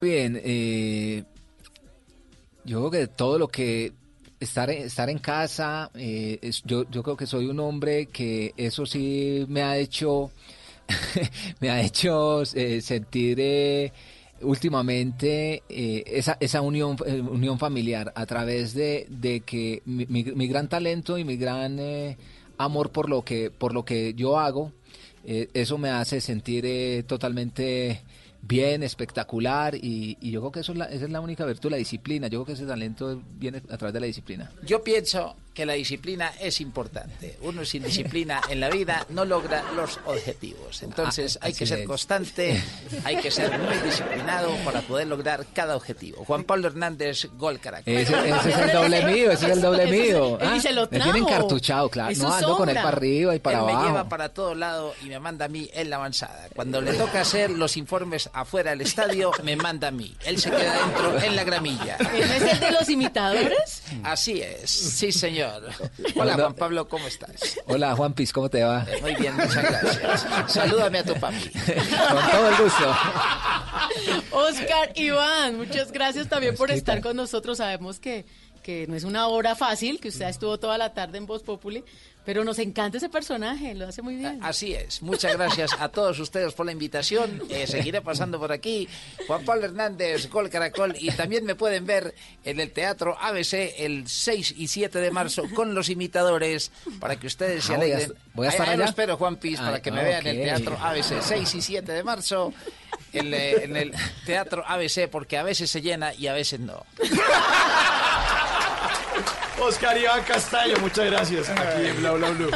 Bien, eh, yo creo que todo lo que estar, estar en casa, eh, yo, creo que soy un hombre que eso sí me ha hecho, me ha hecho eh, sentir eh, últimamente esa, esa unión, unión familiar a través de, de que mi, mi- gran talento y mi gran amor por lo que, por lo que yo hago, eso me hace sentir totalmente bien, espectacular y, y yo creo que eso es la, esa es la única virtud, la disciplina. Yo creo que ese talento viene a través de la disciplina. Yo pienso que la disciplina es importante. Uno sin disciplina en la vida no logra los objetivos. Entonces Ah, hay que ser es. constante, hay que ser muy disciplinado para poder lograr cada objetivo. Juan Pablo Hernández, Gol Caracol. Ese, ese es el doble mío, ese es el doble mío. Ah, me tienen cartuchado, claro. No ando con él para arriba y para Él me abajo. lleva para todo lado y me manda a mí en la avanzada. Cuando le toca hacer los informes afuera del estadio, me manda a mí. Él se queda dentro en la gramilla. ¿Él es el de los imitadores? Así es, sí señor. Hola Juan Pablo, ¿cómo estás? Hola, Juan Piz, ¿cómo te va? Muy bien, muchas gracias. Salúdame a tu papi. Con todo el gusto. Oscar Iván, muchas gracias también por estar con nosotros. Sabemos que, que no es una hora fácil, que usted estuvo toda la tarde en Voz Populi, pero nos encanta ese personaje, lo hace muy bien. Así es. Muchas gracias a todos ustedes por la invitación. Eh, seguiré pasando por aquí. Juan Pablo Hernández, Gol Caracol. Y también me pueden ver en el Teatro ABC el 6 y 7 de marzo con los imitadores para que ustedes se Ah, voy a alegren. est- voy a estar Ahí- ahí lo allá. espero, Juan Piz, para Ah, que me ah, vean en el. Teatro ABC 6 y 7 de marzo. En, eh, en el Teatro ABC, porque a veces se llena y a veces no. Oscar Iván Castaño, muchas gracias. Aquí en Bla Bla Blue.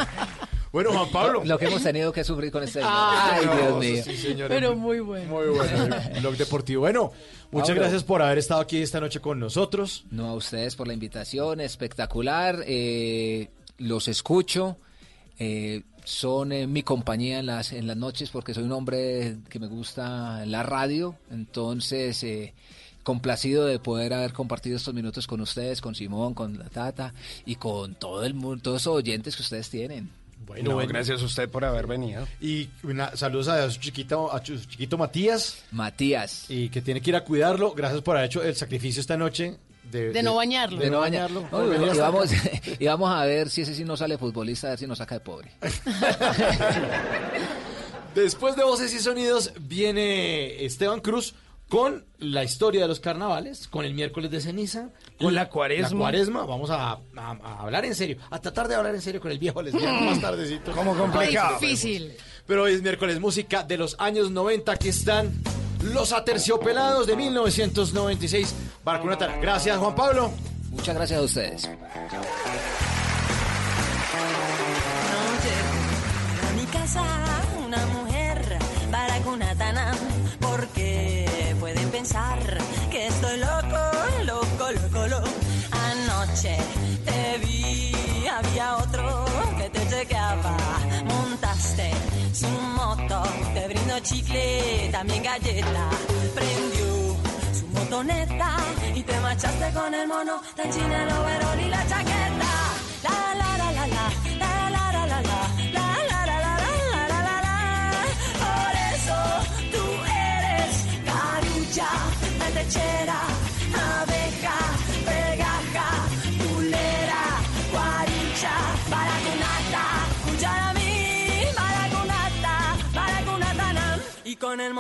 Bueno, Juan Pablo. Lo que hemos tenido que sufrir con este. Ah, Ay, Dios mío. sí. Pero muy bueno. Muy bueno. el Blog deportivo. Bueno, muchas Pablo. gracias por haber estado aquí esta noche con nosotros. No, a ustedes por la invitación, espectacular. eh, los escucho. eh, son eh, mi compañía en las, en las noches porque soy un hombre que me gusta la radio. Entonces, eh, complacido de poder haber compartido estos minutos con ustedes, con Simón, con la Tata y con todo el mundo, todos esos oyentes que ustedes tienen. Bueno, No, bueno. gracias a usted por haber venido. Y una- saludos a su chiquito, a su chiquito Matías, Matías. y que tiene que ir a cuidarlo. Gracias por haber hecho el sacrificio esta noche. De, De no bañarlo. De no bañarlo. No, y, vamos, y vamos a ver si ese sí no sale futbolista, a ver si nos saca de pobre. Después de Voces y Sonidos viene Esteban Cruz con la historia de los carnavales, con el miércoles de ceniza, Con la cuaresma. La cuaresma, vamos a, a- a hablar en serio, a tratar de hablar en serio con el viejo lesbiano más tardecito. Como complicado. Difícil. Pero hoy es miércoles música de los años 90, aquí están los aterciopelados de 1996. Barcunatara. Gracias Juan Pablo. Muchas gracias a ustedes. A mi casa una pensar que estoy loco, loco, loco, loco. Anoche te vi, había otro que te chequeaba, montaste su moto, te brindó chicle, también galleta, prendió su motoneta y te marchaste con el mono, tan china el overol y la chaqueta. La la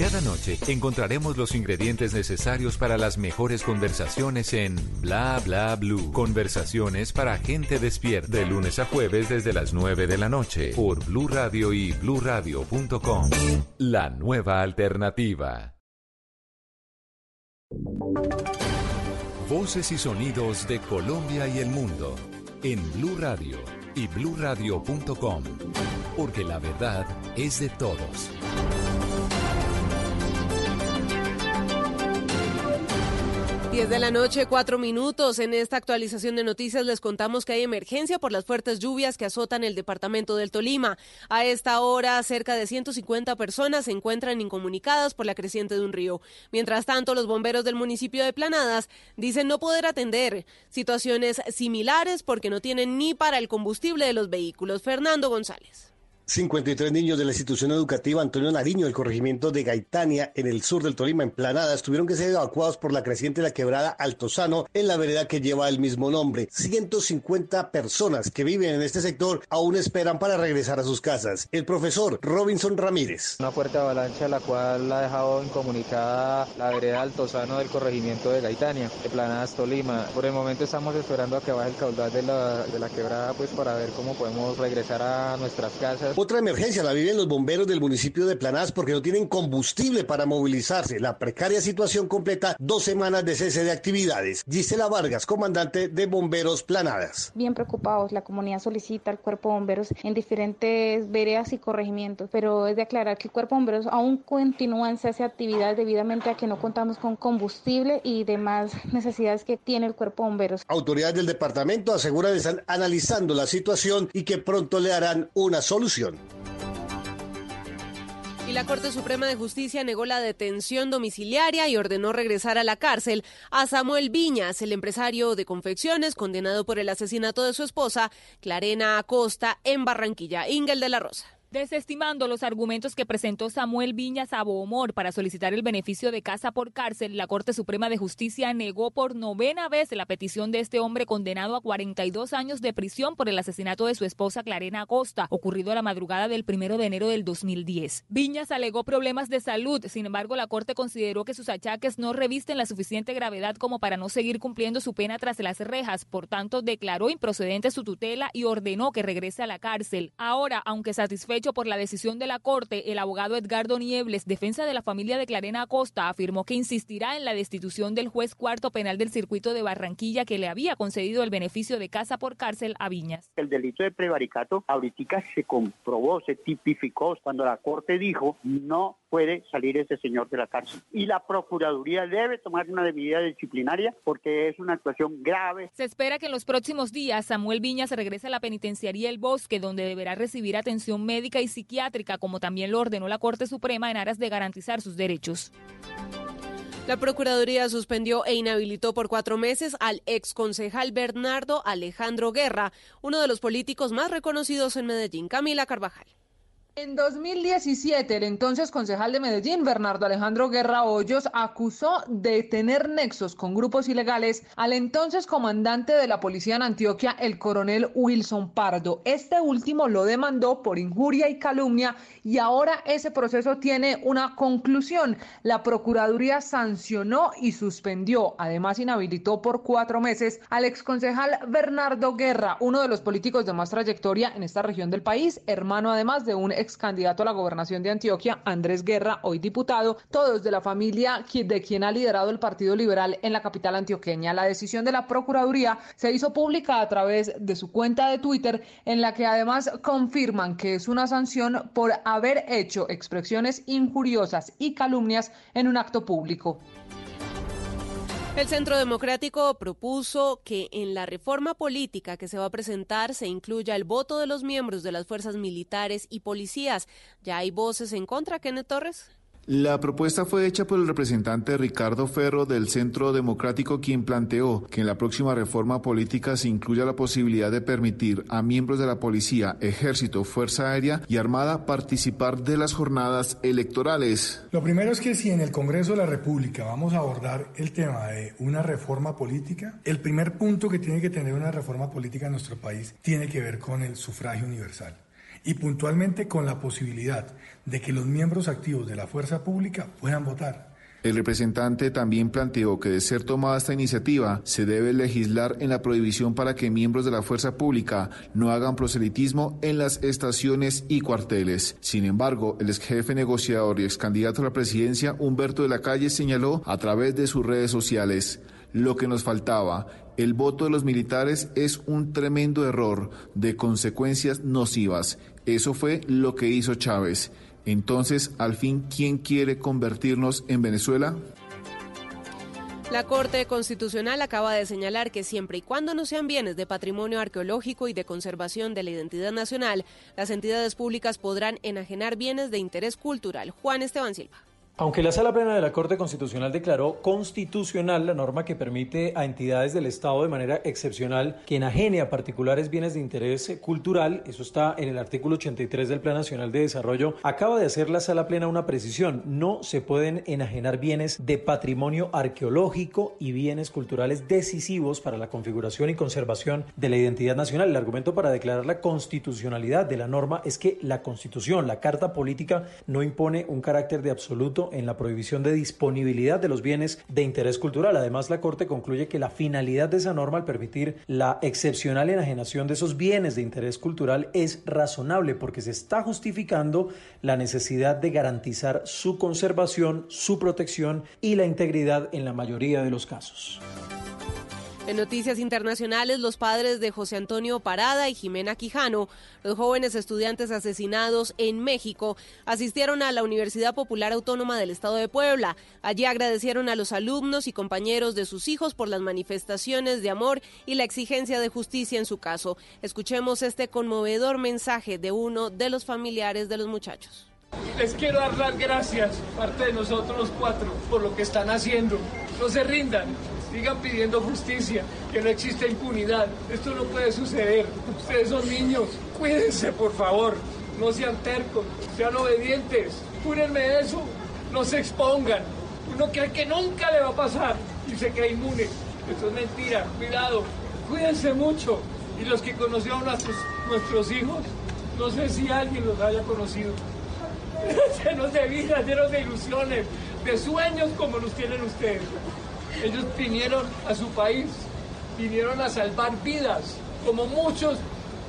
Cada noche encontraremos los ingredientes necesarios para las mejores conversaciones en Bla Bla Blue. Conversaciones para gente despierta. De lunes a jueves desde las 9 de la noche por Blue Radio y bluradio.com. La nueva alternativa. Voces y sonidos de Colombia y el mundo en Blue Radio y bluradio.com, porque la verdad es de todos. 10 de la noche, cuatro minutos. En esta actualización de noticias les contamos que hay emergencia por las fuertes lluvias que azotan el departamento del Tolima. A esta hora, cerca de 150 personas se encuentran incomunicadas por la creciente de un río. Mientras tanto, los bomberos del municipio de Planadas dicen no poder atender situaciones similares porque no tienen ni para el combustible de los vehículos. Fernando González. 53 niños de la institución educativa Antonio Nariño del corregimiento de Gaitania en el sur del Tolima, en Planadas, tuvieron que ser evacuados por la creciente de la quebrada Altozano en la vereda que lleva el mismo nombre. 150 personas que viven en este sector aún esperan para regresar a sus casas. El profesor Robinson Ramírez. Una fuerte avalancha la cual ha dejado incomunicada la vereda Altozano del corregimiento de Gaitania, de Planadas, Tolima. Por el momento estamos esperando a que baje el caudal de la, de la quebrada pues para ver cómo podemos regresar a nuestras casas. Otra emergencia la viven los bomberos del municipio de Planás porque no tienen combustible para movilizarse. La precaria situación completa dos semanas de cese de actividades. Gisela Vargas, comandante de Bomberos Planadas. Bien preocupados, la comunidad solicita al cuerpo de bomberos en diferentes veredas y corregimientos, pero es de aclarar que el cuerpo de bomberos aún continúa en cese de actividades debidamente a que no contamos con combustible y demás necesidades que tiene el cuerpo de bomberos. Autoridades del departamento aseguran que están analizando la situación y que pronto le harán una solución. Y la Corte Suprema de Justicia negó la detención domiciliaria y ordenó regresar a la cárcel a Samuel Viñas, el empresario de confecciones condenado por el asesinato de su esposa, Clarena Acosta, en Barranquilla. Ingel de la Rosa. Desestimando los argumentos que presentó Samuel Viñas a Bohomor para solicitar el beneficio de casa por cárcel, la Corte Suprema de Justicia negó por novena vez la petición de este hombre condenado a 42 años de prisión por el asesinato de su esposa Clarena Acosta, ocurrido a la madrugada del primero de enero del 2010. Viñas alegó problemas de salud, sin embargo, la Corte consideró que sus achaques no revisten la suficiente gravedad como para no seguir cumpliendo su pena tras las rejas, por tanto, declaró improcedente su tutela y ordenó que regrese a la cárcel. Ahora, aunque satisfecho por la decisión de la Corte, el abogado Edgardo Niebles, defensa de la familia de Clarena Acosta, afirmó que insistirá en la destitución del juez cuarto penal del circuito de Barranquilla que le había concedido el beneficio de casa por cárcel a Viñas. El delito de prevaricato ahorita se comprobó, se tipificó cuando la Corte dijo no puede salir ese señor de la cárcel. Y la Procuraduría debe tomar una medida disciplinaria porque es una actuación grave. Se espera que en los próximos días Samuel Viñas regrese a la penitenciaría El Bosque, donde deberá recibir atención médica y psiquiátrica, como también lo ordenó la Corte Suprema en aras de garantizar sus derechos. La Procuraduría suspendió e inhabilitó por cuatro meses al ex concejal Bernardo Alejandro Guerra, uno de los políticos más reconocidos en Medellín. Camila Carvajal. En 2017, el entonces concejal de Medellín, Bernardo Alejandro Guerra Hoyos, acusó de tener nexos con grupos ilegales al entonces comandante de la policía en Antioquia, el coronel Wilson Pardo. Este último lo demandó por injuria y calumnia y ahora ese proceso tiene una conclusión. La Procuraduría sancionó y suspendió, además inhabilitó por cuatro meses al exconcejal Bernardo Guerra, uno de los políticos de más trayectoria en esta región del país, hermano además de un ex candidato a la gobernación de Antioquia, Andrés Guerra, hoy diputado, todos de la familia de quien ha liderado el Partido Liberal en la capital antioqueña. La decisión de la Procuraduría se hizo pública a través de su cuenta de Twitter, en la que además confirman que es una sanción por haber hecho expresiones injuriosas y calumnias en un acto público. El Centro Democrático propuso que en la reforma política que se va a presentar se incluya el voto de los miembros de las fuerzas militares y policías. ¿Ya hay voces en contra, Kenneth Torres? La propuesta fue hecha por el representante Ricardo Ferro del Centro Democrático, quien planteó que en la próxima reforma política se incluya la posibilidad de permitir a miembros de la policía, ejército, fuerza aérea y armada participar de las jornadas electorales. Lo primero es que si en el Congreso de la República vamos a abordar el tema de una reforma política, el primer punto que tiene que tener una reforma política en nuestro país tiene que ver con el sufragio universal y puntualmente con la posibilidad de que los miembros activos de la fuerza pública puedan votar. El representante también planteó que de ser tomada esta iniciativa, se debe legislar en la prohibición para que miembros de la fuerza pública no hagan proselitismo en las estaciones y cuarteles. Sin embargo, el ex jefe negociador y ex candidato a la presidencia, Humberto de la Calle, señaló a través de sus redes sociales lo que nos faltaba. El voto de los militares es un tremendo error de consecuencias nocivas. Eso fue lo que hizo Chávez. Entonces, al fin, ¿quién quiere convertirnos en Venezuela? La Corte Constitucional acaba de señalar que siempre y cuando no sean bienes de patrimonio arqueológico y de conservación de la identidad nacional, las entidades públicas podrán enajenar bienes de interés cultural. Juan Esteban Silva. Aunque la Sala Plena de la Corte Constitucional declaró constitucional la norma que permite a entidades del Estado de manera excepcional que enajene a particulares bienes de interés cultural, eso está en el artículo 83 del Plan Nacional de Desarrollo, acaba de hacer la Sala Plena una precisión. No se pueden enajenar bienes de patrimonio arqueológico y bienes culturales decisivos para la configuración y conservación de la identidad nacional. El argumento para declarar la constitucionalidad de la norma es que la Constitución, la Carta Política, no impone un carácter de absoluto en la prohibición de disponibilidad de los bienes de interés cultural. Además, la Corte concluye que la finalidad de esa norma al permitir la excepcional enajenación de esos bienes de interés cultural es razonable porque se está justificando la necesidad de garantizar su conservación, su protección y la integridad en la mayoría de los casos. En noticias internacionales, los padres de José Antonio Parada y Jimena Quijano, los jóvenes estudiantes asesinados en México, asistieron a la Universidad Popular Autónoma del Estado de Puebla. Allí agradecieron a los alumnos y compañeros de sus hijos por las manifestaciones de amor y la exigencia de justicia en su caso. Escuchemos este conmovedor mensaje de uno de los familiares de los muchachos. Les quiero dar las gracias, parte de nosotros los cuatro, por lo que están haciendo. No se rindan, sigan pidiendo justicia, que no existe impunidad. Esto no puede suceder. Ustedes son niños. Cuídense, por favor. No sean tercos, sean obedientes. Cúrenme eso. No se expongan. Uno cree que nunca le va a pasar y se cree inmune. Esto es mentira. Cuidado. Cuídense mucho. Y los que conocieron a nuestros hijos, no sé si alguien los haya conocido. llenos de vida, llenos de ilusiones, de sueños como los tienen ustedes. Ellos vinieron a su país, vinieron a salvar vidas, como muchos.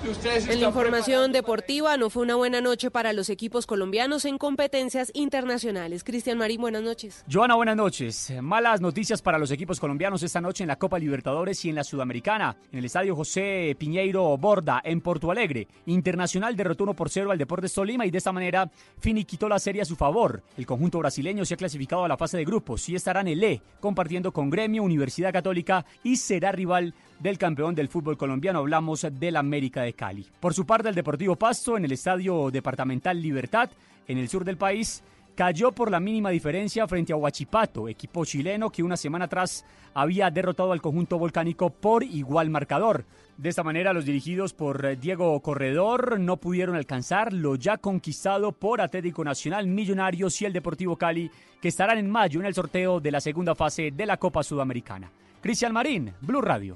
En la información deportiva, no fue una buena noche para los equipos colombianos en competencias internacionales. Cristian Marín, buenas noches. Joana, buenas noches. Malas noticias para los equipos colombianos esta noche en la Copa Libertadores y en la Sudamericana. En el estadio José Piñeiro Borda, en Porto Alegre. Internacional derrotó 1 por 0 al Deportes Tolima y de esta manera finiquitó la serie a su favor. El conjunto brasileño se ha clasificado a la fase de grupos y estará en el E, compartiendo con Gremio, Universidad Católica y será rival del campeón del fútbol colombiano. Hablamos del América de Cali. Por su parte, el Deportivo Pasto en el Estadio Departamental Libertad, en el sur del país, cayó por la mínima diferencia frente a Huachipato, equipo chileno que una semana atrás había derrotado al conjunto volcánico por igual marcador. De esta manera, los dirigidos por Diego Corredor no pudieron alcanzar lo ya conquistado por Atlético Nacional, Millonarios y el Deportivo Cali, que estarán en mayo en el sorteo de la segunda fase de la Copa Sudamericana. Cristian Marín, Blue Radio.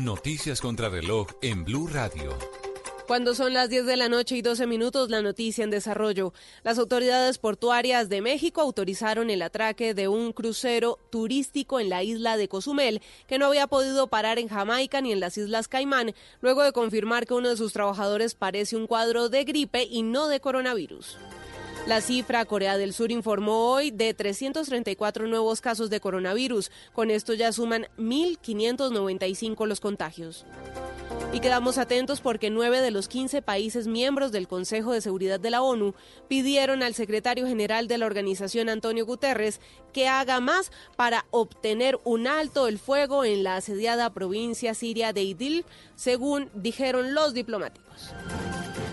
Noticias contra reloj en Blue Radio. Cuando son las 10 de la noche y 12 minutos, la noticia en desarrollo. Las autoridades portuarias de México autorizaron el atraque de un crucero turístico en la isla de Cozumel, que no había podido parar en Jamaica ni en las Islas Caimán, luego de confirmar que uno de sus trabajadores parece un cuadro de gripe y no de coronavirus. La cifra, Corea del Sur informó hoy de 334 nuevos casos de coronavirus. Con esto ya suman 1.595 los contagios. Y quedamos atentos porque nueve de los 15 países miembros del Consejo de Seguridad de la ONU pidieron al secretario general de la organización, Antonio Guterres, que haga más para obtener un alto el fuego en la asediada provincia siria de Idlib, según dijeron los diplomáticos.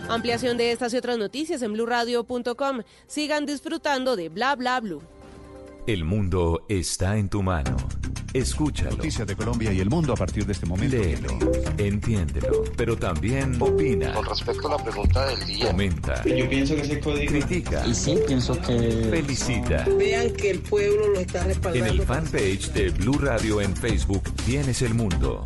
Ampliación de estas y otras noticias en blurradio.com. Sigan disfrutando de Bla Bla Blue. El mundo está en tu mano. Escúchalo. Noticias de Colombia y el mundo a partir de este momento. Léelo, entiéndelo, pero también opina. Con respecto a la pregunta del día. Comenta. Yo pienso que ese código. Critica. Y sí, pienso que. Felicita. Vean que el pueblo lo está respaldando. En el fanpage de Blue Radio en Facebook tienes el mundo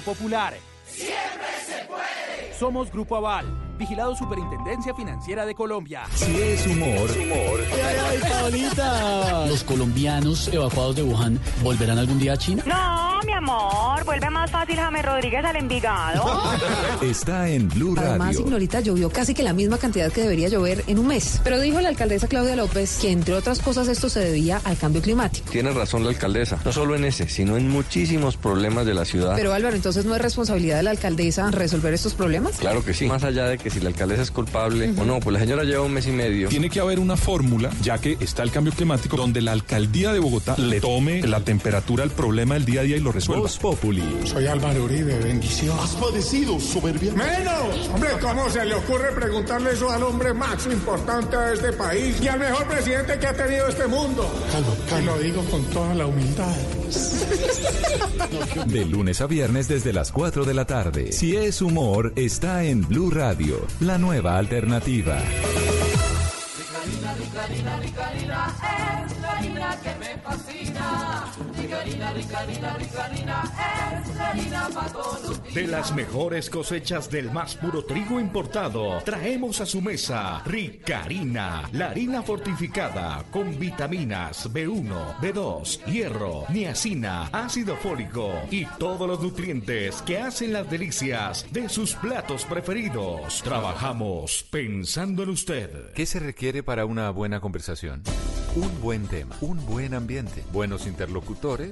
Popular. ¡Siempre se puede! Somos Grupo Aval, vigilado Superintendencia Financiera de Colombia. Si es humor, es humor. ¡Ay, Paulita! Los colombianos evacuados de Wuhan volverán algún día a China. No, mi amor, vuelve más fácil James Rodríguez al Envigado. está en Blue Además, Radio. Ignorita llovió casi que la misma cantidad que debería llover en un mes. Pero dijo la alcaldesa Claudia López que, entre otras cosas, esto se debía al cambio climático. Tiene razón la alcaldesa, no solo en ese, sino en muchísimos problemas de la ciudad. Pero Álvaro, entonces no es responsabilidad de la alcaldesa resolver estos problemas. Claro que sí, más allá de que si la alcaldesa es culpable o no, pues la señora lleva un mes y medio. Tiene que haber una fórmula, ya que está el cambio climático, donde la alcaldía de Bogotá le tome la temperatura al problema del día a día y lo resuelva. Voz Populi. Soy Álvaro Uribe, bendición. ¿Has padecido soberbia? ¡Menos! Hombre, ¿cómo se le ocurre preguntarle eso al hombre más importante de este país y al mejor presidente que ha tenido este mundo? Calma, Y calma. lo digo con toda la humildad. De lunes a viernes desde las 4 de la tarde. Si es humor, está en Blue Radio, la nueva alternativa. De las mejores cosechas del más puro trigo importado, traemos a su mesa Ricarina, la harina fortificada con vitaminas B1, B2, hierro, niacina, ácido fólico y todos los nutrientes que hacen las delicias de sus platos preferidos. Trabajamos pensando en usted. ¿Qué se requiere para una buena conversación? Un buen tema, un buen ambiente, buenos interlocutores,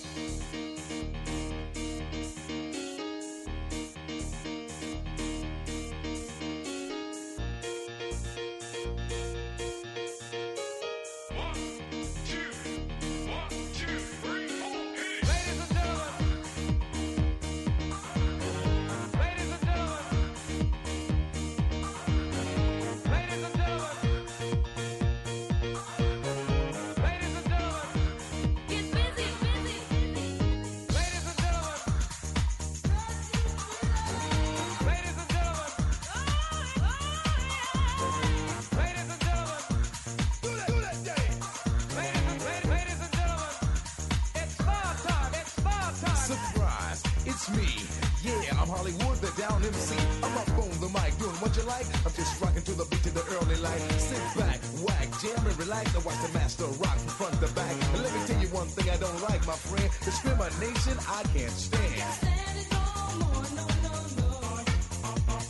the rock from front to back. And let me tell you one thing I don't like, my friend. Discrimination I can't stand. I can't stand it no more, no, no, no.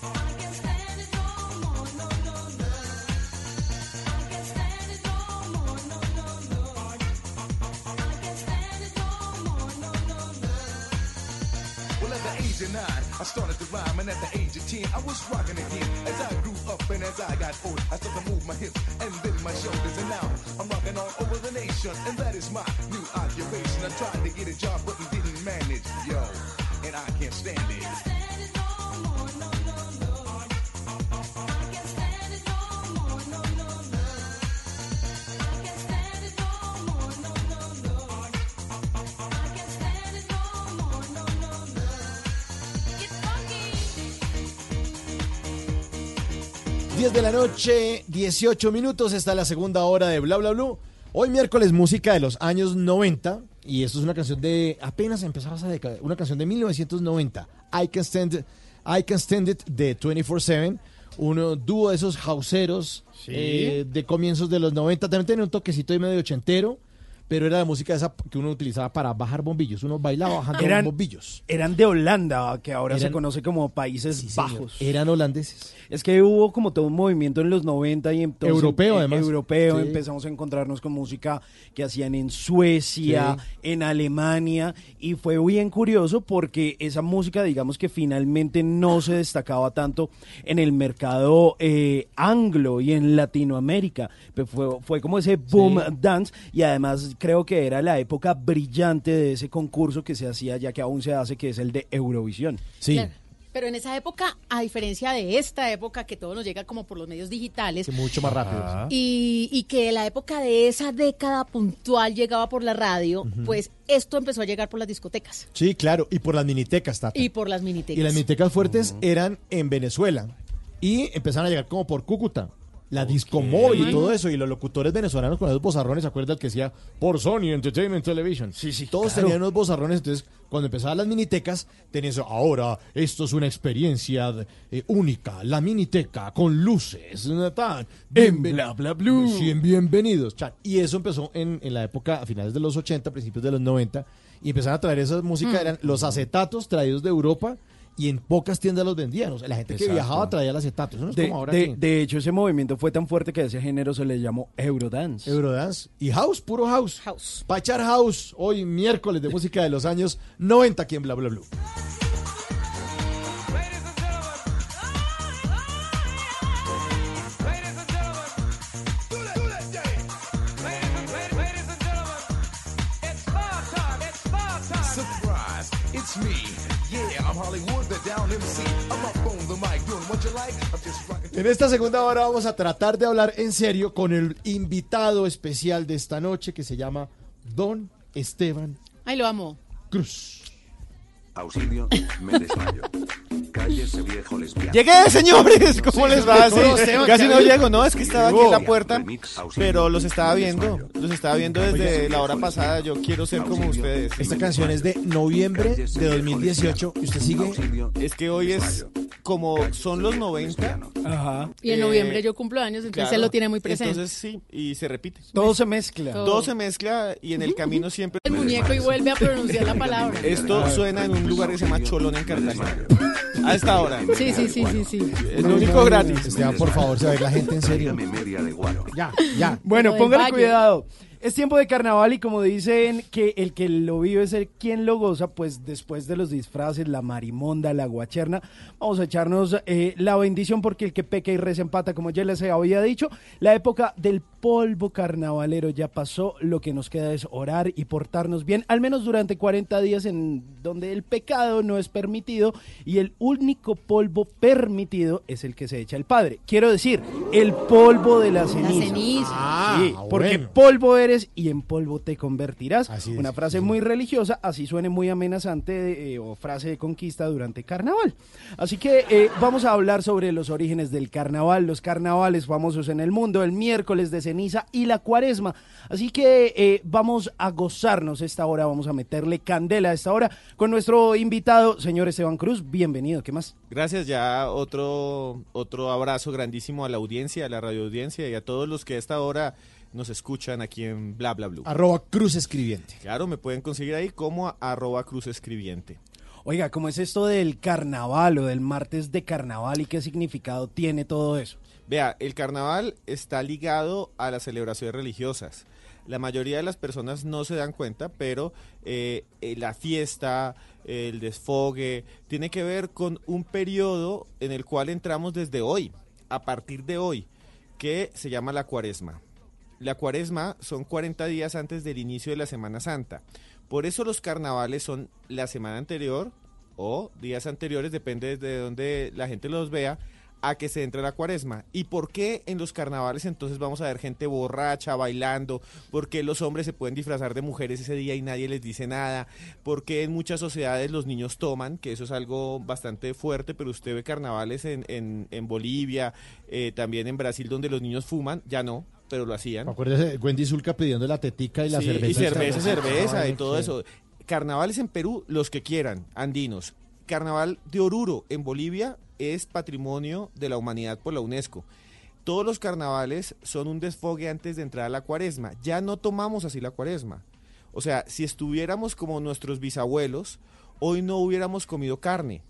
I can't stand it no more, no, no, no. I can't stand it no more, no, no, no. Well, at the age of nine, I started to rhyme, and at the age of ten, I was rocking again. As I grew up and as I got older, I started to move my hips and then my shoulders, and now nation, and that is my new occupation. I tried to get a job, but didn't manage, yo, and I can't stand it. Diez de la noche, 18 minutos, está la segunda hora de Bla Bla Blue. Hoy miércoles música de los años 90 y esto es una canción de apenas empezaba esa década, una canción de 1990, I Can Stand I Can Stand It de 24/7, un dúo de esos houseeros Sí. eh, de comienzos de los 90, también tenía un toquecito ahí medio ochentero, pero era la música esa que uno utilizaba para bajar bombillos, uno bailaba bajando Eran- bombillos. Eran de Holanda, que ahora se conoce como Países. Bajos. Eran holandeses. Es que hubo como todo un movimiento en los 90 y entonces... Europeo, eh, además. Europeo, Sí. empezamos a encontrarnos con música que hacían en Suecia, en Alemania, y fue bien curioso porque esa música, digamos que finalmente no se destacaba tanto en el mercado eh, anglo y en Latinoamérica. Pero Fue, fue como ese boom dance y además creo que era la época brillante de ese concurso que se hacía, ya que aún se hace, que es el de Eurovisión. Sí. Claro. Pero en esa época, a diferencia de esta época que todo nos llega como por los medios digitales, mucho más rápido. y, y que la época de esa década puntual llegaba por la radio, pues esto empezó a llegar por las discotecas Sí, claro, y por las minitecas, Tata. y por las minitecas. Y las minitecas fuertes eran en Venezuela. Y empezaron a llegar como por Cúcuta. La disco móvil y todo eso. Y los locutores venezolanos con esos bozarrones, ¿se acuerdan que decía por Sony Entertainment Television? Sí, sí. Todos claro. tenían unos bozarrones. Entonces, cuando empezaban las minitecas, tenían eso. Ahora, esto es una experiencia eh, única. La miniteca con luces. En Bla Bla Blue. Bien, bienvenidos. chan. Y eso empezó en, en la época, a finales de los 80, principios de los 90. Y empezaron a traer esa música. Mm. Eran los acetatos traídos de Europa. Y en pocas tiendas los vendían. O sea, la gente que Exacto. viajaba traía el acetato. Eso no es De, como ahora de- que- de hecho, ese movimiento fue tan fuerte que a ese género se le llamó Eurodance. Eurodance. Y house, puro house. House. Pachar house, hoy miércoles de música de los años 90 aquí en Bla Bla Blue. Surprise, it's me. En esta segunda hora vamos a tratar de hablar en serio con el invitado especial de esta noche que se llama Don Esteban Ay, lo amo. Cruz. Auxilio, me desmayo. Cállese viejo lesbiano. Llegué, señores, ¿cómo les va? Sí, casi ¿qué no llego, no, es que estaba aquí en la puerta, pero los estaba viendo, los estaba viendo desde la hora pasada, yo quiero ser como ustedes. Esta canción es de noviembre de 2018 y usted sigue Es que hoy es como son los 90. Ajá. Y en Eh, noviembre yo cumplo años, entonces claro, él lo tiene muy presente. Entonces sí, y se repite. Todo se mezcla. Todo. Todo se mezcla y en el camino siempre... el muñeco y vuelve a pronunciar la palabra. Esto suena en un lugar que se llama Cholón en Cartagena. A esta hora. Sí, sí, sí, sí, sí. Es lo único gratis. Esteban, por favor, se ver la gente en serio. media de guaro. Ya, ya. Bueno, póngale cuidado. Es tiempo de carnaval y como dicen que el que lo vive es el quien lo goza, pues después de los disfraces, la marimonda, la guacherna, vamos a echarnos eh, la bendición porque el que peca y reza empata, como ya les había dicho, la época del polvo carnavalero ya pasó, lo que nos queda es orar y portarnos bien, al menos durante 40 días en donde el pecado no es permitido y el único polvo permitido es el que se echa el Padre. Quiero decir, el polvo de la ceniza. ceniza. Ah, Sí, porque bueno. polvo eres y en polvo te convertirás. Así es, Una frase sí. muy religiosa, así suene muy amenazante eh, o frase de conquista durante carnaval. Así que eh, vamos a hablar sobre los orígenes del carnaval, los carnavales famosos en el mundo, el miércoles de ceniza y la cuaresma. Así que eh, vamos a gozarnos esta hora, vamos a meterle candela a esta hora con nuestro invitado, señor Esteban Cruz. Bienvenido, ¿qué más? Gracias, ya otro, otro abrazo grandísimo a la audiencia, a la radio audiencia y a todos los que a esta hora nos escuchan aquí en Bla Bla Blue. Arroba Cruz Escribiente. Claro, me pueden conseguir ahí como arroba cruz escribiente. Oiga, ¿cómo es esto del carnaval o del martes de carnaval y qué significado tiene todo eso? Vea, el carnaval está ligado a las celebraciones religiosas. La mayoría de las personas no se dan cuenta, pero eh, eh, la fiesta, el desfogue, tiene que ver con un periodo en el cual entramos desde hoy, a partir de hoy, que se llama la cuaresma. La cuaresma son 40 días antes del inicio de la Semana Santa. Por eso los carnavales son la semana anterior o días anteriores, depende de donde la gente los vea, a que se entre la cuaresma. ¿Y por qué en los carnavales entonces vamos a ver gente borracha, bailando? ¿Por qué los hombres se pueden disfrazar de mujeres ese día y nadie les dice nada? ¿Por qué en muchas sociedades los niños toman? Que eso es algo bastante fuerte, pero usted ve carnavales en, en, en Bolivia, eh, también en Brasil donde los niños fuman, ya no, pero lo hacían. Acuérdese, Wendy Zulka pidiendo la tetica y la Sí, cerveza. Y cerveza, cerveza y todo eso. Carnavales en Perú, los que quieran, andinos. Carnaval de Oruro en Bolivia es patrimonio de la humanidad por la UNESCO. Todos los carnavales son un desfogue antes de entrar a la cuaresma. Ya no tomamos así la cuaresma. O sea, si estuviéramos como nuestros bisabuelos, hoy no hubiéramos comido carne.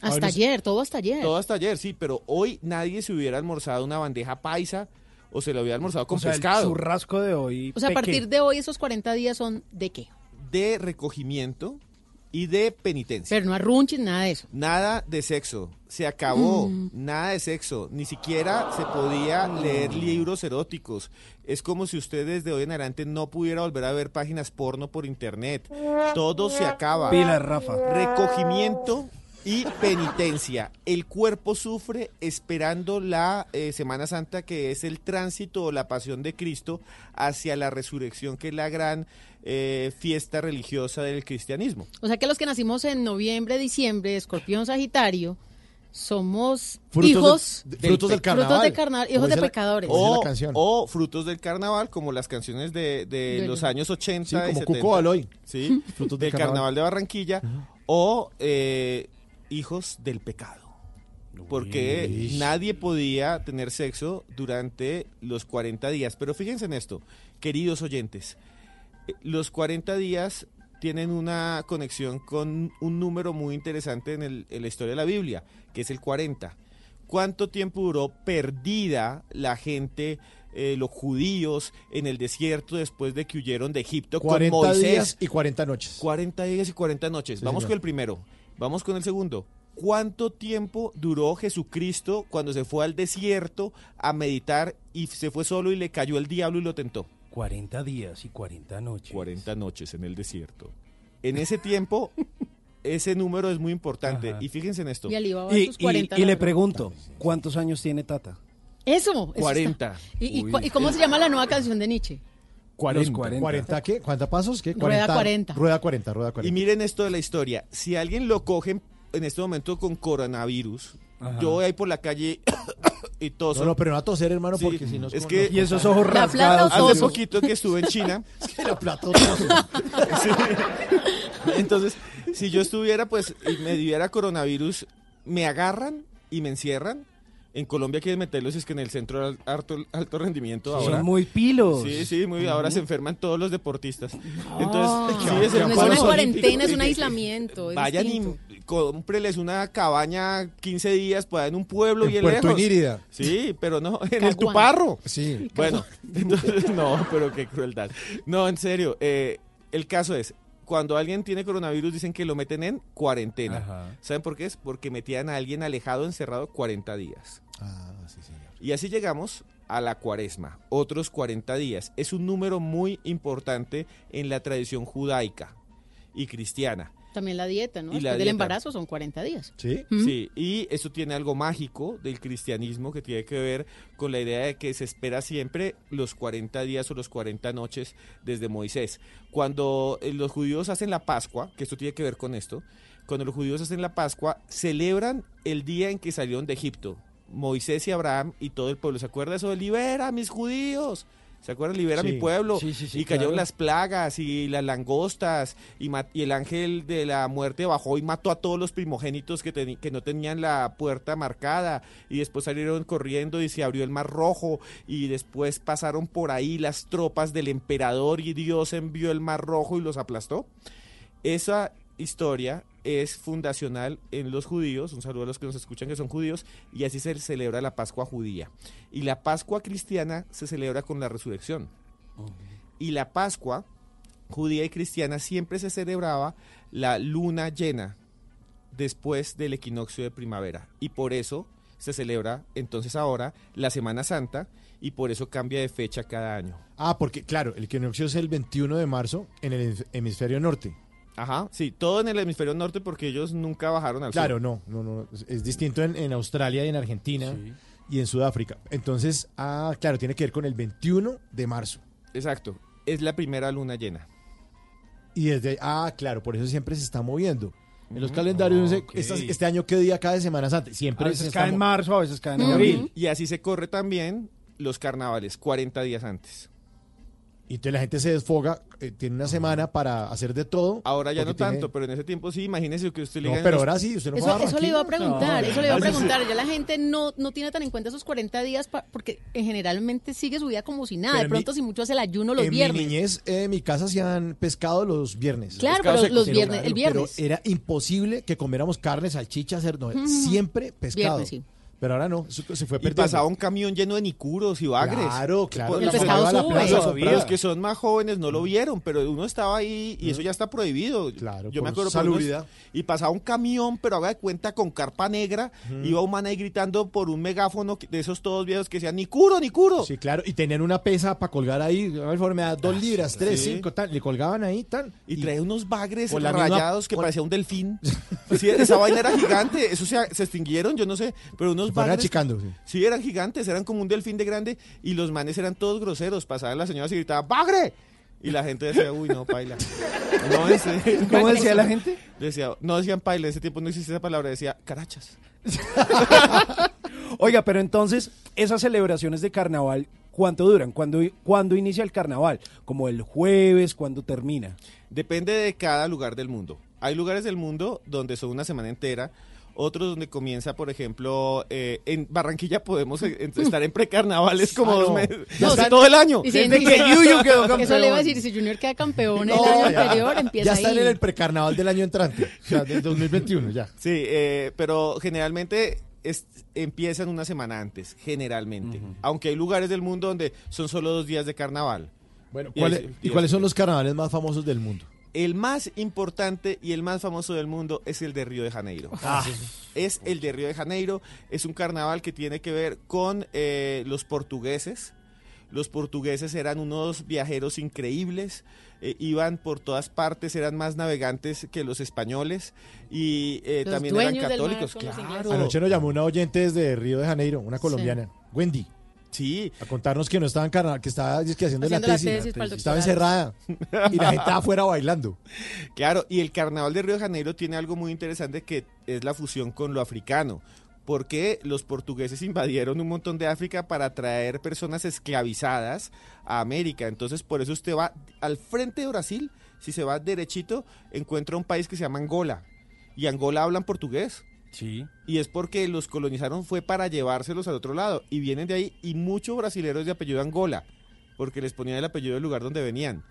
Hasta ayer, todo hasta ayer. Todo hasta ayer, sí, pero hoy nadie se hubiera almorzado una bandeja paisa o se lo hubiera almorzado con o sea, pescado. el churrasco de hoy. O sea, a partir de hoy esos 40 días son de qué? de recogimiento y de penitencia. Pero no arrunches, nada de eso. Nada de sexo. Se acabó. Mm. Nada de sexo. Ni siquiera se podía leer libros eróticos. Es como si usted desde hoy en adelante no pudiera volver a ver páginas porno por internet. Todo se acaba. Pilas, Rafa. Recogimiento Y penitencia. El cuerpo sufre esperando la eh, Semana Santa, que es el tránsito o la pasión de Cristo hacia la resurrección, que es la gran eh, fiesta religiosa del cristianismo. O sea que los que nacimos en noviembre, diciembre, escorpión, sagitario, somos Frutos hijos de- frutos del carnaval. frutos del carnaval, hijos de pecadores. O, la canción. o frutos del carnaval, como las canciones de, de los años 80 Sí, y como 70. Cuco Baloy. Sí, Frutos del del carnaval. carnaval. de Barranquilla. O eh, hijos del pecado. Porque Uy. nadie podía tener sexo durante los 40 días. Pero fíjense en esto, queridos oyentes. eh, Los 40 días tienen una conexión con un número muy interesante en, el- en la historia de la Biblia, que es el 40. ¿Cuánto tiempo duró perdida la gente, eh, los judíos, en el desierto después de que huyeron de Egipto 40 con Moisés? días y 40 noches. 40 días y 40 noches. Sí, Vamos señor. con el primero. Vamos con el segundo. ¿Cuánto tiempo duró Jesucristo cuando se fue al desierto a meditar y se fue solo y le cayó el diablo y lo tentó? 40 días y 40 noches. 40 noches en el desierto. En ese tiempo, ese número es muy importante. Ajá. Y fíjense en esto. Y Alibaba Y, sus y- 40 y le pregunto, ¿cuántos años tiene Tata? Eso. eso está. 40. ¿Y, y Uy. cu- y cómo se llama la nueva canción de Nietzsche? 40. 40. 40 qué? ¿Cuántos pasos? ¿Qué? Rueda 40. Rueda 40, rueda 40. Y miren esto de la historia. Si alguien lo cogen en este momento con coronavirus, Ajá. yo voy ahí por la calle y toso. no, no, pero no a toser, hermano, Sí, porque si no es que- Y esos ojos La rasgados. Hace poquito que estuve en China. Es que la plata. Sí. Entonces, si yo estuviera, pues, y me diera coronavirus, me agarran y me encierran. En Colombia quieren meterlos, es que en el centro de alto, alto rendimiento ahora. Son muy pilos. Sí, sí, muy, ahora se enferman todos los deportistas. Ah, Entonces, sí, no es el es una cuarentena, es un aislamiento. es Vayan distinto. y cómpreles una cabaña 15 días, pues, en un pueblo En bien Puerto lejos. Inírida. Sí, pero no, en el Caguán. Tuparro. Sí. Bueno, entonces, no, pero qué crueldad. No, en serio, eh, el caso es, cuando alguien tiene coronavirus dicen que lo meten en cuarentena. Ajá. ¿Saben por qué? Es porque metían a alguien alejado, encerrado 40 días. Ah, sí, señor. Y así llegamos a la cuaresma, otros 40 días. Es un número muy importante en la tradición judaica y cristiana. También la dieta, Y ¿no? la Después del dieta. embarazo son 40 días. ¿Sí? Sí, y eso tiene algo mágico del cristianismo que tiene que ver con la idea de que se espera siempre los 40 días o los 40 noches desde Moisés. Cuando eh, los judíos hacen la Pascua, que esto tiene que ver con esto, cuando los judíos hacen la Pascua, celebran el día en que salieron de Egipto. Moisés y Abraham y todo el pueblo. ¿Se acuerda eso de libera a mis judíos? ¿Se acuerdan? Libera a mi pueblo. sí, sí, sí, y cayeron claro. las plagas y las langostas y, el ángel de la muerte bajó y mató a todos los primogénitos que, que no tenían la puerta marcada y después salieron corriendo y se abrió el mar rojo y después pasaron por ahí las tropas del emperador y Dios envió el mar rojo y los aplastó. Esa historia es fundacional en los judíos, un saludo a los que nos escuchan que son judíos, y así se celebra la Pascua judía. Y la Pascua cristiana se celebra con la resurrección. Y la Pascua judía y cristiana siempre se celebraba la luna llena después del equinoccio de primavera. Y por eso se celebra entonces ahora la Semana Santa y por eso cambia de fecha cada año. Ah, porque, claro, el equinoccio es el 21 de marzo en el hemisf- hemisferio norte. Ajá, sí, todo en el hemisferio norte porque ellos nunca bajaron al Claro, sur. no, no, no. Es, distinto en, en Australia y en Argentina y en Sudáfrica. Entonces, ah, claro, tiene que ver con el 21 de marzo. Exacto, es la primera luna llena. Y desde, ah, claro, por eso siempre se está moviendo. En los Ujú. calendarios. "Esta- este año qué día cae Semana Santa. A Siempre se veces está cae en marzo, a veces cae en abril. Y así se corre también los carnavales, 40 días antes. Y entonces la gente se desfoga, eh, tiene una semana para hacer de todo. Ahora ya no tiene- tanto, pero en ese tiempo sí, imagínese que usted le No, digan pero los- ahora sí, usted no Eso, a eso le iba a preguntar, No, eso le iba a preguntar. Ya la gente no, no tiene tan en cuenta esos 40 días pa- porque eh, generalmente sigue su vida como si nada. Pero De en pronto, mi- si mucho hace el ayuno los en viernes. mi niñez, eh, en mi casa hacían pescado los viernes. Claro, pero los Pero viernes, el viernes. Pero era imposible que comiéramos carne, salchicha, cerdo. Siempre pescado. Viernes, sí. Pero ahora no, eso se fue Y perdiendo. pasaba un camión lleno de nicuros y bagres. Claro, claro. Por El pescado la. Todavía. Los que son más jóvenes no lo vieron, pero uno estaba ahí y eso ya está prohibido. Claro, Yo me acuerdo salubridad. y pasaba un camión, pero haga de cuenta con carpa negra, iba un man ahí gritando por un megáfono de esos todos viejos que decían, ni curo, ni curo. Sí, claro, y tenían una pesa para colgar ahí, a ver, me da dos libras, tres, Ah, sí. cinco, tal, le colgaban ahí, tal. Y traía unos bagres misma- rayados que parecía un delfín. Sí, esa vaina era gigante. Eso se, se extinguieron, yo no sé. Pero unos Se fueron bagres. achicando, sí. Sí, eran gigantes, eran como un delfín de grande. Y los manes eran todos groseros. Pasaban las señoras y gritaban, ¡bagre! Y la gente decía, uy, no, paila. No, serio. ¿Cómo decía la gente? Decía, no decían paila, en ese tiempo no existía esa palabra, decía carachas. Oiga, pero entonces, esas celebraciones de carnaval, ¿cuánto duran? ¿Cuándo, cuándo inicia el carnaval? ¿Como el jueves? ¿Cuándo termina? Depende de cada lugar del mundo. Hay lugares del mundo donde son una semana entera, otros donde comienza, por ejemplo, eh, en Barranquilla podemos eh, en- estar en precarnavales como Ah, dos no. meses, están- todo el año. Y si- Desde que Yuyu quedó campeón. Eso le iba a decir, si Junior queda campeón el No, año ya. anterior, empieza Ya ahí. están en el precarnaval del año entrante, o sea, del 2021, ya. Sí, eh, pero generalmente es- empiezan una semana antes, generalmente. Aunque hay lugares del mundo donde son solo dos días de carnaval. Bueno, Y ¿cuáles- hay ¿y cuáles son los carnavales más famosos del mundo? El más importante y el más famoso del mundo es el de Río de Janeiro. Es el de Río de Janeiro. Es un carnaval que tiene que ver con eh, los portugueses. Los portugueses eran unos viajeros increíbles, eh, iban por todas partes, eran más navegantes que los españoles y eh, Los también eran católicos. Claro. Anoche nos llamó una oyente desde Río de Janeiro, una colombiana, Wendy. Sí. A contarnos que no estaba en carnaval, que estaba haciendo, Haciendo la la tesis. tesis para el estaba encerrada. y la gente afuera bailando. Claro, y el carnaval de Río de Janeiro tiene algo muy interesante que es la fusión con lo africano. Porque los portugueses invadieron un montón de África para traer personas esclavizadas a América. Entonces, por eso usted va al frente de Brasil, si se va derechito, encuentra un país que se llama Angola. Y Angola hablan portugués. Sí. Y es porque los colonizaron fue para llevárselos al otro lado. Y vienen de ahí y muchos brasileros de apellido Angola, porque les ponían el apellido del lugar donde venían.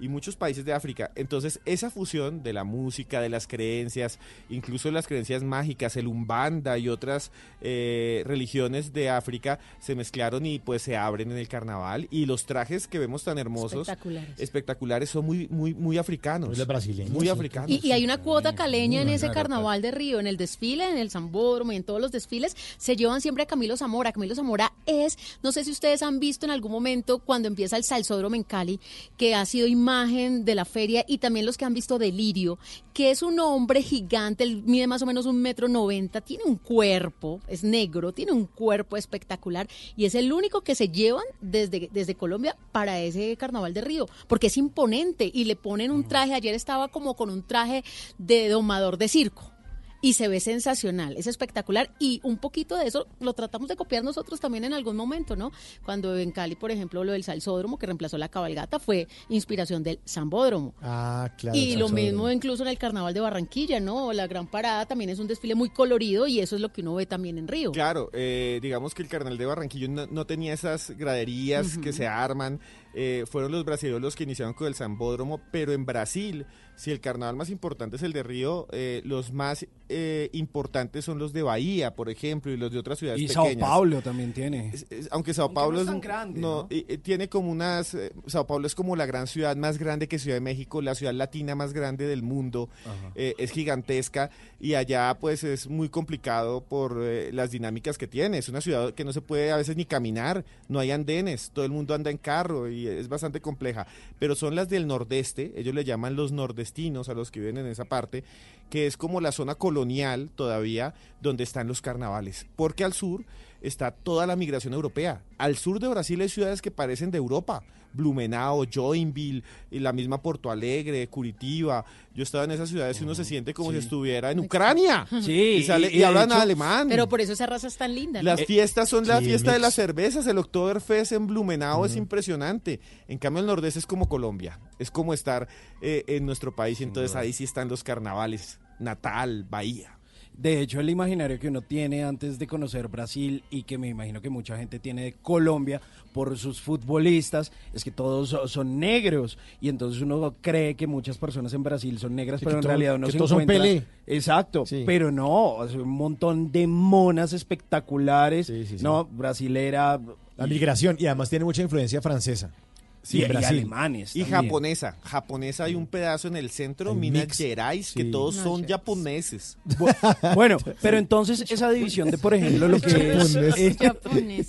Y muchos países de África. Entonces, esa fusión de la música, de las creencias, incluso las creencias mágicas, el Umbanda y otras eh, religiones de África se mezclaron y pues se abren en el carnaval. Y los trajes que vemos tan hermosos, Espectaculares. espectaculares, son muy, muy, muy africanos. Los brasileños, Muy sí. africanos. Y, y hay una cuota caleña en ese carnaval de Río, en el desfile, en el Zambódromo y en todos los desfiles, se llevan siempre a Camilo Zamora. Camilo Zamora es, no sé si ustedes han visto en algún momento cuando empieza el Salsódromo en Cali, que ha sido imagen de la feria y también los que han visto Delirio, que es un hombre gigante, él mide más o menos un metro noventa, tiene un cuerpo, es negro, tiene un cuerpo espectacular y es el único que se llevan desde, desde Colombia para ese carnaval de Río, porque es imponente y le ponen un traje, ayer estaba como con un traje de domador de circo. Y se ve sensacional, es espectacular y un poquito de eso lo tratamos de copiar nosotros también en algún momento, ¿no? Cuando en Cali, por ejemplo, lo del salsódromo que reemplazó la cabalgata fue inspiración del zambódromo. Ah, claro. y lo mismo incluso en el carnaval de Barranquilla, ¿no? La gran parada también es un desfile muy colorido y eso es lo que uno ve también en Río. Claro, eh, digamos que el carnaval de Barranquillo no, no tenía esas graderías que se arman. eh, fueron los brasileños los que iniciaron con el Zambódromo, pero en Brasil, si el carnaval más importante es el de Río, eh, los más eh, importantes son los de Bahía, por ejemplo, y los de otras ciudades Y Sao pequeñas. Paulo también tiene. Es- es- aunque Sao Aunque Paulo no es, es tan grande, no, ¿no? y- y tiene como unas eh, Sao Paulo es como la gran ciudad más grande que Ciudad de México, la ciudad latina más grande del mundo, eh, es gigantesca y allá pues es muy complicado por eh, las dinámicas que tiene. Es una ciudad que no se puede a veces ni caminar, no hay andenes, todo el mundo anda en carro y es bastante compleja. Pero son las del nordeste, ellos le llaman los nordestinos a los que viven en esa parte, que es como la zona colonial todavía donde están los carnavales. Porque al sur está toda la migración europea. Al sur de Brasil hay ciudades que parecen de Europa. Blumenau, Joinville, y la misma Porto Alegre, Curitiba. Yo estaba en esas ciudades y uno se siente como si estuviera en Ucrania. Sí, y, sale- y- y y de hablan hecho- alemán. Pero por eso esa raza es tan linda. ¿no? Las fiestas son la sí, fiesta de las cervezas, el Oktoberfest en Blumenau es impresionante. En cambio el Nordeste es como Colombia, es como estar eh, en nuestro país y entonces ahí sí están los carnavales, Natal, Bahía. De hecho, el imaginario que uno tiene antes de conocer Brasil y que me imagino que mucha gente tiene de Colombia por sus futbolistas es que todos so- son negros y entonces uno cree que muchas personas en Brasil son negras, Sí, pero en todo- realidad que se todos son encuentra Pelé. Exacto, Sí. pero no, un montón de monas espectaculares. No, brasilera La migración, y además tiene mucha influencia francesa. Sí, y alemanes Y japonesa. Japonesa hay un pedazo en el centro, Minas. Gerais, que todos son japoneses. Bueno, pero entonces esa división de, por ejemplo, lo que es eh,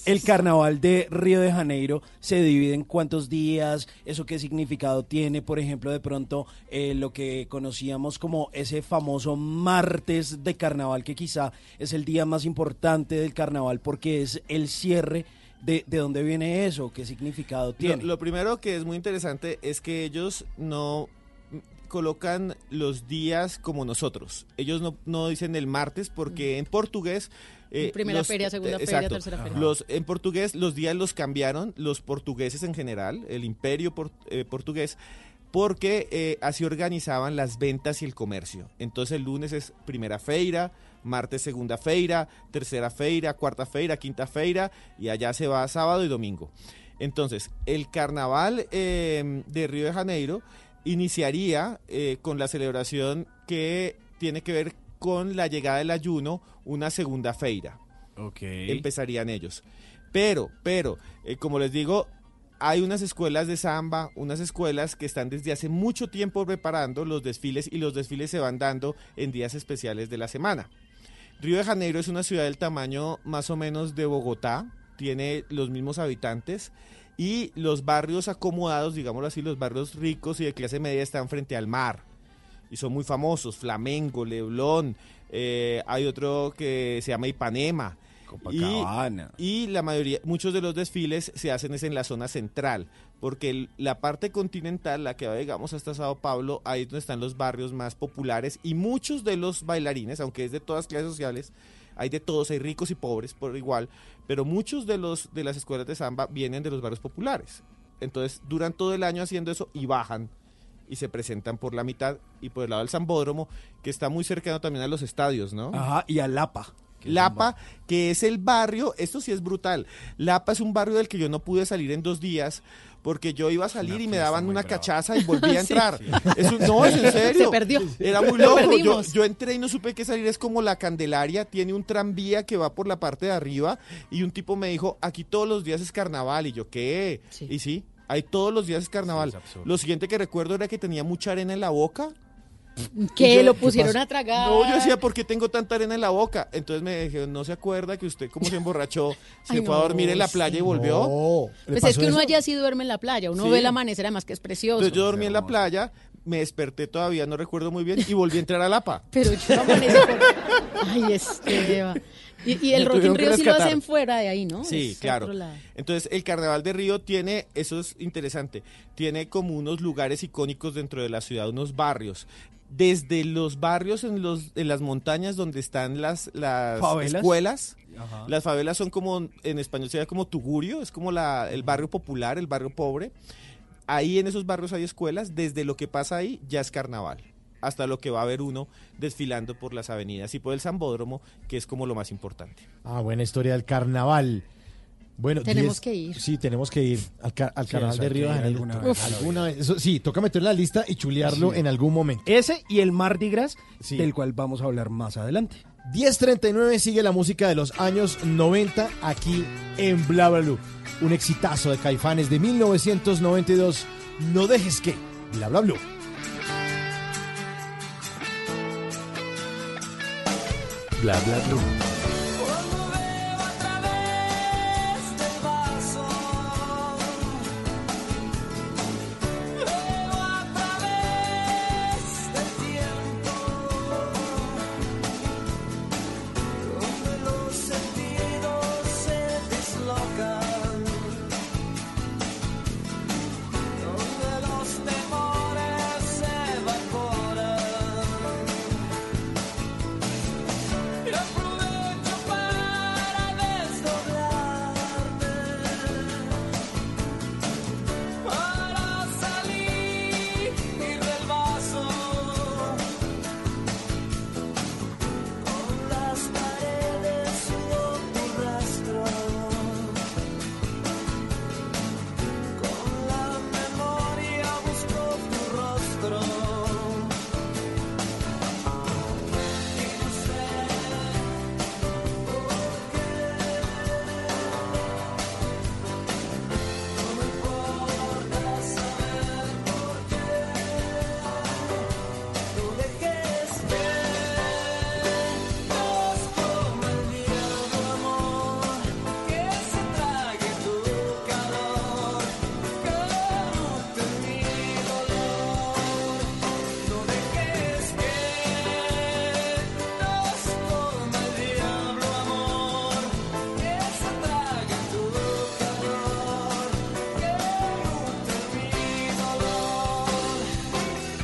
el carnaval de Río de Janeiro se divide en cuántos días, eso qué significado tiene, por ejemplo, de pronto eh, lo que conocíamos como ese famoso martes de carnaval, que quizá es el día más importante del carnaval porque es el cierre. De, ¿De dónde viene eso? ¿Qué significado tiene? lo primero que es muy interesante es que ellos no colocan los días como nosotros. Ellos no, no dicen el martes porque en portugués... eh, Primera feria, segunda feria, tercera feria. Los, en portugués los días los cambiaron los portugueses en general, el imperio por- eh, portugués, porque eh, así organizaban las ventas y el comercio. Entonces el lunes es primera feira, martes segunda feira, tercera feira, cuarta feira, quinta feira y allá se va sábado y domingo. Entonces el carnaval eh, de Río de Janeiro iniciaría eh, con la celebración que tiene que ver con la llegada del ayuno, una segunda feira empezarían ellos. Pero, pero, eh, como les digo, hay unas escuelas de samba, unas escuelas que están desde hace mucho tiempo preparando los desfiles y los desfiles se van dando en días especiales de la semana. Río de Janeiro es una ciudad del tamaño más o menos de Bogotá, tiene los mismos habitantes y los barrios acomodados, digámoslo así, los barrios ricos y de clase media están frente al mar y son muy famosos, Flamengo, Leblon, eh, hay otro que se llama Ipanema. Copacabana. Y, y la mayoría, muchos de los desfiles se hacen es en la zona central, porque la parte continental, la que va, digamos, hasta Sao Paulo, ahí es donde están los barrios más populares y muchos de los bailarines, aunque es de todas clases sociales, hay de todos, hay ricos y pobres por igual, pero muchos de los de las escuelas de samba vienen de los barrios populares. Entonces, duran todo el año haciendo eso y bajan y se presentan por la mitad y por el lado del Zambódromo, que está muy cercano también a los estadios, ¿no? Ajá, y a Lapa. Lapa, que es el barrio, esto sí es brutal. Lapa es un barrio del que yo no pude salir en dos días porque yo iba a salir y me daban una cachaza y volví a Sí. entrar. Es un- no, es en serio. Se perdió. Era muy Lo loco. Yo, yo entré y no supe qué salir. Es como la Candelaria, tiene un tranvía que va por la parte de arriba y un tipo me dijo, aquí todos los días es carnaval. Y yo, ¿qué? Y sí, ahí todos los días es carnaval. Lo siguiente que recuerdo era que tenía mucha arena en la boca. Que lo ¿qué pusieron a tragar. No, yo decía, ¿por qué tengo tanta arena en la boca? Entonces me dijeron, ¿no se acuerda que usted como se emborrachó, se Ay, fue a no, dormir en la playa y volvió? Pues es que uno allá sí duerme en la playa, uno Sí. ve el amanecer además que es precioso. Entonces yo dormí en la playa, me desperté todavía, no recuerdo muy bien, y volví a entrar a Lapa. Pero yo amanecí por... Ay, Esteban. Y, y el Rock in Rio sí lo hacen fuera de ahí, ¿no? Sí, Es claro. Entonces, el Carnaval de Río tiene, eso es interesante, tiene como unos lugares icónicos dentro de la ciudad, unos barrios. Desde los barrios en, los, en las montañas donde están las, las ¿Favelas? escuelas, Ajá. las favelas son como, en español sería como Tugurio, es como la, el barrio popular, el barrio pobre. Ahí en esos barrios hay escuelas, desde lo que pasa ahí ya es carnaval, hasta lo que va a ver uno desfilando por las avenidas y por el Zambódromo, que es como lo más importante. Ah, buena historia del carnaval. Bueno, Tenemos 10 que ir. Sí, tenemos que ir al, ca- al Sí, carnaval eso de Río de Janeiro. alguna vez alguna vez. Eso sí, toca meterlo en la lista y chulearlo Sí. en algún momento. Ese y el Mardi Gras, Sí. del cual vamos a hablar más adelante. 10.39 sigue la música de los años 90 aquí en Bla Bla Blue. Un exitazo de Caifanes de 1992. No dejes que Bla Bla Blue. Bla bla blue.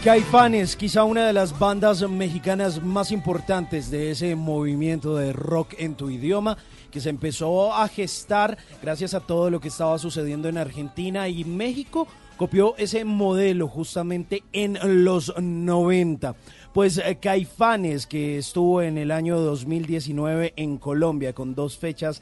Caifanes, quizá una de las bandas mexicanas más importantes de ese movimiento de rock en tu idioma, que se empezó a gestar gracias a todo lo que estaba sucediendo en Argentina y México, copió ese modelo justamente en los 90. Pues eh, Caifanes, que estuvo en el año 2019 en Colombia con dos fechas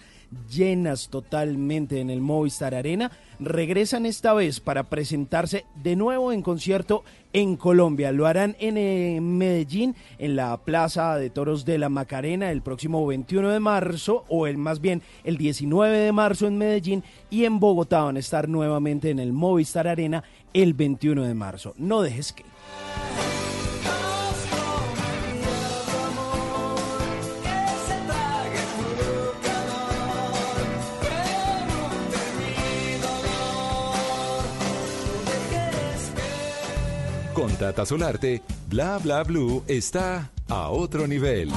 llenas totalmente en el Movistar Arena, regresan esta vez para presentarse de nuevo en concierto en Colombia. Lo harán en eh, Medellín, en la Plaza de Toros de la Macarena, el próximo 21 de marzo, o el más bien el 19 de marzo en Medellín, y en Bogotá van a estar nuevamente en el Movistar Arena el 21 de marzo. No dejes que. Con Tata Solarte, Bla Bla Blue está a otro nivel.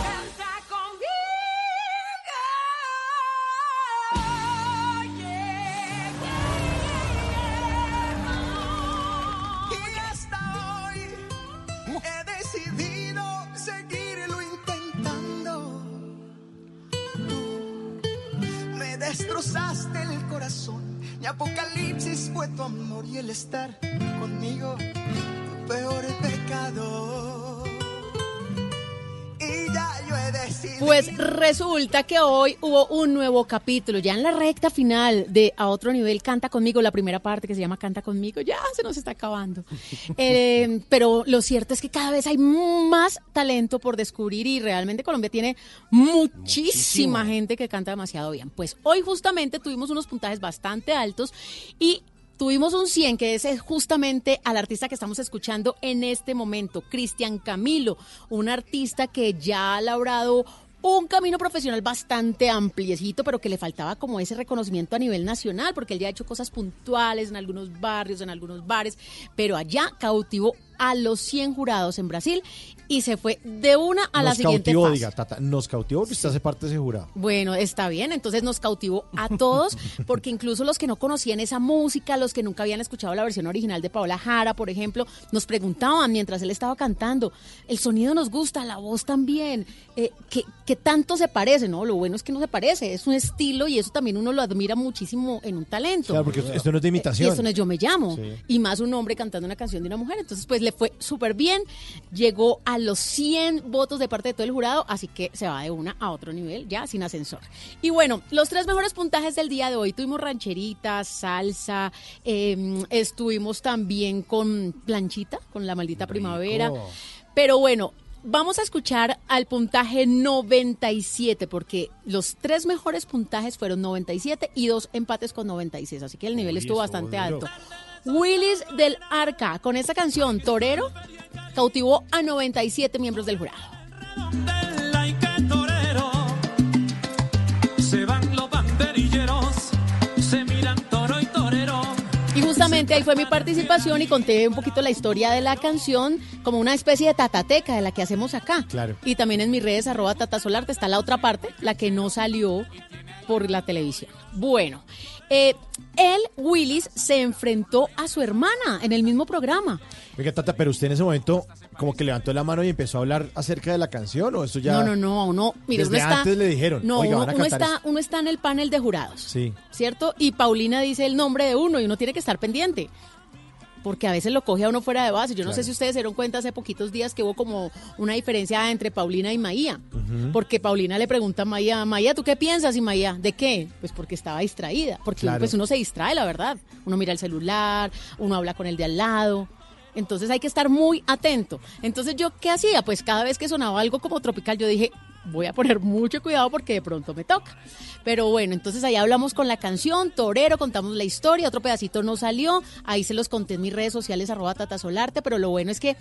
Resulta que hoy hubo un nuevo capítulo, ya en la recta final de A Otro Nivel Canta Conmigo, la primera parte que se llama Canta Conmigo, ya se nos está acabando. Eh, pero lo cierto es que cada vez hay más talento por descubrir y realmente Colombia tiene muchísima gente que canta demasiado bien. Pues hoy justamente tuvimos unos puntajes bastante altos y Tuvimos un 100, que es justamente al artista que estamos escuchando en este momento, Cristian Camilo, un artista que ya ha labrado un camino profesional bastante ampliecito, pero que le faltaba como ese reconocimiento a nivel nacional, porque él ya ha hecho cosas puntuales en algunos barrios, en algunos bares, pero allá cautivó a los 100 jurados en Brasil y se fue de una a la nos siguiente cautivó, fase. diga, Tata, nos cautivó porque usted hace parte de ese jurado. Bueno, está bien, entonces nos cautivó a todos, porque incluso los que no conocían esa música, los que nunca habían escuchado la versión original de Paola Jara, por ejemplo, nos preguntaban mientras él estaba cantando, el sonido nos gusta, la voz también, eh, ¿qué, qué tanto se parece? No, lo bueno es que no se parece, es un estilo y eso también uno lo admira muchísimo en un talento. Claro, porque esto no es de imitación. Y eso no es Yo Me Llamo. Sí. Y más un hombre cantando una canción de una mujer. Entonces, pues le fue súper bien. Llegó a los 100 votos de parte de todo el jurado, así que se va de una a otro nivel, ya sin ascensor. Y bueno, los tres mejores puntajes del día de hoy. Tuvimos rancheritas, salsa, eh, estuvimos también con planchita, con la maldita primavera. Pero bueno, vamos a escuchar al puntaje 97, porque los tres mejores puntajes fueron 97 y dos empates con 96, así que el nivel Uy, estuvo estuvo bastante duro. alto. Willis del Arca, con esa canción, Torero, cautivó a 97 miembros del jurado. Y justamente ahí fue mi participación y conté un poquito la historia de la canción como una especie de tatateca de la que hacemos acá. Claro. Y también en mis redes, arroba tatasolarte, está la otra parte, la que no salió por la televisión. Bueno, eh, él, Willis, se enfrentó a su hermana en el mismo programa. Oiga, Tata, pero usted en ese momento como que levantó la mano y empezó a hablar acerca de la canción o eso ya... No, no, no, no. Mire, Desde uno está, antes le dijeron, No, "Oiga, uno, uno está, uno está en el panel de jurados. Sí. ¿cierto? Y Paulina dice el nombre de uno y uno tiene que estar pendiente. Porque a veces lo coge a uno fuera de base. Yo no Claro. sé si ustedes se dieron cuenta hace poquitos días que hubo como una diferencia entre Paulina y Maía. Porque Paulina le pregunta a Maía, Maía, ¿tú qué piensas? Y Maía, ¿de qué? Pues porque estaba distraída. Porque Claro. pues uno se distrae, la verdad. Uno mira el celular, uno habla con el de al lado. Entonces hay que estar muy atento. Entonces yo, ¿qué hacía? Pues cada vez que sonaba algo como tropical, yo dije, voy a poner mucho cuidado porque de pronto me toca. Pero bueno, entonces ahí hablamos con la canción, Torero, contamos la historia, otro pedacito no salió, ahí se los conté en mis redes sociales, arroba tatasolarte, pero lo bueno es que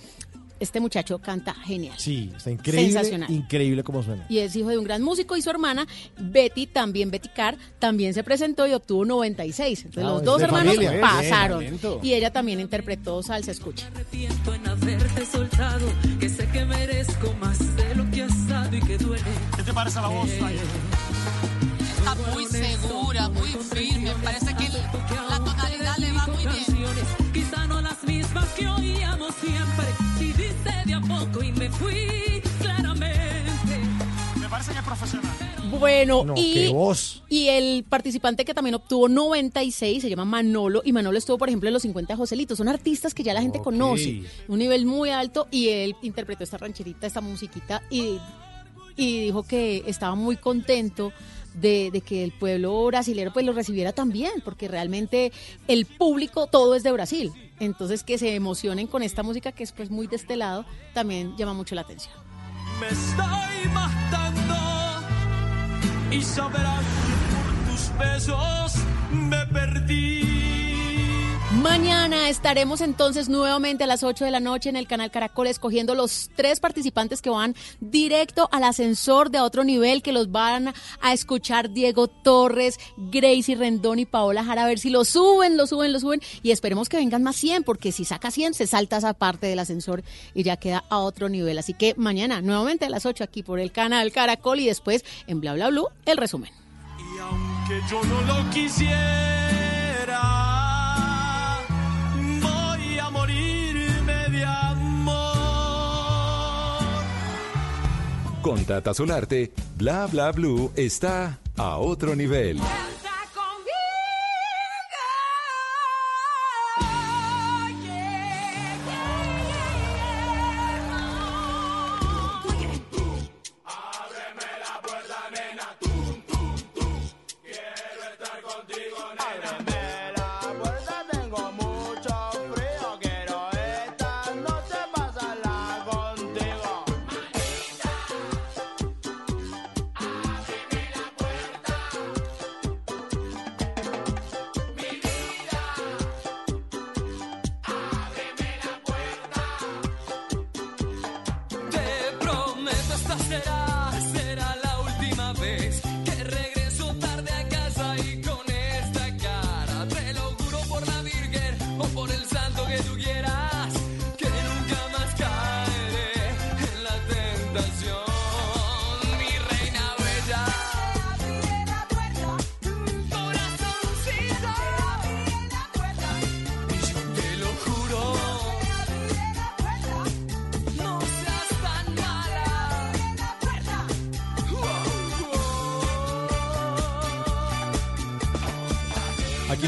este muchacho canta genial. Sí, está increíble, Sensacional. increíble como suena. Y es hijo de un gran músico y su hermana, Betty, también Betty Carr, también se presentó y obtuvo 96. Entonces Ah, los dos hermanos familia. Bien, pasaron. y ella también interpretó Salsa Escucha. en haberte soltado, que sé que merezco más de lo que has dado y que duele. ¿Qué te parece la voz? Está muy segura, muy firme. Parece que la tonalidad le va muy bien. Quizá no las mismas que oíamos siempre, loco y me fui claramente. Me parece que es profesional. Bueno, No, y, y el participante que también obtuvo 96 se llama Manolo, y Manolo estuvo, por ejemplo, en los 50 de Joselito. Son artistas que ya la gente conoce, un nivel muy alto, y él interpretó esta rancherita, esta musiquita, y, y dijo que estaba muy contento. De, que el pueblo brasilero pues lo recibiera también, porque realmente el público todo es de Brasil. Entonces que se emocionen con esta música que es pues muy de este lado, también llama mucho la atención. Me estoy matando y por tus besos me perdí. Mañana estaremos entonces nuevamente a las 8 de la noche en el canal Caracol escogiendo los tres participantes que van directo al ascensor de otro nivel, que los van a escuchar Diego Torres, Gracie Rendón y Paola Jara, a ver si lo suben, lo suben, lo suben y esperemos que vengan más 100, porque si saca 100 se salta esa parte del ascensor y ya queda a otro nivel. Así que mañana nuevamente a las 8 aquí por el canal Caracol y después en Bla Bla Blue el resumen. Y aunque yo no lo quisiera, morirme de amor. Con Tata Solarte, Bla Bla Blue está a otro nivel.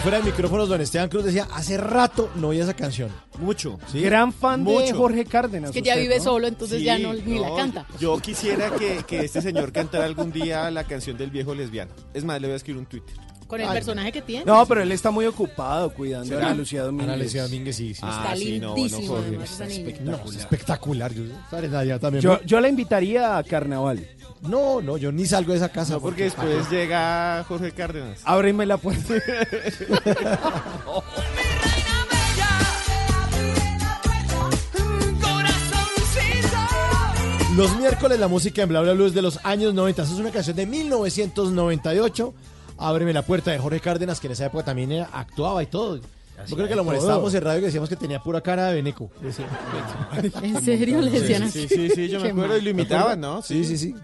Fuera de micrófonos, don Esteban Cruz decía, hace rato no oía esa canción. Mucho. ¿Sí? Gran fan de. Jorge Cárdenas. Que ya usted, vive ¿no? solo, entonces ya no, ni la canta. Yo quisiera que, que este señor cantara algún día la canción del viejo lesbiano. Es más, le voy a escribir un Twitter. Con el Ay, personaje que tiene. No, pero él está muy ocupado cuidando ¿Será? a Lucía Domínguez. Ana Lucía Domínguez, sí, sí. Ah, Está sí, no, además, está esa niña. No, es espectacular. Yo. Yo, yo la invitaría a carnaval. No, no, yo ni salgo de esa casa. No, porque después llega Jorge Cárdenas. Ábreme la puerta. Los miércoles la música en Bla Bla Blue es de los años 90. Esa es una canción de 1998. Ábreme la puerta de Jorge Cárdenas, que en esa época también era- actuaba y todo. Yo creo que lo molestábamos en radio que decíamos que tenía pura cara de Beneco. ¿En serio le decían Sí, así? sí, sí, yo me acuerdo y lo imitaban, ¿no? Sí, sí, sí.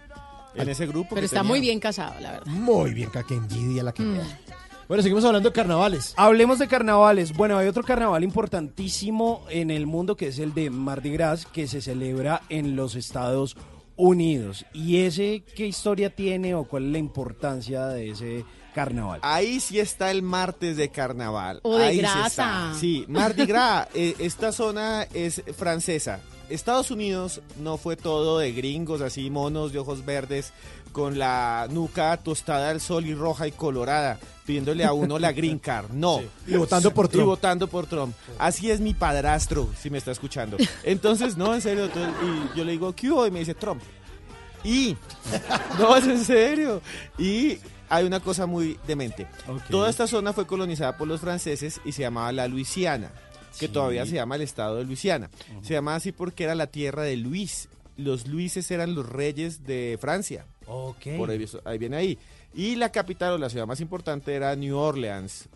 En ese grupo. Pero está tenía. muy bien casado, la verdad. Muy bien, que envidia la que me da. Bueno, seguimos hablando de carnavales. Hablemos de carnavales. Bueno, hay otro carnaval importantísimo en el mundo que es el de Mardi Gras, que se celebra en los Estados Unidos. ¿Y ese qué historia tiene o cuál es la importancia de ese carnaval? Ahí sí está el martes de carnaval. O de Ahí sí grasa. está. Sí, Mardi Gras. eh, esta zona es francesa. Estados Unidos no fue todo de gringos así, monos de ojos verdes, con la nuca tostada al sol y roja y colorada, pidiéndole a uno la green card. No. Y votando por Trump. Y votando por Trump. Así es mi padrastro, si me está escuchando. Entonces, no, en serio. y yo le digo, ¿qué hubo? Y me dice, Trump. Y, no, es en serio. Y hay una cosa muy demente. Toda esta zona fue colonizada por los franceses y se llamaba la Luisiana, que todavía se llama el estado de Luisiana. Se llama así porque era la tierra de Luis. Los Luises eran los reyes de Francia. Ok. Por ahí, ahí viene ahí. Y la capital o la ciudad más importante era New Orleans.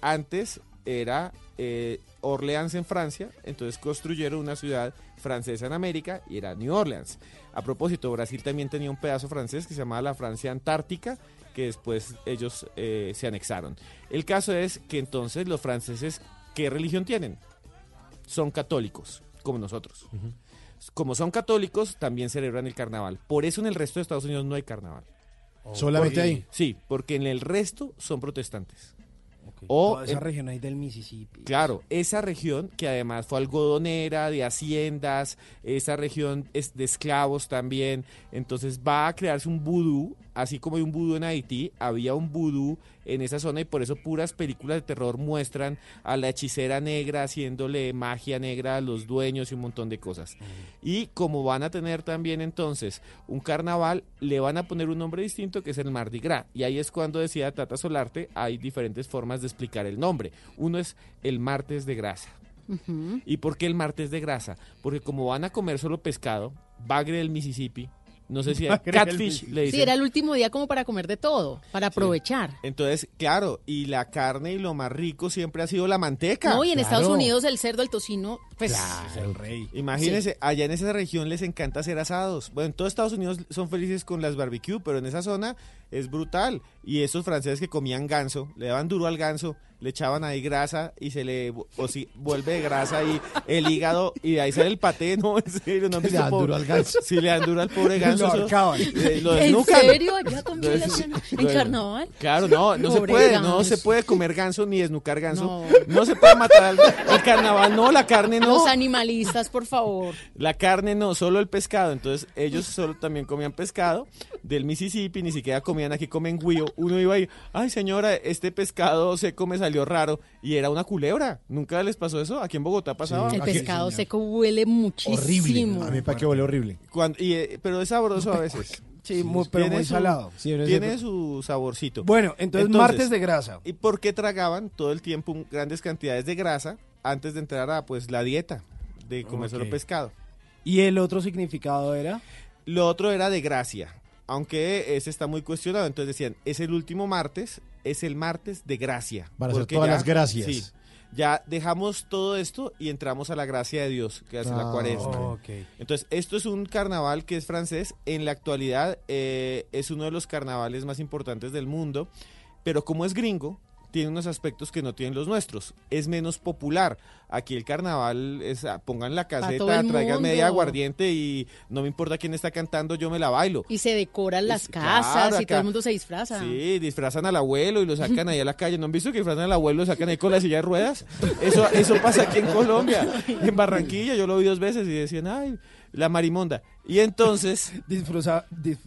Antes era eh, Orleans en Francia, entonces construyeron una ciudad francesa en América y era New Orleans. A propósito, Brasil también tenía un pedazo francés que se llamaba la Francia Antártica, que después ellos eh, se anexaron. El caso es que entonces los franceses, ¿qué religión tienen? Son católicos, como nosotros. como son católicos, también celebran el carnaval. Por eso en el resto de Estados Unidos no hay carnaval. Solamente Porque- ahí. Sí, porque en el resto son protestantes. O Toda esa en- región ahí del Mississippi. Claro, esa región que además fue algodonera, de haciendas, esa región es de esclavos también, entonces va a crearse un vudú, así como hay un vudú en Haití, había un vudú en esa zona y por eso puras películas de terror muestran a la hechicera negra haciéndole magia negra a los dueños y un montón de cosas. Y como van a tener también entonces un carnaval, le van a poner un nombre distinto que es el Mardi Gras. Y ahí es cuando decía Tata Solarte, hay diferentes formas de explicar el nombre. Uno es el martes de grasa. ¿Y por qué el martes de grasa? Porque como van a comer solo pescado, bagre del Mississippi, no sé si del catfish, le dicen. Sí, era el último día como para comer de todo, para aprovechar. Entonces, claro, y la carne y lo más rico siempre ha sido la manteca. No, y en Estados Unidos el cerdo, el tocino, pues Claro. el rey. Imagínense, allá en esa región les encanta hacer asados. Bueno, en todo Estados Unidos son felices con las barbecue, pero en esa zona es brutal. Y esos franceses que comían ganso, le daban duro al ganso, le echaban ahí grasa y se le o si, vuelve de grasa ahí el hígado y de ahí sale el paté, ¿no? En serio, ¿no han Le dan pobre- duro al ganso. Sí, le dan duro al pobre ganso. Lo ahorcaban. eh, lo ¿En serio? ¿Allá también lo en des- carnaval? Claro, no, no se puede, no se puede comer ganso ni desnucar ganso. No. No, se puede matar al el carnaval, no, la carne no. Los animalistas, por favor. La carne no, solo el pescado. Entonces ellos solo también comían pescado del Mississippi, ni siquiera comían aquí, comen guío. Uno iba ahí, ay señora, este pescado seco me salió raro y era una culebra. ¿Nunca les pasó eso? Aquí en Bogotá pasaba. El Aquí- pescado seco huele muchísimo. Horrible. A mí para que huele horrible. Cuando- y, eh, pero es sabroso a veces. Sí, muy- pero Tiene muy su- salado. Sí, Tiene su saborcito. Bueno, entonces, martes de grasa. ¿Y por qué tragaban todo el tiempo grandes cantidades de grasa antes de entrar a pues la dieta de comer solo Ok. pescado? ¿Y el otro significado era? Lo otro era de gracia, aunque ese está muy cuestionado. Entonces decían, es el último martes, es el martes de gracia. Para hacer todas las gracias. Sí, ya dejamos todo esto y entramos a la gracia de Dios, que hace la Ah, cuaresma. Entonces, esto es un carnaval que es francés. En la actualidad eh, es uno de los carnavales más importantes del mundo, pero como es gringo, tiene unos aspectos que no tienen los nuestros. Es menos popular. Aquí el carnaval es, ah, pongan la caseta, traigan media aguardiente y no me importa quién está cantando, yo me la bailo. Y se decoran las Es- casas claro, y todo el mundo se disfraza. Sí, disfrazan al abuelo y lo sacan ahí a la calle. ¿No han visto que disfrazan al abuelo y lo sacan ahí con la silla de ruedas? Eso, eso pasa aquí en Colombia. En Barranquilla yo lo vi dos veces y decían, ay, la marimonda. Y entonces... Disfruza, dif-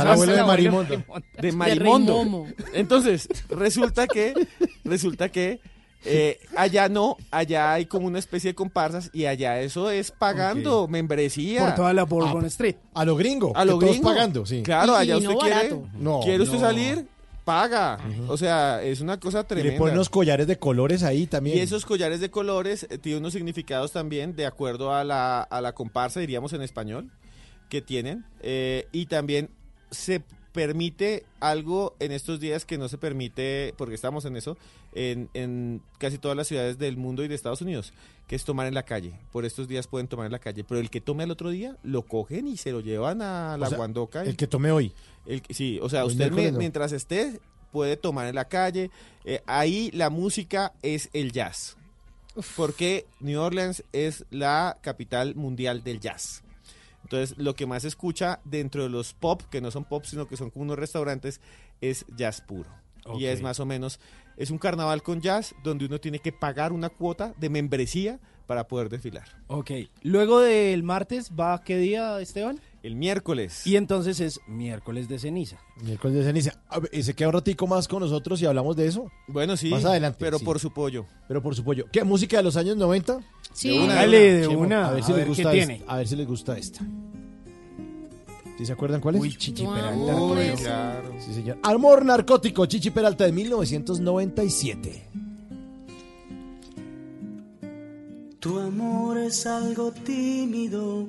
al abuelo de Marimondo. De marimondo. Entonces, resulta que, resulta que eh, allá no, allá hay como una especie de comparsas y allá eso es pagando membresía. Por toda la Bourbon Street. A lo gringo. A lo que todos gringo. pagando, sí. Claro, allá y usted no quiere, barato. No, quiere usted no. salir, paga. O sea, es una cosa Y tremenda. le ponen unos collares de colores ahí también. Y esos collares de colores eh, tienen unos significados también de acuerdo a la, a la comparsa, diríamos en español, que tienen. Eh, y también se permite algo en estos días que no se permite, porque estamos en eso, en, en casi todas las ciudades del mundo y de Estados Unidos, que es tomar en la calle. Por estos días pueden tomar en la calle, pero el que tome al otro día, lo cogen y se lo llevan a la O sea, guandoca. y- El que tomé hoy. El que- sí, o sea, El usted miércoles me- no. mientras esté puede tomar en la calle. Eh, ahí la música es el jazz. Porque New Orleans es la capital mundial del jazz. Entonces, lo que más se escucha dentro de los pop, que no son pop, sino que son como unos restaurantes, es jazz puro. Y es más o menos, es un carnaval con jazz donde uno tiene que pagar una cuota de membresía para poder desfilar. Ok. Luego del martes, ¿va qué día, Esteban? El miércoles. Y entonces es miércoles de ceniza. Miércoles de ceniza. A ver, ¿y ¿Se queda un ratico más con nosotros y hablamos de eso? Bueno, sí. Más adelante, Pero sí. por su pollo. Pero por su pollo. ¿Qué? ¿Música de los años 90? Sí. De una. Hágale de Chemo, una. A ver si les gusta esta. A ver si les gusta esta. ¿Sí se acuerdan cuál es? Uy, Chichi Tu Peralta. amor Uy, es- claro. Sí, señor. Amor narcótico, Chichi Peralta de 1997. Tu amor es algo tímido,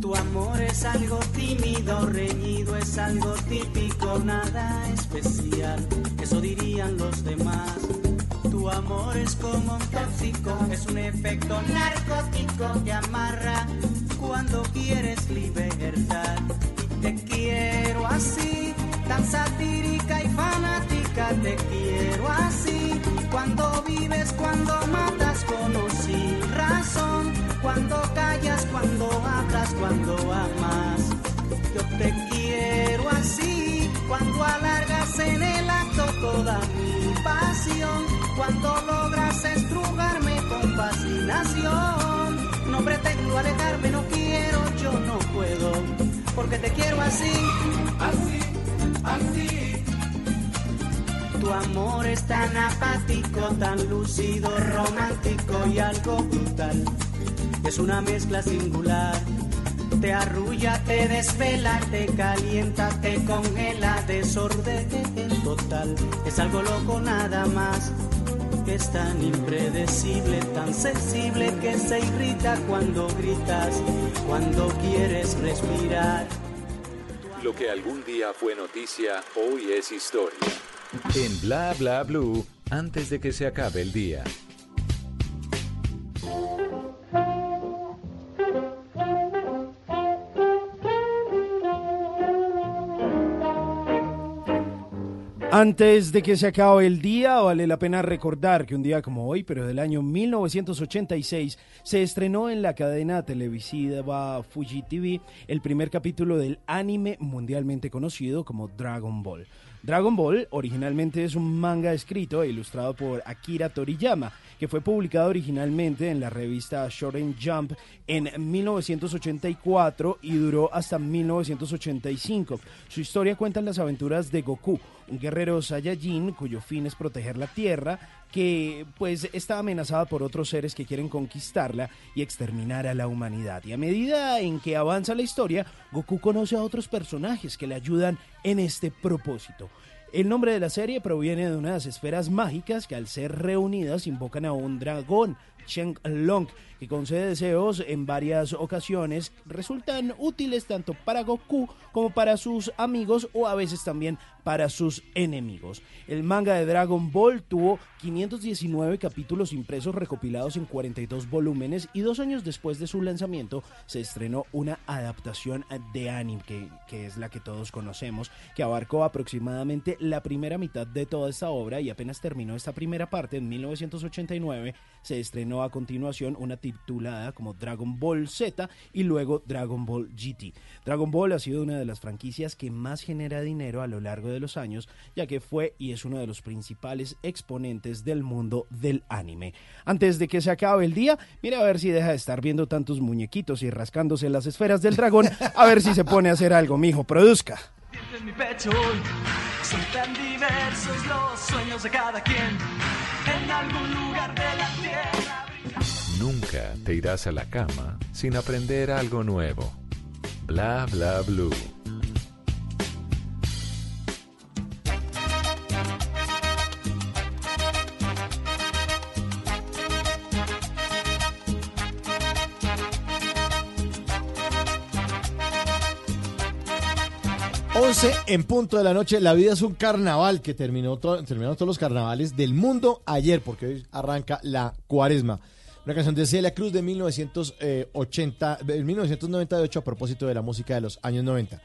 Tu amor es algo tímido, reñido, es algo típico, nada especial. Eso dirían los demás. Tu amor es como un tóxico, es un efecto narcótico que amarra cuando quieres libertad. Te quiero así, tan satírica y fanática, te quiero así. Cuando vives, cuando matas con o sin razón, cuando cuando amas. Yo te quiero así, cuando alargas en el acto toda mi pasión, cuando logras estrugarme con fascinación. No pretendo alejarme, no quiero, yo no puedo, porque te quiero así, así, así. Tu amor es tan apático, tan lúcido, romántico y algo brutal. Es una mezcla singular. Te arrulla, te desvela, te calienta, te congela, desorden total. Es algo loco nada más. Es tan impredecible, tan sensible que se irrita cuando gritas, cuando quieres respirar. Lo que algún día fue noticia, hoy es historia. En Bla Bla Blue, antes de que se acabe el día. Antes de que se acabe el día, vale la pena recordar que un día como hoy, pero del año 1986, se estrenó en la cadena televisiva Fuji TV el primer capítulo del anime mundialmente conocido como Dragon Ball. Dragon Ball originalmente es un manga escrito e ilustrado por Akira Toriyama, que fue publicado originalmente en la revista Shonen Jump en 1984 y duró hasta 1985. Su historia cuenta las aventuras de Goku, un guerrero Saiyajin cuyo fin es proteger la Tierra, que pues está amenazada por otros seres que quieren conquistarla y exterminar a la humanidad. Y a medida en que avanza la historia, Goku conoce a otros personajes que le ayudan en este propósito. El nombre de la serie proviene de unas esferas mágicas que al ser reunidas invocan a un dragón, Cheng Long, concede deseos en varias ocasiones, resultan útiles tanto para Goku como para sus amigos o a veces también para sus enemigos. El manga de Dragon Ball tuvo 519 capítulos impresos recopilados en 42 volúmenes y dos años después de su lanzamiento se estrenó una adaptación de anime que, que es la que todos conocemos, que abarcó aproximadamente la primera mitad de toda esta obra y apenas terminó esta primera parte en 1989 se estrenó a continuación una titulada como Dragon Ball Z y luego Dragon Ball GT. Dragon Ball ha sido una de las franquicias que más genera dinero a lo largo de los años, ya que fue y es uno de los principales exponentes del mundo del anime. Antes de que se acabe el día, mira a ver si deja de estar viendo tantos muñequitos y rascándose las esferas del dragón, a ver si se pone a hacer algo, mijo, produzca. mi. Nunca te irás a la cama sin aprender algo nuevo. Bla Bla Blue. En punto de la noche. La vida es un carnaval que terminó to- terminaron todos los carnavales del mundo ayer, porque hoy arranca la cuaresma. Una canción de Celia Cruz de 1980, de 1998 a propósito de la música de los años 90.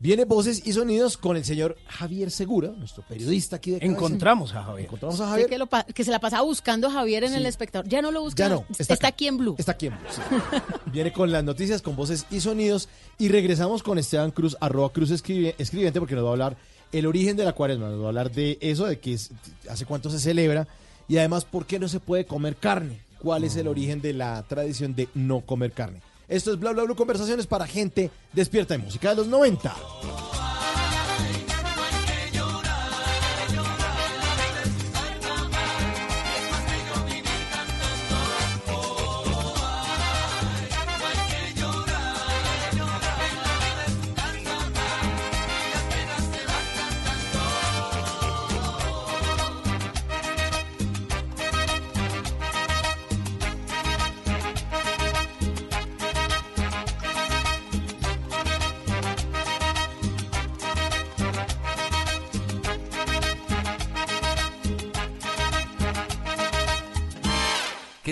Viene voces y sonidos con el señor Javier Segura, nuestro periodista aquí de. Encontramos a Javier. Encontramos a Sé Javier. que, lo pa- que se la pasaba buscando a Javier en Sí. el espectador. Ya no lo busca. Ya no, Está, aquí en Blue. Está aquí en Blue, sí. Viene con las noticias, con voces y sonidos. Y regresamos con Esteban Cruz, arroba Cruz escribe- escribiente, porque nos va a hablar el origen de la cuaresma. Nos va a hablar de eso, de que es- hace cuánto se celebra. Y además, ¿por qué no se puede comer carne? ¿Cuál es el origen de la tradición de no comer carne? Esto es Bla Bla Blue, conversaciones para gente despierta de música de los 90.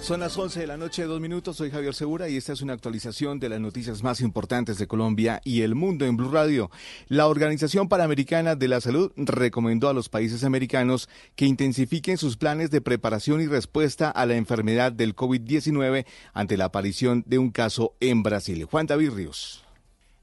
Son las 11 de la noche, dos minutos. Soy Javier Segura y esta es una actualización de las noticias más importantes de Colombia y el mundo en Blue Radio. La Organización Panamericana de la Salud recomendó a los países americanos que intensifiquen sus planes de preparación y respuesta a la enfermedad del COVID-19 ante la aparición de un caso en Brasil. Juan David Ríos.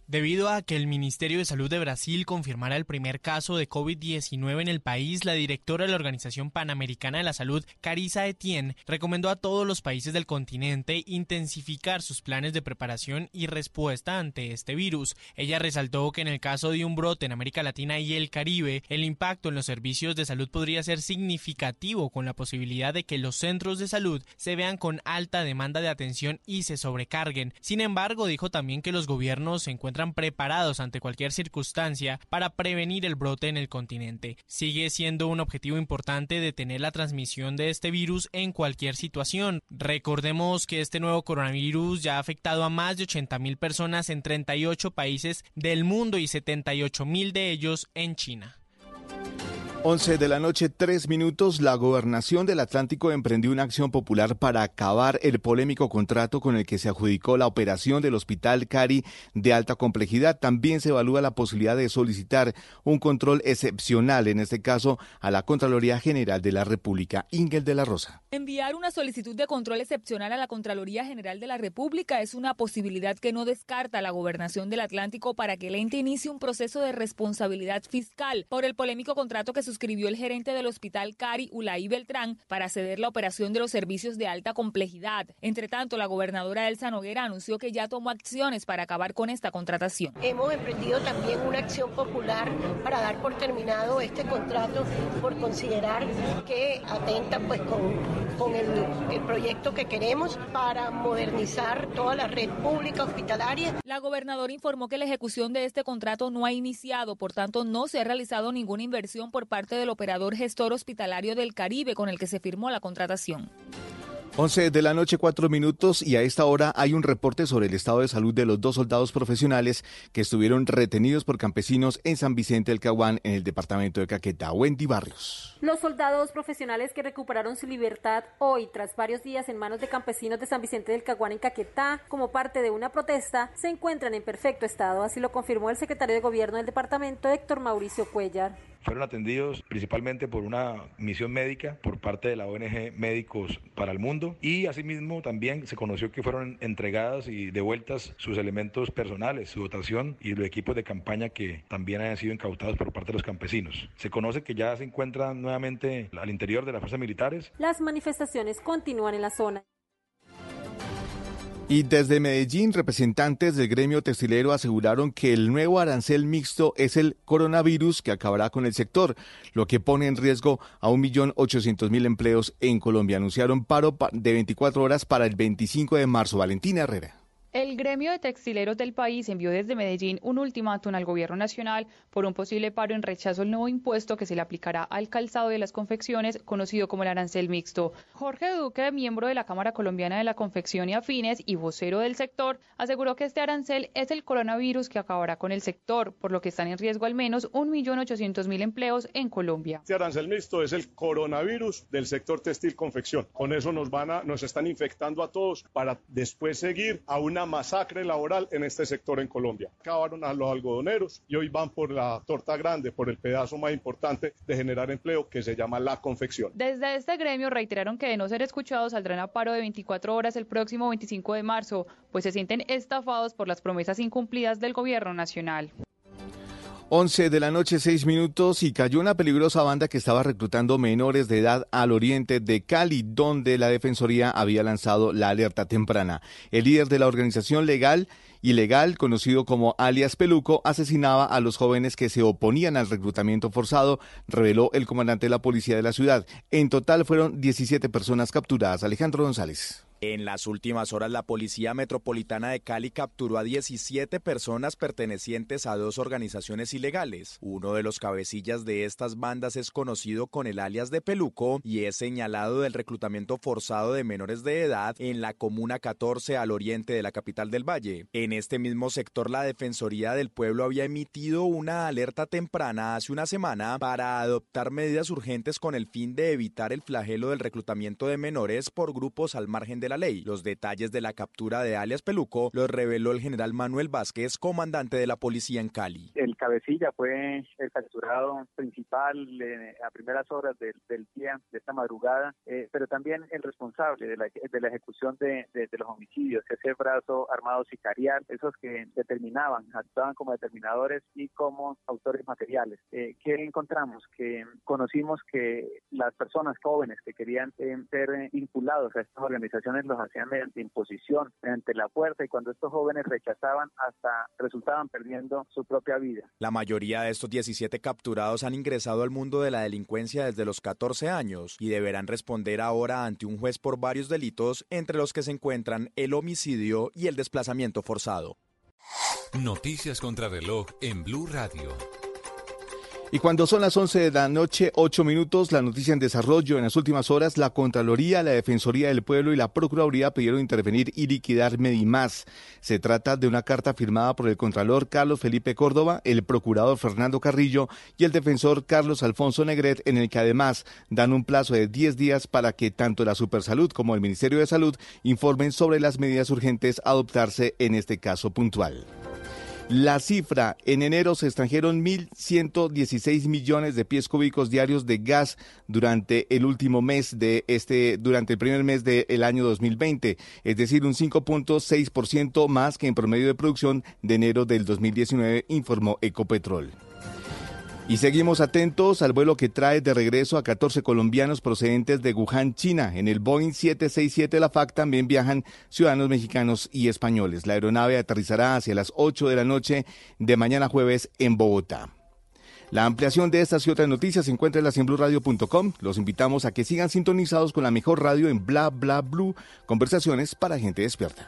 Debido a que el Ministerio de Salud de Brasil confirmara el primer caso de COVID-19 en el país, la directora de la Organización Panamericana de la Salud, Carissa Etienne, recomendó a todos los países del continente intensificar sus planes de preparación y respuesta ante este virus. Ella resaltó que en el caso de un brote en América Latina y el Caribe, el impacto en los servicios de salud podría ser significativo con la posibilidad de que los centros de salud se vean con alta demanda de atención y se sobrecarguen. Sin embargo, dijo también que los gobiernos se encuentran preparados ante cualquier circunstancia para prevenir el brote en el continente. Sigue siendo un objetivo importante detener la transmisión de este virus en cualquier situación. Recordemos que este nuevo coronavirus ya ha afectado a más de 80.000 personas en 38 países del mundo y 78.000 de ellos en China. 11 de la noche, 3 minutos, la gobernación del Atlántico emprendió una acción popular para acabar el polémico contrato con el que se adjudicó la operación del Hospital Cari de alta complejidad. También se evalúa la posibilidad de solicitar un control excepcional, en este caso a la Contraloría General de la República. Ingel de la Rosa. Enviar una solicitud de control excepcional a la Contraloría General de la República es una posibilidad que no descarta la gobernación del Atlántico para que el ente inicie un proceso de responsabilidad fiscal por el polémico contrato que suscribió el gerente del hospital Cari Ulay Beltrán para ceder la operación de los servicios de alta complejidad. Entre tanto, la gobernadora Elsa Noguera anunció que ya tomó acciones para acabar con esta contratación. Hemos emprendido también una acción popular para dar por terminado este contrato por considerar que atenta pues con, con el, el proyecto que queremos para modernizar toda la red pública hospitalaria. La gobernadora informó que la ejecución de este contrato no ha iniciado, por tanto no se ha realizado ninguna inversión por parte del operador gestor hospitalario del Caribe con el que se firmó la contratación. 11 de la noche, 4 minutos, y a esta hora hay un reporte sobre el estado de salud de los dos soldados profesionales que estuvieron retenidos por campesinos en San Vicente del Caguán, en el departamento de Caquetá. Wendy Barrios. Los soldados profesionales que recuperaron su libertad hoy, tras varios días en manos de campesinos de San Vicente del Caguán en Caquetá, como parte de una protesta, se encuentran en perfecto estado, así lo confirmó el secretario de Gobierno del departamento, Héctor Mauricio Cuellar fueron atendidos principalmente por una misión médica por parte de la ONG Médicos para el Mundo y asimismo también se conoció que fueron entregadas y devueltas sus elementos personales, su dotación y los equipos de campaña que también hayan sido incautados por parte de los campesinos. Se conoce que ya se encuentran nuevamente al interior de las fuerzas militares. Las manifestaciones continúan en la zona. Y desde Medellín, representantes del gremio textilero aseguraron que el nuevo arancel mixto es el coronavirus que acabará con el sector, lo que pone en riesgo a 1.800.000 empleos en Colombia. Anunciaron paro de 24 horas para el 25 de marzo. Valentina Herrera. El gremio de textileros del país envió desde Medellín un ultimátum al gobierno nacional por un posible paro en rechazo al nuevo impuesto que se le aplicará al calzado de las confecciones, conocido como el arancel mixto. Jorge Duque, miembro de la Cámara Colombiana de la Confección y Afines y vocero del sector, aseguró que este arancel es el coronavirus que acabará con el sector, por lo que están en riesgo al menos 1.800.000 empleos en Colombia. Este arancel mixto es el coronavirus del sector textil confección. Con eso nos van a, nos están infectando a todos para después seguir a una masacre laboral en este sector en Colombia. Acabaron a los algodoneros y hoy van por la torta grande, por el pedazo más importante de generar empleo que se llama la confección. Desde este gremio reiteraron que de no ser escuchados saldrán a paro de 24 horas el próximo 25 de marzo, pues se sienten estafados por las promesas incumplidas del gobierno nacional. 11 de la noche, 6 minutos, y cayó una peligrosa banda que estaba reclutando menores de edad al oriente de Cali, donde la Defensoría había lanzado la alerta temprana. El líder de la organización legal ilegal, conocido como alias Peluco, asesinaba a los jóvenes que se oponían al reclutamiento forzado, reveló el comandante de la policía de la ciudad. En total fueron 17 personas capturadas. Alejandro González. En las últimas horas, la Policía Metropolitana de Cali capturó a 17 personas pertenecientes a dos organizaciones ilegales. Uno de los cabecillas de estas bandas es conocido con el alias de Peluco y es señalado del reclutamiento forzado de menores de edad en la Comuna 14 al oriente de la capital del Valle. En este mismo sector, la Defensoría del Pueblo había emitido una alerta temprana hace una semana para adoptar medidas urgentes con el fin de evitar el flagelo del reclutamiento de menores por grupos al margen de la ley. Los detalles de la captura de alias Peluco los reveló el general Manuel Vázquez, comandante de la policía en Cali. El cabecilla fue el capturado principal eh, a primeras horas del, día de esta madrugada, eh, pero también el responsable de la, de la ejecución de, los homicidios, ese brazo armado sicarial, esos que determinaban, actuaban como determinadores y como autores materiales. Eh, ¿Qué encontramos? Que conocimos que las personas jóvenes que querían eh, ser vinculados a estas organizaciones los hacían mediante imposición, mediante la fuerza, y cuando estos jóvenes rechazaban, hasta resultaban perdiendo su propia vida. La mayoría de estos 17 capturados han ingresado al mundo de la delincuencia desde los 14 años y deberán responder ahora ante un juez por varios delitos, entre los que se encuentran el homicidio y el desplazamiento forzado. Noticias contra reloj en Blue Radio. Y cuando son las 11 de la noche, 8 minutos, la noticia en desarrollo. En las últimas horas, la Contraloría, la Defensoría del Pueblo y la Procuraduría pidieron intervenir y liquidar Medimás. Se trata de una carta firmada por el Contralor Carlos Felipe Córdoba, el Procurador Fernando Carrillo y el Defensor Carlos Alfonso Negret, en el que además dan un plazo de 10 días para que tanto la Supersalud como el Ministerio de Salud informen sobre las medidas urgentes a adoptarse en este caso puntual. La cifra, en enero se extrajeron 1.116 millones de pies cúbicos diarios de gas durante el último mes de este, durante el primer mes del año 2020, es decir, un 5.6% más que en promedio de producción de enero del 2019, informó Ecopetrol. Y seguimos atentos al vuelo que trae de regreso a 14 colombianos procedentes de Wuhan, China. En el Boeing 767 de la FAC también viajan ciudadanos mexicanos y españoles. La aeronave aterrizará hacia las 8 de la noche de mañana jueves en Bogotá. La ampliación de estas y otras noticias se encuentra en la cienbluradio.com. Los invitamos a que sigan sintonizados con la mejor radio en Bla Bla Blue. Conversaciones para gente despierta.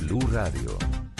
Blue Radio,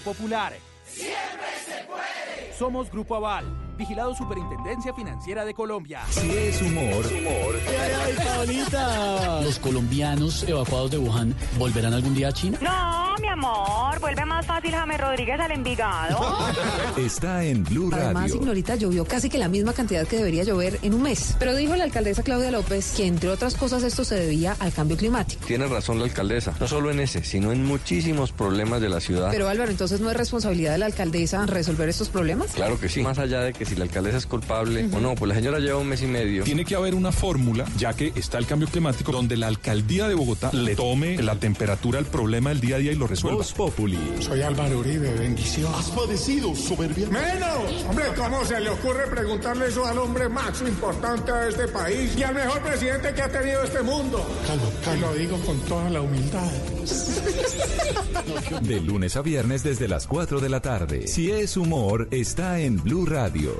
Popular. Siempre se puede. Somos Grupo Aval, vigilado Superintendencia Financiera de Colombia. Si es humor, humor. ¡Ay, Paulita! ¿Los colombianos evacuados de Wuhan volverán algún día a China? No, mi amor, vuelve más fácil James Rodríguez al Envigado. Está en Blue Radio. Además, Ignorita llovió casi que la misma cantidad que debería llover en un mes. Pero dijo la alcaldesa Claudia López que, entre otras cosas, esto se debía al cambio climático. Tiene razón la alcaldesa, no solo en ese, sino en muchísimos problemas de la ciudad. Pero Álvaro, entonces no es responsabilidad de la alcaldesa resolver estos problemas? Claro que sí. Más allá de que si la alcaldesa es culpable uh -huh. o no, pues la señora lleva un mes y medio. Tiene que haber una fórmula, ya que está el cambio climático, donde la alcaldía de Bogotá le tome la temperatura al problema del día a día y lo resuelva. Voz Populi. Soy Álvaro Uribe, bendición. ¿Has padecido soberbia? ¡Menos! Hombre, ¿cómo se le ocurre preguntarle eso al hombre más importante de este país y al mejor presidente que ha tenido este mundo? Calma, calma. Lo digo con toda la humildad. De lunes a viernes desde las 4 de la tarde. Si es humor, está en Blue Radio,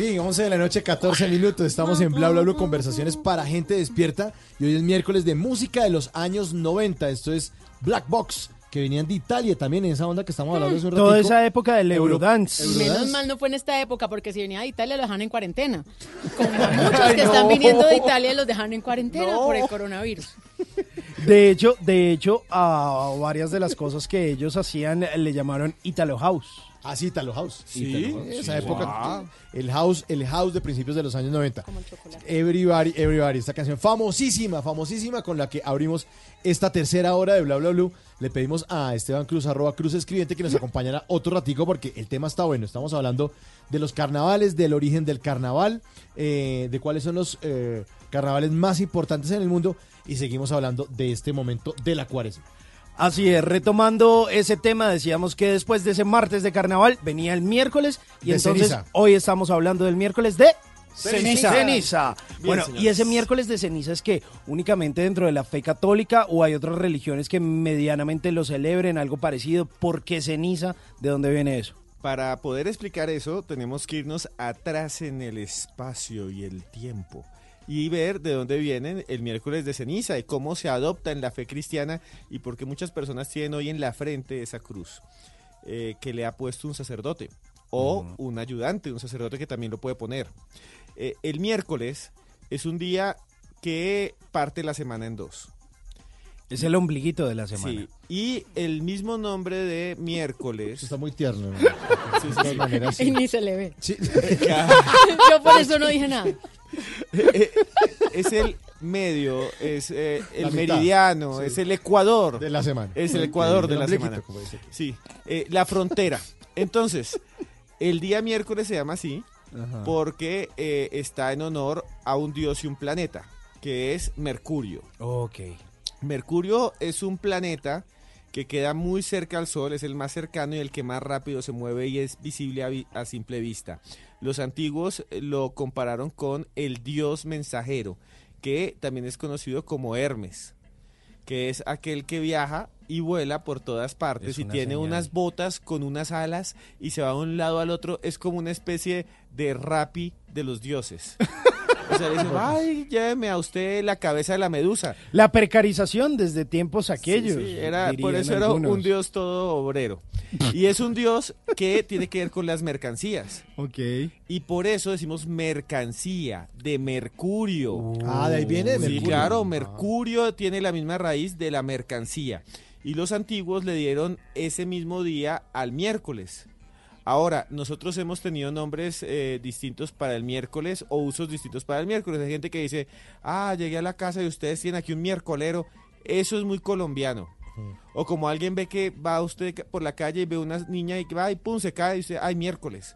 Sí, 11 de la noche, 14 minutos. Estamos en Bla Bla Bla, conversaciones para gente despierta. Y hoy es miércoles de música de los años 90. Esto es Black Box, que venían de Italia también, en esa onda que estamos hablando hace un Toda ratico. esa época del Eurodance. Menos mal no fue en esta época, porque si venía de Italia lo dejan en cuarentena. Como muchos que están viniendo de Italia los dejan en cuarentena por el coronavirus. De hecho, de hecho, a varias de las cosas que ellos hacían le llamaron Italo House. Ah, sí, Italo House. Sí, Italo House. Esa sí. época, Ah. el house, el house de principios de los años 90. Everybody, Everybody, esta canción famosísima, famosísima con la que abrimos esta tercera hora de Bla Bla Blue. Le pedimos a Esteban Cruz, arroba Cruz Escribiente, que nos acompañara otro ratico porque el tema está bueno. Estamos hablando de los carnavales, del origen del carnaval, eh, de cuáles son los eh, carnavales más importantes en el mundo y seguimos hablando de este momento de la cuaresma. Así es, retomando ese tema, decíamos que después de ese martes de carnaval venía el miércoles y De entonces ceniza. hoy estamos hablando del miércoles de Ceniza. Ceniza. Bien, bueno, señores. y ese miércoles de ceniza es que únicamente dentro de la fe católica o hay otras religiones que medianamente lo celebren, algo parecido. ¿Por qué ceniza? ¿De dónde viene eso? Para poder explicar eso, tenemos que irnos atrás en el espacio y el tiempo y ver de dónde vienen el miércoles de ceniza y cómo se adopta en la fe cristiana y por qué muchas personas tienen hoy en la frente esa cruz eh, que le ha puesto un sacerdote o un ayudante, un sacerdote que también lo puede poner. Eh, el miércoles es un día que parte la semana en dos. Es el ombliguito de la semana. Sí, y el mismo nombre de miércoles. Está muy tierno. ¿no? Sí, sí, De todas sí. maneras, Y ni se le ve. Sí. Yo por eso no dije nada. Eh, es el medio, es eh, el mitad, meridiano, sí. es el ecuador. De la semana. Es el ecuador de la semana. como dice. Sí, eh, la frontera. Entonces, el día miércoles se llama así Ajá. porque eh, está en honor a un dios y un planeta, que es Mercurio. Ok. Mercurio es un planeta que queda muy cerca al Sol, es el más cercano y el que más rápido se mueve y es visible a, vi- a simple vista. Los antiguos eh, lo compararon con el dios mensajero, que también es conocido como Hermes, que es aquel que viaja y vuela por todas partes Es y tiene señal. unas botas con unas alas y se va de un lado al otro, es como una especie de rapi de los dioses. O sea, le dicen, ay, lléveme a usted la cabeza de la medusa. La precarización desde tiempos aquellos. Sí, sí, era, por eso era algunos. un dios todo obrero. Y es un dios que tiene que ver con las mercancías. Ok. Y por eso decimos mercancía, de Mercurio. Ah, de ahí viene de Sí, Mercurio. claro, Ah. Mercurio tiene la misma raíz de la mercancía. Y los antiguos le dieron ese mismo día al miércoles. Ahora, nosotros hemos tenido nombres eh, distintos para el miércoles o usos distintos para el miércoles. Hay gente que dice, ah, llegué a la casa y ustedes tienen aquí un miércolero. Eso es muy colombiano. O como alguien ve que va usted por la calle y ve una niña y que va y pum, se cae y dice, ay, miércoles.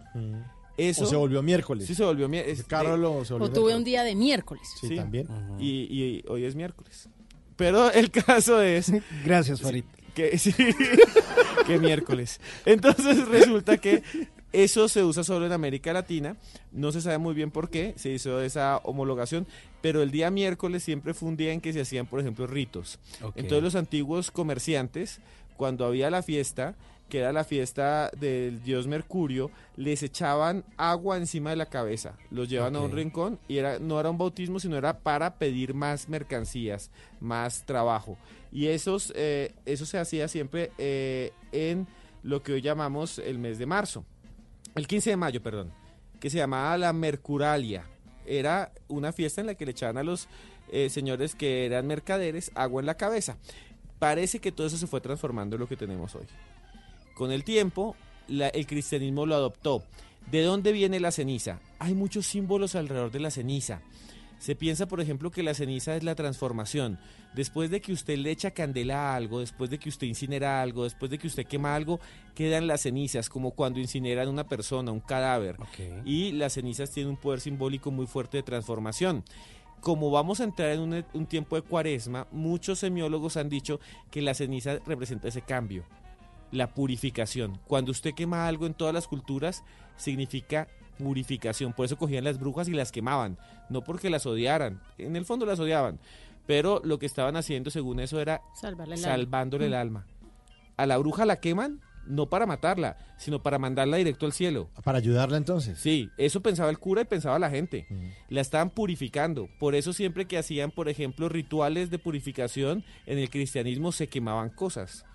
Eso, O se volvió miércoles. Sí, se volvió miércoles. El carro lo- se volvió O tuve un día de miércoles. Sí, también. Y, y hoy es miércoles. Pero el caso es... Gracias, Farid. Que, sí, que miércoles. Entonces resulta que eso se usa solo en América Latina. No se sabe muy bien por qué se hizo esa homologación, pero el día miércoles siempre fue un día en que se hacían, por ejemplo, ritos. Entonces los antiguos comerciantes, cuando había la fiesta, que era la fiesta del dios Mercurio, les echaban agua encima de la cabeza, los llevaban a un rincón y era no era un bautismo, sino era para pedir más mercancías, más trabajo. Y esos, eh, eso se hacía siempre eh, en lo que hoy llamamos el mes de marzo, el 15 de mayo, perdón, que se llamaba la Mercuralia. Era una fiesta en la que le echaban a los eh, señores que eran mercaderes agua en la cabeza. Parece que todo eso se fue transformando en lo que tenemos hoy. Con el tiempo, la- el cristianismo lo adoptó. ¿De dónde viene la ceniza? Hay muchos símbolos alrededor de la ceniza. Se piensa, por ejemplo, que la ceniza es la transformación. Después de que usted le echa candela a algo, después de que usted incinera algo, después de que usted quema algo, quedan las cenizas, como cuando incineran una persona, un cadáver. Y las cenizas tienen un poder simbólico muy fuerte de transformación. Como vamos a entrar en un, un tiempo de cuaresma, muchos semiólogos han dicho que la ceniza representa ese cambio la purificación. Cuando usted quema algo en todas las culturas, significa purificación. Por eso cogían las brujas y las quemaban. No porque las odiaran. En el fondo las odiaban. Pero lo que estaban haciendo, según eso, era Salvarle el alma. salvándole el Mm. alma. A la bruja la queman, no para matarla, sino para mandarla directo al cielo. Para ayudarla entonces. Sí, eso pensaba el cura y pensaba la gente. La estaban purificando. Por eso siempre que hacían, por ejemplo, rituales de purificación en el cristianismo se quemaban cosas.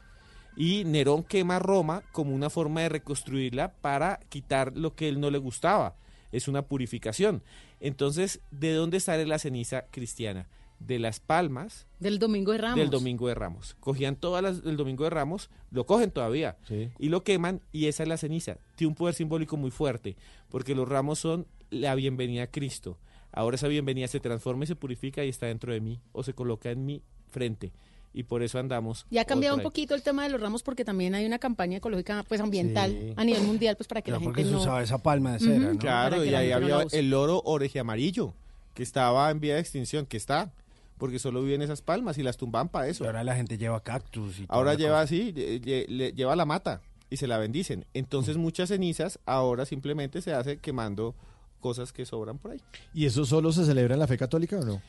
Y Nerón quema Roma como una forma de reconstruirla para quitar lo que él no le gustaba. Es una purificación. Entonces, ¿de dónde sale la ceniza cristiana? De las palmas Del domingo de Ramos. del Domingo de Ramos. Cogían todas las del Domingo de Ramos, lo cogen todavía, y lo queman, y esa es la ceniza. Tiene un poder simbólico muy fuerte, porque los ramos son la bienvenida a Cristo. Ahora esa bienvenida se transforma y se purifica y está dentro de mí, o se coloca en mi frente. Y por eso andamos. Y ha cambiado un poquito el tema de los ramos porque también hay una campaña ecológica, pues ambiental, Sí. a nivel mundial, pues para que Claro, la porque gente se no... usaba esa palma de cera, Claro, y ahí no había el loro oreje amarillo, que estaba en vía de extinción, que está, porque solo viven esas palmas y las tumban para eso. ahora la gente lleva cactus y Ahora lleva cosa. así, lle- lle- le- lleva la mata y se la bendicen. Entonces muchas cenizas ahora simplemente se hace quemando cosas que sobran por ahí. ¿Y eso solo se celebra en la fe católica o no?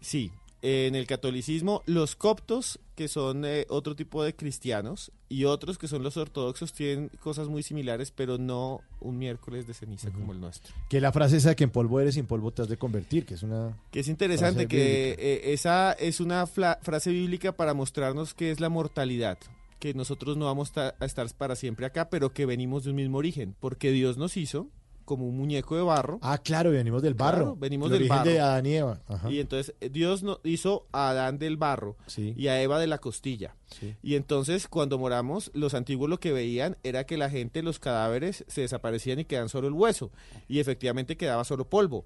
Sí, en el catolicismo los coptos, que son eh, otro tipo de cristianos, y otros que son los ortodoxos, tienen cosas muy similares, pero no un miércoles de ceniza como el nuestro. Que la frase esa de que en polvo eres y en polvo te has de convertir, que es una... Que es interesante que eh, esa es una frase bíblica para mostrarnos que es la mortalidad, que nosotros no vamos a estar para siempre acá, pero que venimos de un mismo origen, porque Dios nos hizo como un muñeco de barro. Ah, claro, venimos del barro. Claro, venimos El del barro. de Adán y Eva. Ajá. Y entonces eh, Dios no, hizo a Adán del barro y a Eva de la costilla. Y entonces cuando moramos, los antiguos lo que veían era que la gente, los cadáveres, se desaparecían y quedan solo el hueso. Y efectivamente quedaba solo polvo.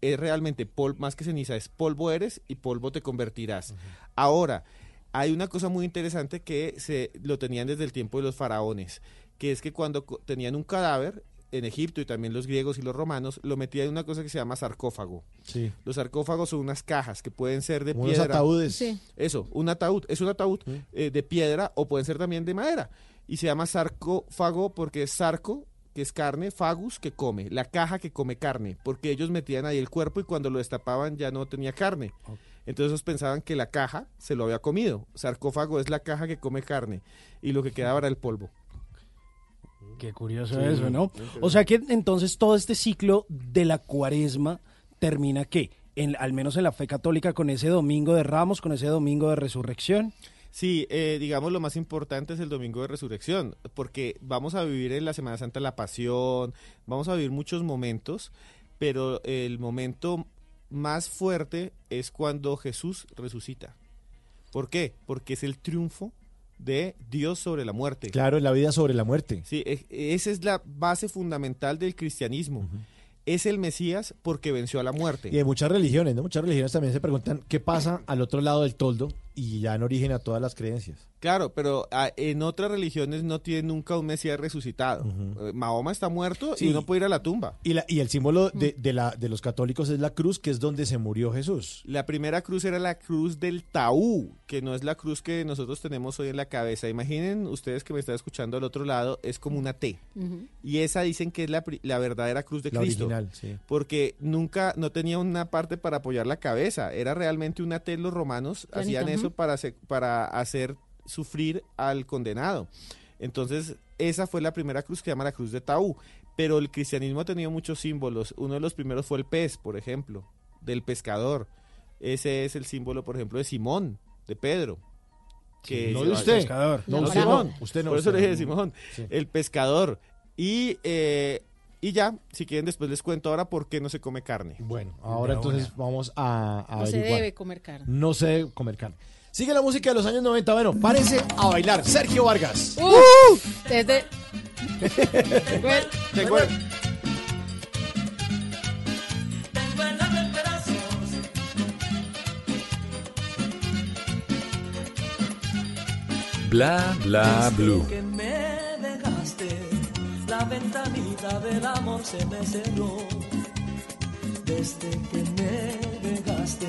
es realmente pol más que ceniza, es polvo eres y polvo te convertirás. Ahora, hay una cosa muy interesante que se lo tenían desde el tiempo de los faraones, que es que cuando tenían un cadáver en Egipto y también los griegos y los romanos, lo metían en una cosa que se llama sarcófago. Sí. Los sarcófagos son unas cajas que pueden ser de Como unos piedra. ataúdes. Sí. Eso, un ataúd. Es un ataúd eh, de piedra o pueden ser también de madera. Y se llama sarcófago porque es sarco, que es carne, fagus, que come. La caja que come carne. Porque ellos metían ahí el cuerpo y cuando lo destapaban ya no tenía carne. Entonces ellos pensaban que la caja se lo había comido. Sarcófago es la caja que come carne. Y lo que quedaba era el polvo. Qué curioso Sí. eso, ¿no? O sea que entonces todo este ciclo de la cuaresma termina qué? En, al menos en la fe católica con ese domingo de Ramos, con ese domingo de resurrección. Sí, eh, digamos lo más importante es el domingo de resurrección, porque vamos a vivir en la Semana Santa la pasión, vamos a vivir muchos momentos, pero el momento más fuerte es cuando Jesús resucita. ¿Por qué? Porque es el triunfo de Dios sobre la muerte. Claro, la vida sobre la muerte. Sí, esa es la base fundamental del cristianismo. Es el Mesías porque venció a la muerte. Y de muchas religiones, ¿no? Muchas religiones también se preguntan qué pasa al otro lado del toldo y ya en origen a todas las creencias. Claro, pero ah, en otras religiones no tiene nunca un Mesías resucitado. Eh, Mahoma está muerto Sí. y uno puede ir a la tumba. Y, la, y el símbolo de, de la, de los católicos es la cruz, que es donde se murió Jesús. La primera cruz era la cruz del Taú, que no es la cruz que nosotros tenemos hoy en la cabeza. Imaginen ustedes que me están escuchando al otro lado, es como una T. Y esa dicen que es la, verdadera cruz de La Cristo. original, sí. Porque nunca, no tenía una parte para apoyar la cabeza. Era realmente una T. Los romanos Planita, hacían eso ujú. para, hacer- para hacer sufrir al condenado. Entonces, esa fue la primera cruz que se llama la cruz de Taú. Pero el cristianismo ha tenido muchos símbolos. Uno de los primeros fue el pez, por ejemplo, del pescador. Ese es el símbolo, por ejemplo, de Simón, de Pedro. Que no de usted. Pescador. No, No, usted Simón. no. Usted no. Por eso usted le dije Simón. Sí. El pescador. Y, eh, y ya, si quieren, después les cuento ahora por qué no se come carne. Bueno, ahora entonces vamos a, a No se debe comer carne. No se debe comer carne. Sigue la música de los años 90. Bueno, párese a bailar. Sergio Vargas. ¡Uh! Desde... Tengo el- Bla bla blue. que me dejaste, la ventanita del amor se me cerró. Desde que me dejaste,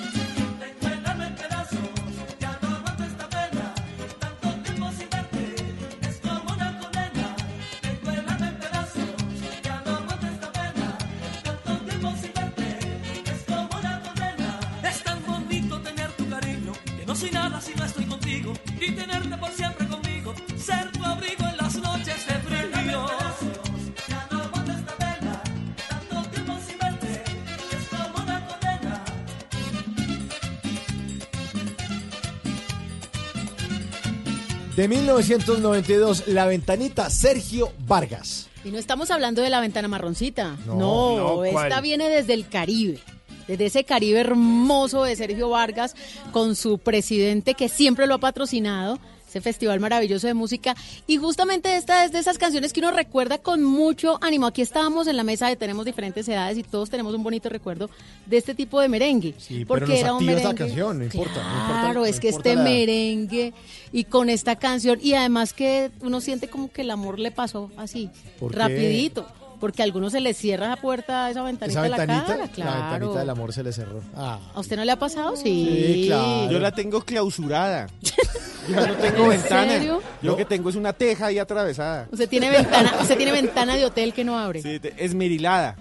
De 1992, La Ventanita, Sergio Vargas. Y no estamos hablando de la ventana marroncita. No, No, no, ¿cuál? esta viene desde el Caribe. Desde ese Caribe hermoso de Sergio Vargas, con su presidente que siempre lo ha patrocinado, ese festival maravilloso de música. Y justamente esta es de esas canciones que uno recuerda con mucho ánimo. Aquí estábamos en la mesa de tenemos diferentes edades y todos tenemos un bonito recuerdo de este tipo de merengue. Sí, porque pero nos era un merengue. canción, no importa, no importa- Claro, no es que importa este la merengue y con esta canción y además que uno siente como que el amor le pasó así, ¿Por qué? rapidito. Porque a algunos se les cierra la puerta, esa ventanita, Esa ventanita, de la cara, la claro. ventanita del amor se le cerró. Ah. ¿A usted no le ha pasado? Sí. Sí, claro. Yo la tengo clausurada. Yo no tengo ¿En ventana. serio? Yo lo que tengo es una teja ahí atravesada. Usted tiene ventana, usted tiene ventana de hotel que no abre. Sí, te- esmerilada.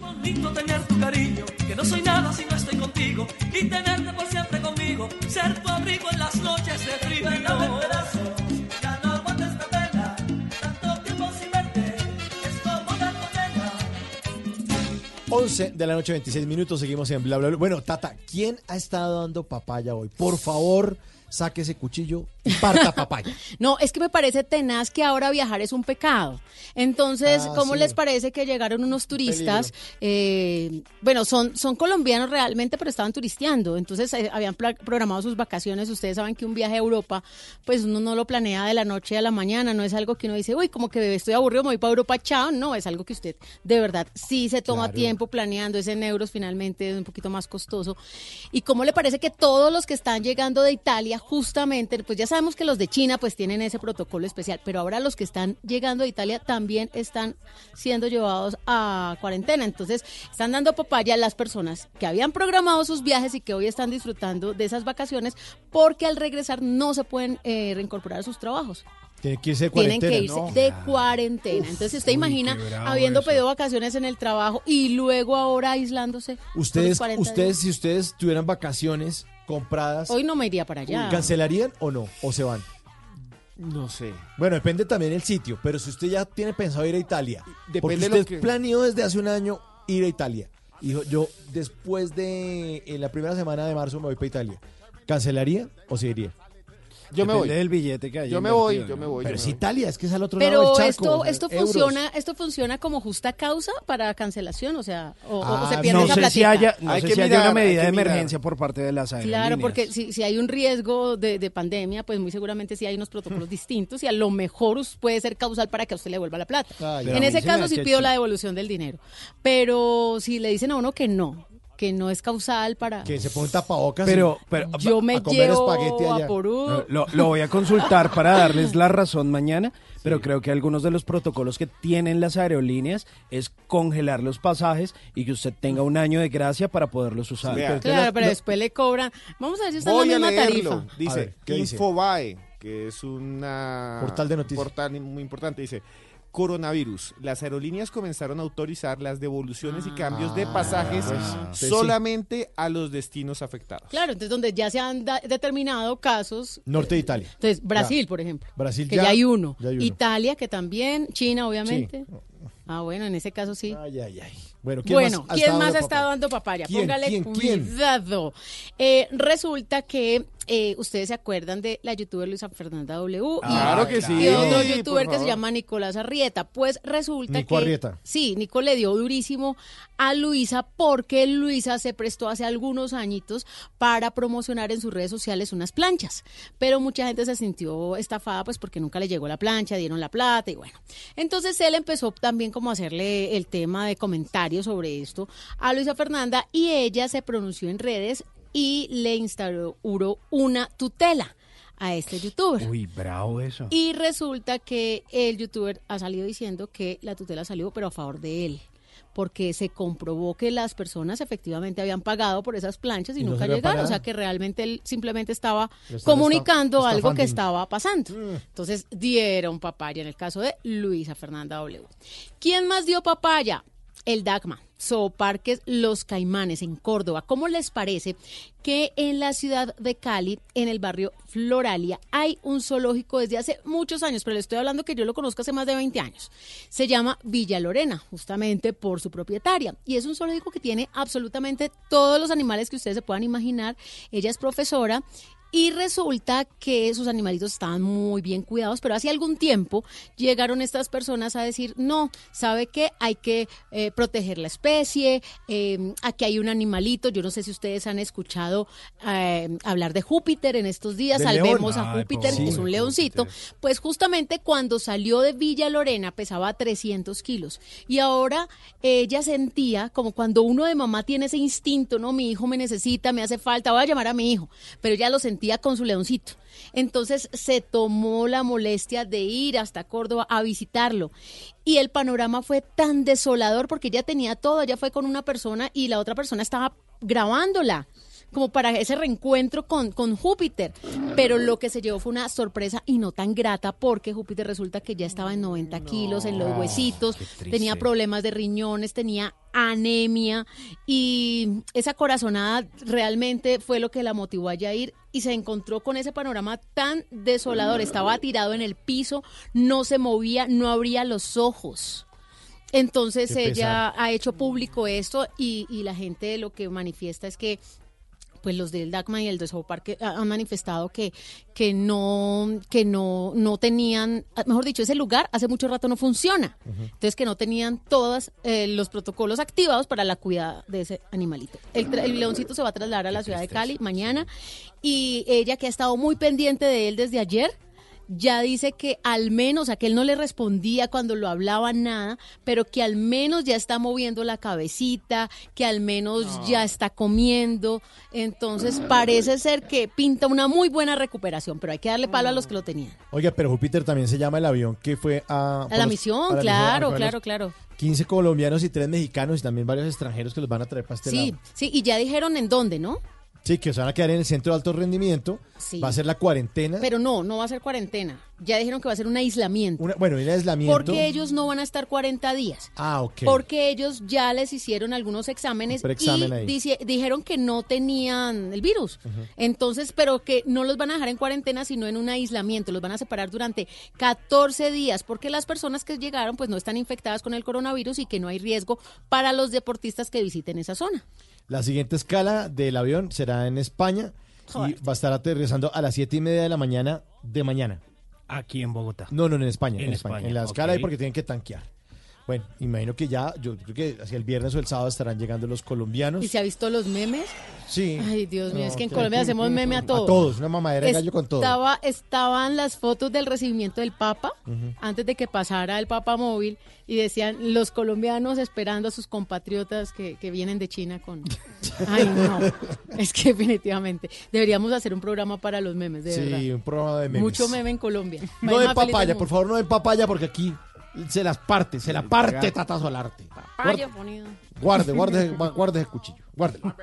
bonito tener tu cariño, que no soy nada si no estoy contigo, y tenerte por siempre conmigo, ser tu abrigo en las noches de frío. 11 de la noche, 26 minutos, seguimos en bla, bla, bla. Bueno, Tata, ¿quién ha estado dando papaya hoy? Por favor, saque ese cuchillo y parta papaya. No, es que me parece tenaz que ahora viajar es un pecado. Entonces, Ah, ¿cómo sí. les parece que llegaron unos turistas? eh, bueno, son, son colombianos realmente, pero estaban turisteando. Entonces, eh, habían programado sus vacaciones. Ustedes saben que un viaje a Europa, pues uno no lo planea de la noche a la mañana. No es algo que uno dice, uy, como que estoy aburrido, me voy para Europa, chao. No, es algo que usted de verdad sí se toma Claro. tiempo planeando. Es en euros finalmente, es un poquito más costoso. ¿Y cómo le parece que todos los que están llegando de Italia, justamente, pues ya sabemos que los de China pues tienen ese protocolo especial, pero ahora los que están llegando de Italia también están siendo llevados a cuarentena. Entonces, están dando papaya a las personas que habían programado sus viajes y que hoy están disfrutando de esas vacaciones porque al regresar no se pueden eh, reincorporar a sus trabajos. Tiene que irse de Tienen cuarentena. que irse ¿no? de cuarentena. Entonces, usted uy, imagina habiendo eso. pedido vacaciones en el trabajo y luego ahora aislándose. Ustedes, 40 días. ustedes, si ustedes tuvieran vacaciones compradas, Hoy no me iría para allá. ¿cancelarían o no? ¿O se van? No sé. Bueno, depende también el sitio, pero si usted ya tiene pensado ir a Italia, Depende porque de lo usted que- planeó desde hace un año ir a Italia, y dijo, yo después de en la primera semana de marzo me voy para Italia, ¿cancelaría o se iría? Yo me voy. del billete que haya Yo me voy, yo me voy. Pero yo es me voy. Italia, es que es al otro lado Pero del charco. esto, esto euros. funciona, esto funciona como justa causa para cancelación, o sea, o, o Ah, se pierde no esa sé si plática. haya, no Hay sé que si haya mirar, una hay medida de mirar. emergencia por parte de las aerolíneas. Claro, porque si, si hay un riesgo de, de pandemia, pues muy seguramente sí hay unos protocolos distintos y a lo mejor puede ser causal para que a usted le vuelva la plata. Ay, en ese caso sí pido la devolución del dinero. Pero si le dicen a uno que no, que no es causal para... Que se pone tapabocas Pero, pero Yo me a comer llevo espagueti allá. a Porú. No, Lo, lo voy a consultar para darles la razón mañana, pero creo que algunos de los protocolos que tienen las aerolíneas es congelar los pasajes y que usted tenga un año de gracia para poderlos usar. Vea, Claro, pero después le cobran. Vamos a ver si está Voy en la misma leerlo. tarifa. A Dice, ver, ¿qué dice? Infobae, que es una Portal de noticias. portal muy importante, dice coronavirus. Las aerolíneas comenzaron a autorizar las devoluciones y cambios de pasajes pues sí. solamente a los destinos afectados. Claro, entonces donde ya se han determinado casos. Norte de Italia. Entonces, Brasil, Ya. por ejemplo. Brasil que ya- ya, hay uno. ya hay uno. Italia, que también. China, obviamente. Ah, bueno, en ese caso sí. Ay, ay, ay. Bueno, ¿quién bueno, más ha ¿quién estado más ha dando estado papaya? dando papaya? ¿Quién? Póngale ¿Quién? ¿Quién? cuidado. Eh, resulta que eh, ustedes se acuerdan de la youtuber Luisa Fernanda W. y- que sí. Y otro Sí, youtuber que se llama Nicolás Arrieta. Pues resulta Nico que. Arrieta. Sí, Nico le dio durísimo a Luisa porque Luisa se prestó hace algunos añitos para promocionar en sus redes sociales unas planchas. Pero mucha gente se sintió estafada pues porque nunca le llegó la plancha, dieron la plata y bueno. Entonces él empezó también como a hacerle el tema de comentarios sobre esto a Luisa Fernanda y ella se pronunció en redes y le instauró una tutela a este youtuber. Uy, bravo eso. Y resulta que el youtuber ha salido diciendo que la tutela salió, pero a favor de él. Porque se comprobó que las personas efectivamente habían pagado por esas planchas y, nunca llegaron. O sea que realmente él simplemente estaba comunicando algo que estaba pasando. Mm. Entonces dieron papaya en el caso de Luisa Fernanda W. ¿Quién más dio papaya? El DACMA, Zooparques Los Caimanes en Córdoba. ¿Cómo les parece que en la ciudad de Cali, en el barrio Floralia, hay un zoológico desde hace muchos años, pero le estoy hablando que yo lo conozco hace más de 20 años? Se llama Villa Lorena, justamente por su propietaria. Y es un zoológico que tiene absolutamente todos los animales que ustedes se puedan imaginar. Ella es profesora y resulta que sus animalitos estaban muy bien cuidados, pero hace algún tiempo llegaron estas personas a decir, no, ¿sabe qué? Hay que eh, proteger la especie, eh, aquí hay un animalito, yo no sé si ustedes han escuchado eh, hablar de Júpiter en estos días, salvemos león. a Ay, Júpiter, pobre que es un leoncito, pues justamente cuando salió de Villa Lorena pesaba 300 kilos y ahora ella sentía como cuando uno de mamá tiene ese instinto, no, mi hijo me necesita, me hace falta, voy a llamar a mi hijo, pero ella lo sentía con su leoncito. Entonces se tomó la molestia de ir hasta Córdoba a visitarlo. Y el panorama fue tan desolador porque ella tenía todo, ella fue con una persona y la otra persona estaba grabándola como para ese reencuentro con, con Júpiter. Pero lo que se llevó fue una sorpresa y no tan grata porque Júpiter resulta que ya estaba en 90 kilos, en los huesitos, tenía problemas de riñones, tenía anemia y esa corazonada realmente fue lo que la motivó a ella a ir y se encontró con ese panorama tan desolador. Estaba tirado en el piso, no se movía, no abría los ojos. Entonces Qué ella pesar. ha hecho público esto y, y la gente lo que manifiesta es que pues los del DACMA y el de Park eh, han manifestado que, que no, que no, no tenían, ah, mejor dicho, ese lugar hace mucho rato no funciona. Entonces que no tenían todos los protocolos activados para la cuidado de ese animalito. El leoncito se va a trasladar a la ciudad de Cali mañana y ella que ha estado muy pendiente de él desde ayer. Ya dice que al menos, o sea, que él no le respondía cuando lo hablaba nada, pero que al menos ya está moviendo la cabecita, que al menos ya está comiendo. Entonces parece ser que pinta una muy buena recuperación, pero hay que darle palo a los que lo tenían. Oiga, pero Júpiter también se llama el avión que fue a... A la misión, a la claro, misión, a claro, claro. 15 colombianos y 3 mexicanos y también varios extranjeros que los van a traer para este Sí, lado. sí, y ya dijeron en dónde, ¿no? Sí, que se van a quedar en el centro de alto rendimiento. Sí. Va a ser la cuarentena. Pero no, no va a ser cuarentena. Ya dijeron que va a ser un aislamiento. Una- bueno, el aislamiento. Porque ellos no van a estar 40 días. Ah, ok. Porque ellos ya les hicieron algunos exámenes y ahí. dice- dijeron que no tenían el virus. Entonces, pero que no los van a dejar en cuarentena, sino en un aislamiento. Los van a separar durante 14 días, porque las personas que llegaron pues no están infectadas con el coronavirus y que no hay riesgo para los deportistas que visiten esa zona. La siguiente escala del avión será en España y va a estar aterrizando a las siete y media de la mañana de mañana. Aquí en Bogotá. No, no, en España. En En, España. España, En la escala ahí porque tienen que tanquear. Bueno, imagino que ya, yo creo que hacia el viernes o el sábado estarán llegando los colombianos. ¿Y se ha visto los memes? Sí. Ay, Dios mío, No, es que en sí. Colombia hacemos meme a todos. A todos, una mamadera de gallo con todo. Estaba, estaban las fotos del recibimiento del Papa antes de que pasara el Papa móvil y decían los colombianos esperando a sus compatriotas que, que vienen de China con... Ay, no, es que definitivamente deberíamos hacer un programa para los memes, de Sí, verdad. un programa de memes. Mucho meme en Colombia. No de papaya, por favor, no de papaya porque aquí se las parte, se la parte Tata Solarte. Ponido. Guarde, guarde, guarde ese cuchillo, guárdelo.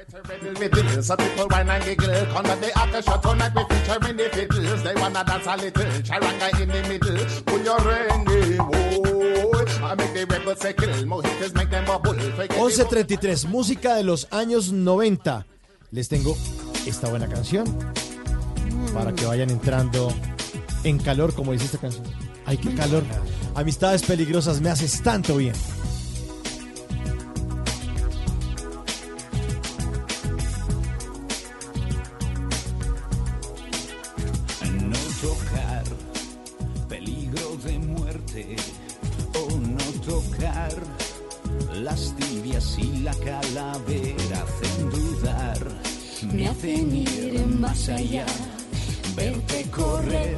So people whine and giggle, come on the after shot tonight we featuring the fiddles. They wanna dance a little, charanga in the middle. Put your rengue, boy. I make the rebels say kill, mojitos make them bubble. Forget the 11.33, música de los años 90. Les tengo esta buena canción para que vayan entrando en calor, como dice esta canción. Ay, qué calor. Amistades peligrosas, me haces tanto bien. No tocar peligro de muerte o no tocar las tibias y la calavera hacen dudar, me hacen ir más allá, verte correr,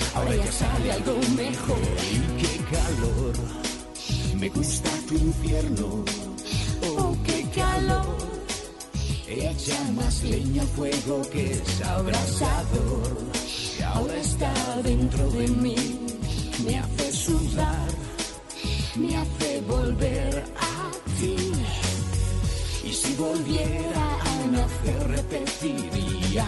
Ahora ya sale algo mejor. Y qué calor. Me gusta tu infierno. Oh, qué calor. Echa más leña al fuego que es abrasador. Y ahora está dentro de mí. Me hace sudar. Me hace volver a ti. Y si volviera a nacer repetiría.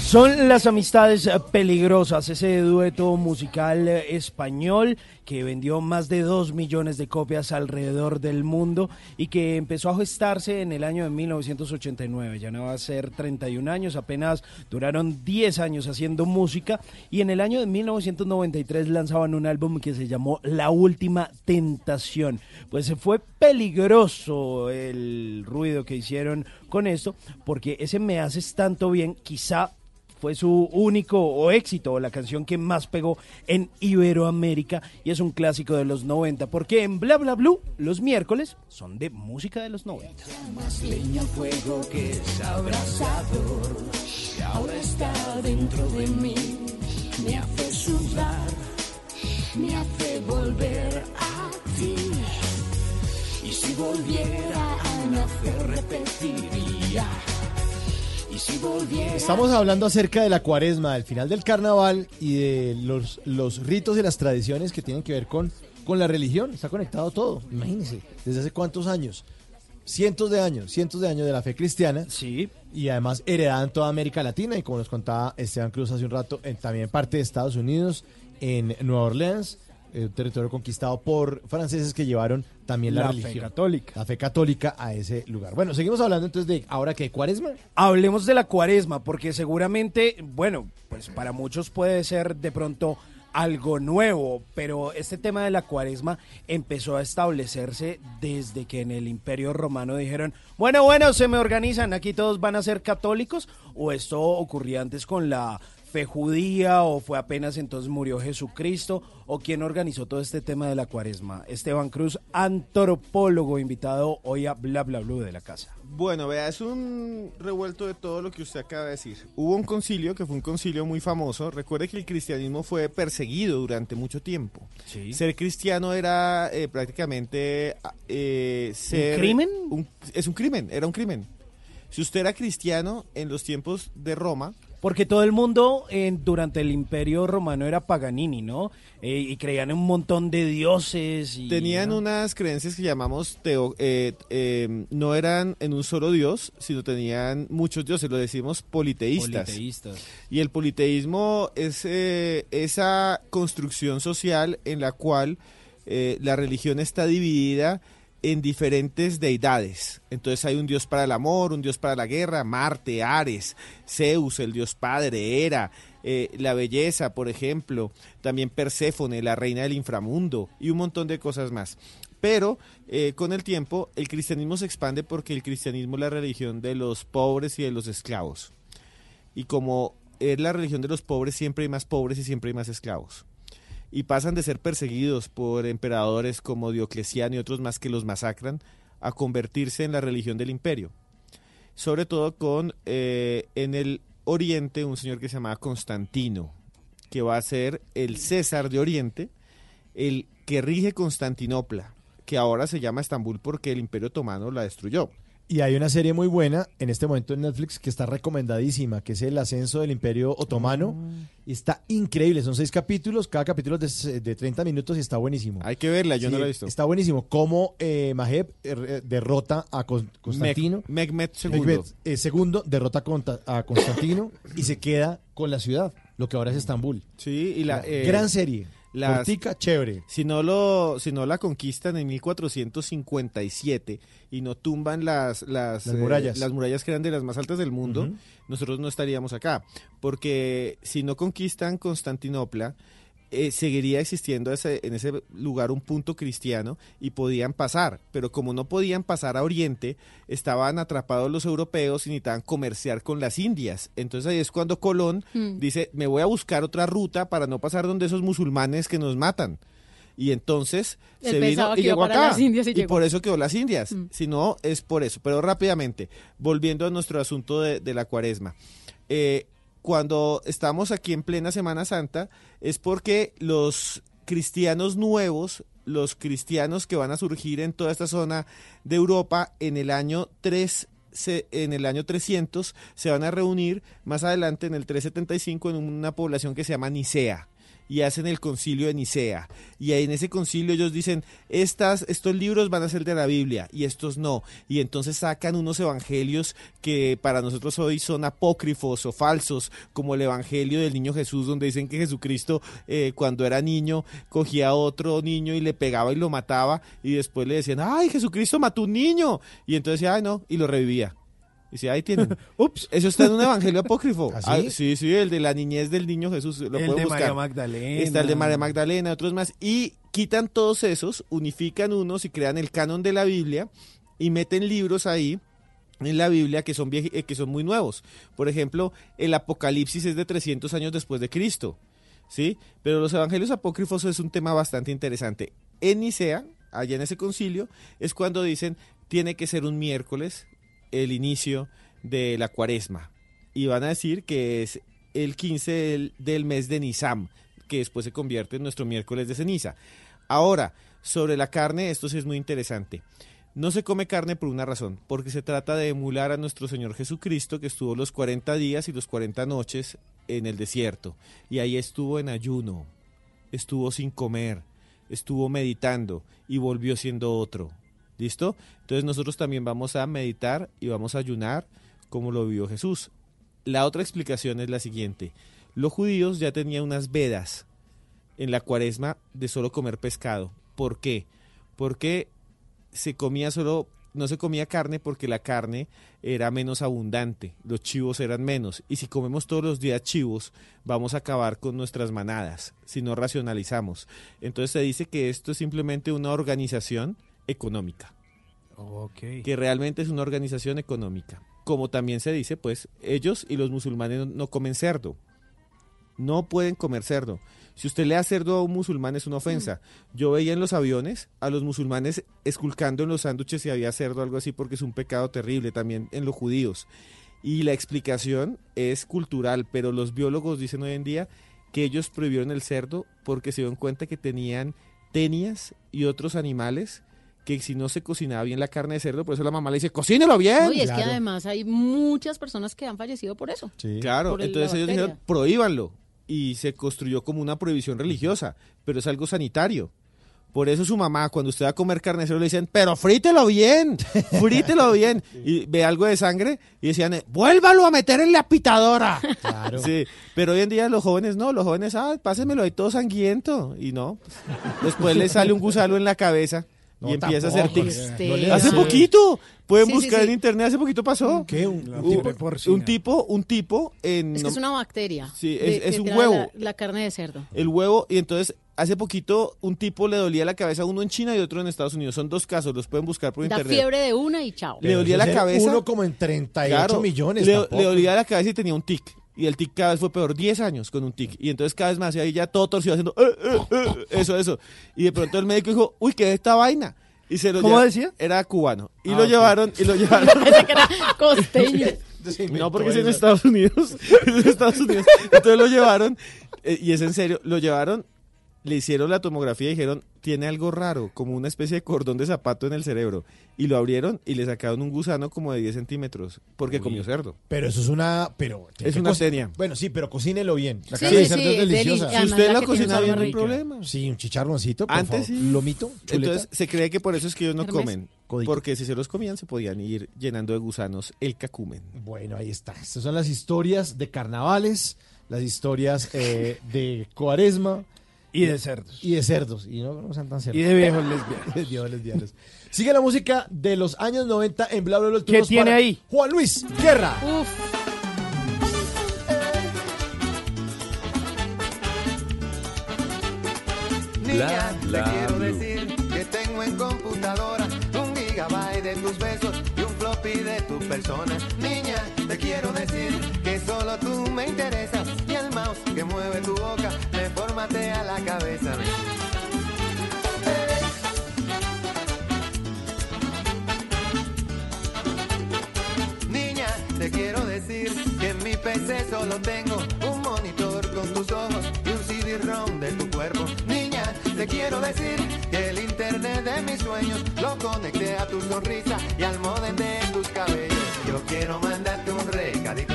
Son las amistades peligrosas, ese dueto musical español que vendió más de 2 millones de copias alrededor del mundo y que empezó a gestarse en el año de 1989. Ya no va a ser 31 años, apenas duraron 10 años haciendo música y en el año de 1993 lanzaban un álbum que se llamó La Última Tentación. Pues se fue peligroso el ruido que hicieron con esto porque ese Me haces tanto bien quizá fue su único o éxito, o la canción que más pegó en Iberoamérica y es un clásico de los 90, porque en Bla Bla Blue los miércoles son de música de los 90. Más leña fuego que es abrasador. Ahora está dentro de mí. Me hace sudar, me hace volver a ti. Y si volviera a nacer, repetiría. Estamos hablando acerca de la cuaresma, del final del carnaval y de los, los ritos y las tradiciones que tienen que ver con, con la religión. Está conectado todo, imagínense. ¿Desde hace cuántos años? Cientos de años, cientos de años de la fe cristiana. Sí. Y además heredada en toda América Latina y como nos contaba Esteban Cruz hace un rato, en también parte de Estados Unidos, en Nueva Orleans, eh, un territorio conquistado por franceses que llevaron también la, La fe religión. católica. La fe católica a ese lugar. Bueno, seguimos hablando entonces de ahora que cuaresma. Hablemos de la cuaresma, porque seguramente, bueno, pues para muchos puede ser de pronto algo nuevo, pero este tema de la cuaresma empezó a establecerse desde que en el Imperio Romano dijeron, bueno, bueno, se me organizan, aquí todos van a ser católicos, o esto ocurría antes con la fe judía, o fue apenas entonces murió Jesucristo, o quién organizó todo este tema de la cuaresma. Esteban Cruz, antropólogo, invitado hoy a Bla Bla Blue de la casa. Bueno, vea, es un revuelto de todo lo que usted acaba de decir. Hubo un concilio que fue un concilio muy famoso. Recuerde que el cristianismo fue perseguido durante mucho tiempo. Ser cristiano era eh, prácticamente eh, ser... crimen? un- es un crimen, era un crimen. Si usted era cristiano en los tiempos de Roma, Porque todo el mundo en- durante el Imperio Romano era paganini, ¿no? Eh, y creían en un montón de dioses. Y, Tenían ¿no? unas creencias que llamamos teo, eh, eh, no eran en un solo dios, sino tenían muchos dioses, lo decimos politeístas. Politeístas. Y el politeísmo es eh, esa construcción social en la cual eh, la religión está dividida en diferentes deidades. Entonces hay un dios para el amor, un dios para la guerra, Marte, Ares, Zeus, el dios padre, Hera, eh, la belleza, por ejemplo, también Perséfone, la reina del inframundo y un montón de cosas más. Pero eh, con el tiempo el cristianismo se expande porque el cristianismo es la religión de los pobres y de los esclavos. Y como es la religión de los pobres, siempre hay más pobres y siempre hay más esclavos. Y pasan de ser perseguidos por emperadores como Diocleciano y otros más que los masacran a convertirse en la religión del imperio. Sobre todo con eh, en el oriente un señor que se llamaba Constantino, que va a ser el César de Oriente, el que rige Constantinopla, que ahora se llama Estambul porque el imperio otomano la destruyó. Y hay una serie muy buena en este momento en Netflix que está recomendadísima, que es El ascenso del Imperio Otomano. Y está increíble, son seis capítulos, cada capítulo es de, de 30 minutos y está buenísimo. Hay que verla, yo Sí, no la he visto. Está buenísimo. Cómo eh, Maheb eh, derrota a Con- Constantino. Mehmet II. Mehmet, eh, segundo derrota a Conta- a Constantino y se queda con la ciudad, lo que ahora es Estambul. Sí, y la eh, Gran serie. Las- Cortica, chévere. Si no lo, si no la conquistan en 1457 y no tumban las las, Las eh, murallas. las murallas que eran de las más altas del mundo, nosotros no estaríamos acá, porque si no conquistan Constantinopla eh, seguiría existiendo ese, en ese lugar un punto cristiano y podían pasar, pero como no podían pasar a Oriente, estaban atrapados los europeos y necesitaban comerciar con las Indias. Entonces ahí es cuando Colón Mm. dice, me voy a buscar otra ruta para no pasar donde esos musulmanes que nos matan. Y entonces Él se vino y llegó acá. las Indias y llegó. por eso quedó las Indias. Mm. Si no, es por eso. Pero rápidamente, volviendo a nuestro asunto de, de la cuaresma. Eh, cuando estamos aquí en plena Semana Santa, es porque los cristianos nuevos, los cristianos que van a surgir en toda esta zona de Europa en el año 3 se- en el año 300 se van a reunir más adelante en el 375 en una población que se llama Nicea y hacen el concilio de Nicea. Y en ese concilio ellos dicen, Estas, estos libros van a ser de la Biblia y estos no. Y entonces sacan unos evangelios que para nosotros hoy son apócrifos o falsos, como el evangelio del niño Jesús, donde dicen que Jesucristo eh, cuando era niño cogía a otro niño y le pegaba y lo mataba y después le decían, ay, Jesucristo mató un niño. Y entonces ay, no, y lo revivía. Y dice, ahí tienen. Ups. Eso está en un evangelio apócrifo. ¿Ah, sí? sí, sí, el de la niñez del niño Jesús. Lo El de buscar. María Magdalena. Está el de María Magdalena, otros más. Y quitan todos esos, unifican unos y crean el canon de la Biblia y meten libros ahí en la Biblia que son, vieji- eh, que son muy nuevos. Por ejemplo, el Apocalipsis es de 300 años después de Cristo. ¿sí? Pero los evangelios apócrifos es un tema bastante interesante. En Nicea, allá en ese concilio, es cuando dicen tiene que ser un miércoles el inicio de la cuaresma. y van a decir que es el 15 del, mes de Nisam, que después se convierte en nuestro miércoles de ceniza. Ahora, sobre la carne, esto sí es muy interesante. No se come carne por una razón, porque se trata de emular a nuestro Señor Jesucristo que estuvo los 40 días y los 40 noches en el desierto. Y ahí estuvo en ayuno, estuvo sin comer, estuvo meditando y volvió siendo otro. ¿Listo? Entonces nosotros también vamos a meditar y vamos a ayunar como lo vio Jesús. La otra explicación es la siguiente. Los judíos ya tenían unas vedas en la cuaresma de solo comer pescado. ¿Por qué? Porque se comía solo, no se comía carne porque la carne era menos abundante, los chivos eran menos. Y si comemos todos los días chivos, vamos a acabar con nuestras manadas, si no racionalizamos. Entonces se dice que esto es simplemente una organización económica. Que realmente es una organización económica. Como también se dice, pues ellos y los musulmanes no, no comen cerdo. No pueden comer cerdo. Si usted le da cerdo a un musulmán es una ofensa. Yo veía en los aviones a los musulmanes esculcando en los sándwiches si había cerdo o algo así porque es un pecado terrible también en los judíos. Y la explicación es cultural, pero los biólogos dicen hoy en día que ellos prohibieron el cerdo porque se dieron cuenta que tenían tenias y otros animales que si no se cocinaba bien la carne de cerdo, por eso la mamá le dice, cocínelo bien. Oye, es que además hay muchas personas que han fallecido por eso. Claro, por el- entonces ellos dijeron, prohíbanlo. Y se construyó como una prohibición religiosa, pero es algo sanitario. Por eso su mamá, cuando usted va a comer carne de cerdo, le dicen, pero frítelo bien, frítelo bien. Y ve algo de sangre y decían, vuélvalo a meter en la pitadora. Sí, pero hoy en día los jóvenes no, los jóvenes, ah, pásenmelo ahí todo sanguiento. Y no, después le sale un gusano en la cabeza y empieza a hacer tics. no hace poquito, pueden Sí, buscar sí. en internet, hace poquito pasó. ¿Qué? Un, Un, un tipo, un tipo en... Es que es una bacteria. Sí, de- es- un huevo. La, la carne de cerdo. el huevo y entonces hace poquito un tipo le dolía la cabeza, uno en China y otro en Estados Unidos. Son dos casos, los pueden buscar por Da internet. fiebre de una y chao. Le dolía la cabeza. Uno como en 38 Claro, millones. Le dolía la cabeza y tenía un tic. Y el tic cada vez fue peor, 10 años con un tic. Y entonces cada vez más, y ahí ya todo torcido haciendo eh, eh, eh, eso, eso. Y de pronto el médico dijo, uy, ¿qué es esta vaina? Y se lo ¿Cómo lleva- decía? Era cubano. Y Ah, lo llevaron, y lo llevaron. Que era costeño. No, porque es en Estados Unidos. Es en Estados Unidos. Entonces lo llevaron, eh, y es en serio, lo llevaron, le hicieron la tomografía y dijeron, tiene algo raro, como una especie de cordón de zapato en el cerebro. Y lo abrieron y le sacaron un gusano como de 10 centímetros, porque comió cerdo. Pero eso es una. Pero Es una tenia. Bueno, sí, pero cocínelo bien. La Sí, carne de cerdo sí, es deliciosa. deli- Si usted la la cocina bien, no hay problema. Sí, un chicharroncito, por Antes favor. sí. Lomito, chuleta. Entonces se cree que por eso es que ellos no comen. Codito. Porque si se los comían se podían ir llenando de gusanos el cacumen. Bueno, ahí está. Estas son las historias de carnavales, las historias eh, de cuaresma. Y de cerdos. Y de cerdos. Y no, no sean tan cerdos. Y de viejos lesbianos. De viejos lesbianos. Sigue la música de los años 90 en Bla Bla Bla. ¿Qué tiene para ahí? Juan Luis Guerra. Uf, Niña, Bla, te quiero blue. decir que tengo en computadora un gigabyte de tus besos y un floppy de tu persona. Niña, te quiero decir que solo tú me interesas y el mouse que mueve tu boca me formatea la cabeza. Niña, te quiero decir que en mi PC solo tengo un monitor con tus ojos y un CD-ROM de tu cuerpo. Niña, te quiero decir que el internet de mis sueños lo conecté a tu sonrisa y al modem de tus cabellos. Yo quiero mandarte un recadito.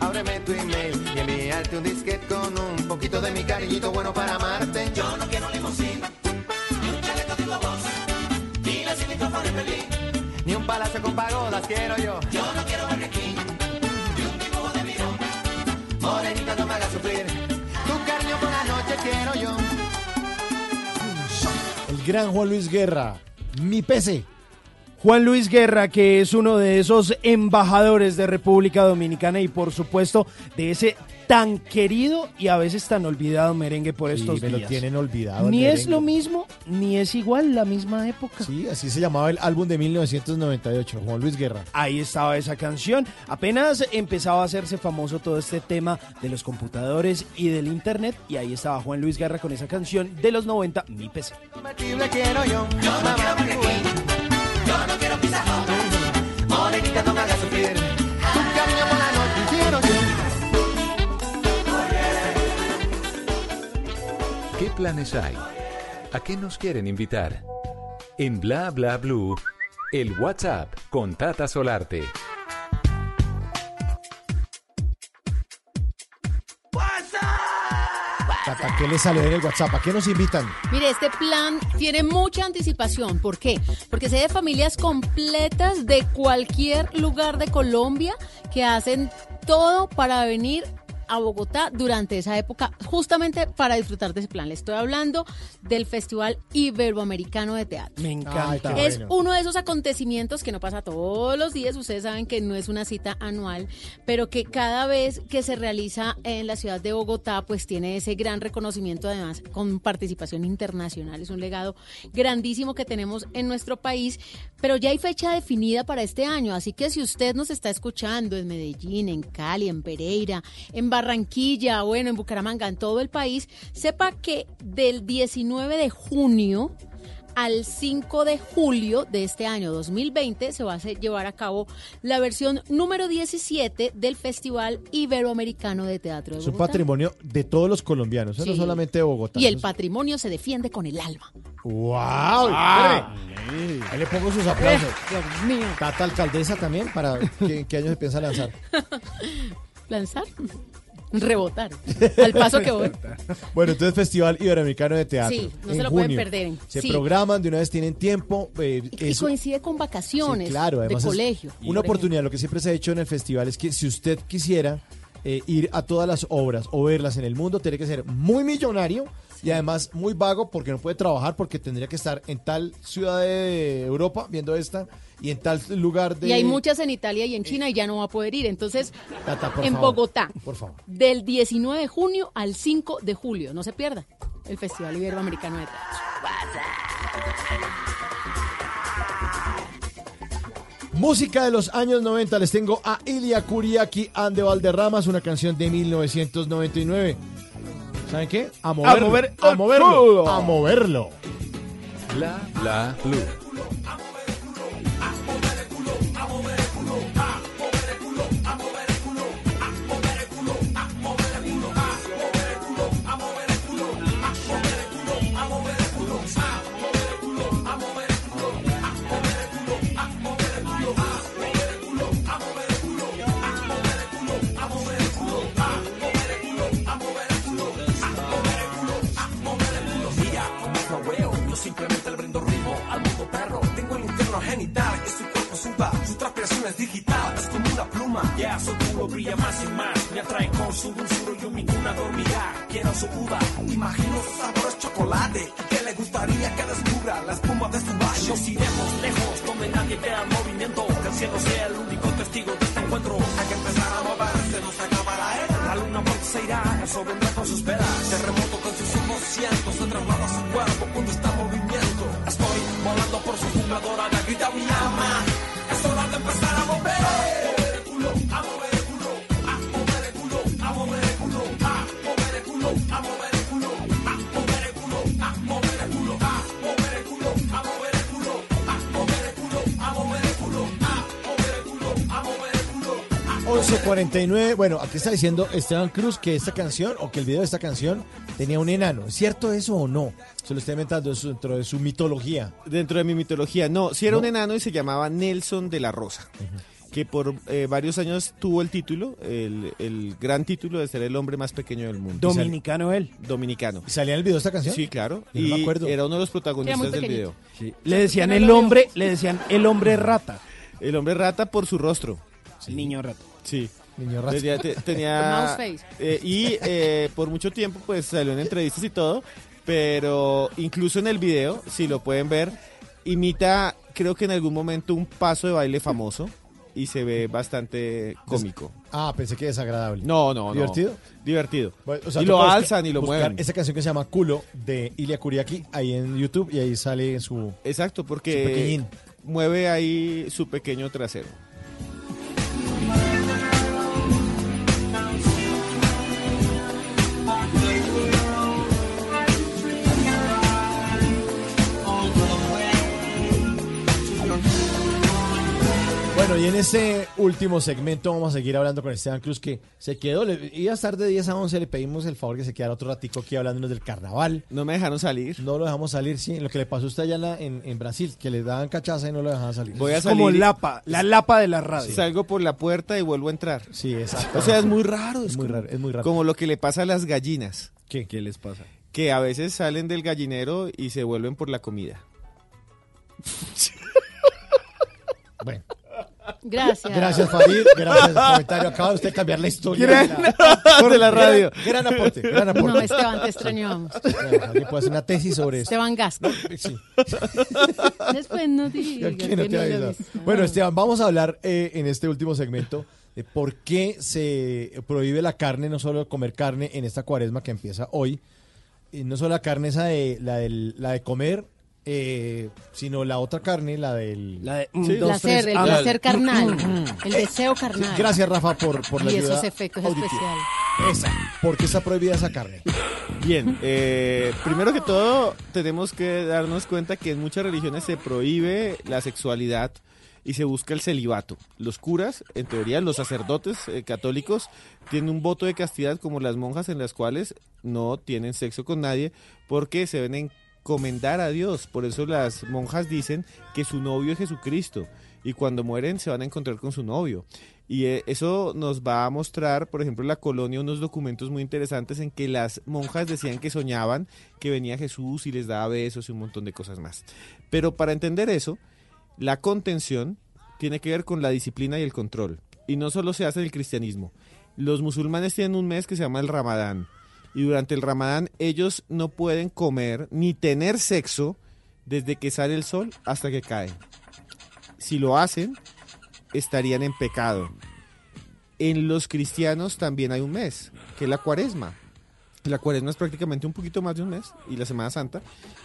Ábreme tu email y enviarte un disquete poquito de mi cariñito bueno para amarte. Yo no quiero limusina, ni un chaleco de voz, ni la Berlín. Ni un palacio con pagodas quiero yo. Yo no quiero King. Ni un dibujo de Mirona. Morenita no me hagas sufrir. Tu cariño por la noche quiero yo. El gran Juan Luis Guerra. Mi PC. Juan Luis Guerra, que es uno de esos embajadores de República Dominicana y por supuesto de ese tan querido y a veces tan olvidado merengue por Sí, estos me lo días. tienen olvidado. Ni es lo mismo, ni es igual la misma época. Sí, así se llamaba el álbum de 1998, Juan Luis Guerra. Ahí estaba esa canción. Apenas empezaba a hacerse famoso todo este tema de los computadores y del internet. Y ahí estaba Juan Luis Guerra con esa canción de los 90, Mi PC. Yo no quiero planes hay? ¿A qué nos quieren invitar? En Bla Bla Blue, el WhatsApp con Tata Solarte. ¿Para qué le salió en el WhatsApp? ¿A qué nos invitan? Mire, este plan tiene mucha anticipación. ¿Por qué? Porque sé de familias completas de cualquier lugar de Colombia que hacen todo para venir a Bogotá durante esa época, justamente para disfrutar de ese plan. Le estoy hablando del Festival Iberoamericano de Teatro. Me encanta. Es uno de esos acontecimientos que no pasa todos los días. Ustedes saben que no es una cita anual, pero que cada vez que se realiza en la ciudad de Bogotá, pues tiene ese gran reconocimiento, además, con participación internacional. Es un legado grandísimo que tenemos en nuestro país, pero ya hay fecha definida para este año. Así que si usted nos está escuchando en Medellín, en Cali, en Pereira, en Barranquilla, bueno, en Bucaramanga, en todo el país, sepa que del 19 de junio al 5 de julio de este año 2020 se va a llevar a cabo la versión número 17 del Festival Iberoamericano de Teatro de Es un Bogotá. patrimonio de todos los colombianos, eso no solamente de Bogotá. Y el patrimonio se defiende con el alma. ¡Wow! Ah. Ahí le pongo sus aplausos. Eh, Dios mío. Tata alcaldesa también, para ¿qué, en qué año se piensa lanzar? ¿Lanzar? Rebotar. Al paso que voy. Bueno, entonces Festival Iberoamericano de Teatro. Sí, no en se lo pueden junio. perder. Se Sí. programan, de una vez tienen tiempo. eh, Y eso- coincide con vacaciones Sí, claro, además de colegio. Una oportunidad, lo que siempre se ha hecho en el festival es que si usted quisiera eh, ir a todas las obras o verlas en el mundo, tiene que ser muy millonario y además muy vago porque no puede trabajar porque tendría que estar en tal ciudad de Europa viendo esta y en tal lugar de... Y hay muchas en Italia y en China y ya no va a poder ir. Entonces, Tata, en favor, Bogotá, Por favor. del 19 de junio al 5 de julio. No se pierda el Festival Iberoamericano de Teatro. Música de los años 90, les tengo a Ilia Kuriaki and Valderramas, una canción de 1999. ¿Saben qué? A moverlo. mover a moverlo. culo. A moverlo. Bla Bla Blue. Ya su culo brilla más y más, me atrae con su dulzura, yo mi cuna dormirá. Quiero su uva, imagino su sabor es chocolate. Que le gustaría que descubra la espuma de su valle. Nos iremos lejos, donde nadie vea el 49. Bueno, aquí está diciendo Esteban Cruz que esta canción o que el video de esta canción tenía un enano. ¿Es cierto eso o no? Se lo está inventando dentro de su mitología. Dentro de mi mitología, no. Si era un enano y se llamaba Nelson de la Rosa. Que por eh, varios años tuvo el título, el, gran título de ser el hombre más pequeño del mundo. Dominicano él. Dominicano. ¿Salía en el video esta canción? Sí, claro. Y. Era uno de los protagonistas del video. Le decían el hombre, le decían el hombre rata. El hombre rata por su rostro. El niño rata. Sí. Niño rata. Tenía, te- Mouse tenía face. eh, y eh, por mucho tiempo pues salió en entrevistas y todo, pero incluso en el video, si lo pueden ver, imita creo que en algún momento un paso de baile famoso y se ve bastante cómico. Ah, pensé que desagradable. No, no, no. ¿Divertido? Divertido. Bueno, o sea, y lo alzan y lo mueven. Esa canción que se llama Culo de Ilia Kuriaki ahí en YouTube y ahí sale su. Exacto, porque mueve ahí su pequeño trasero. Bueno, y en este último segmento vamos a seguir hablando con Esteban Cruz, que se quedó, le, iba a estar de 10 a 11, le pedimos el favor que se quedara otro ratico aquí hablándonos del carnaval. No me dejaron salir. No lo dejamos salir, sí, lo que le pasó a usted allá en, la- en- en Brasil, que le daban cachaza y no lo dejaban salir. Voy a Es como salir lapa, la lapa de la radio. Salgo por la puerta y vuelvo a entrar. Sí, exacto. O sea, es muy raro. Es muy como- raro, es muy raro. Como lo que le pasa a las gallinas. ¿Qué? ¿Qué les pasa? Que a veces salen del gallinero y se vuelven por la comida. Bueno. Gracias. Gracias, Farid. Gracias por el comentario. Acaba usted de cambiar la historia Gran de la, de radio. Gran, gran aporte, gran aporte. No, Esteban, te extrañamos. Alguien puede hacer una tesis sobre esto. Esteban Gasco. Sí. Después no digas ¿Quién no que te no lo viste. Bueno, Esteban, vamos a hablar eh, en este último segmento de por qué se prohíbe la carne, no solo comer carne en esta cuaresma que empieza hoy, y no solo la carne esa de la, del- la de comer, eh, sino la otra carne, la del... La de, Sí. placer, el Ah, placer carnal, el Eh, deseo sí, carnal. gracias, Rafa, por, por la y ayuda esos efectos auditiva. especiales. Esa. ¿Por qué está prohibida esa carne? Bien, eh, primero que todo tenemos que darnos cuenta que en muchas religiones se prohíbe la sexualidad y se busca el celibato. Los curas, en teoría los sacerdotes eh, católicos, tienen un voto de castidad como las monjas en las cuales no tienen sexo con nadie porque se ven encomendar a Dios. Por eso las monjas dicen que su novio es Jesucristo y cuando mueren se van a encontrar con su novio. Y eh, eso nos va a mostrar, por ejemplo, en la colonia unos documentos muy interesantes en que las monjas decían que soñaban que venía Jesús y les daba besos y un montón de cosas más. Pero para entender eso, la contención tiene que ver con la disciplina y el control. Y no solo se hace en el cristianismo. Los musulmanes tienen un mes que se llama el Ramadán. Y durante el Ramadán ellos no pueden comer ni tener sexo desde que sale el sol hasta que cae. Si lo hacen, estarían en pecado. En los cristianos también hay un mes, que es la cuaresma. La cuaresma es prácticamente un poquito más de un mes, y la Semana Santa,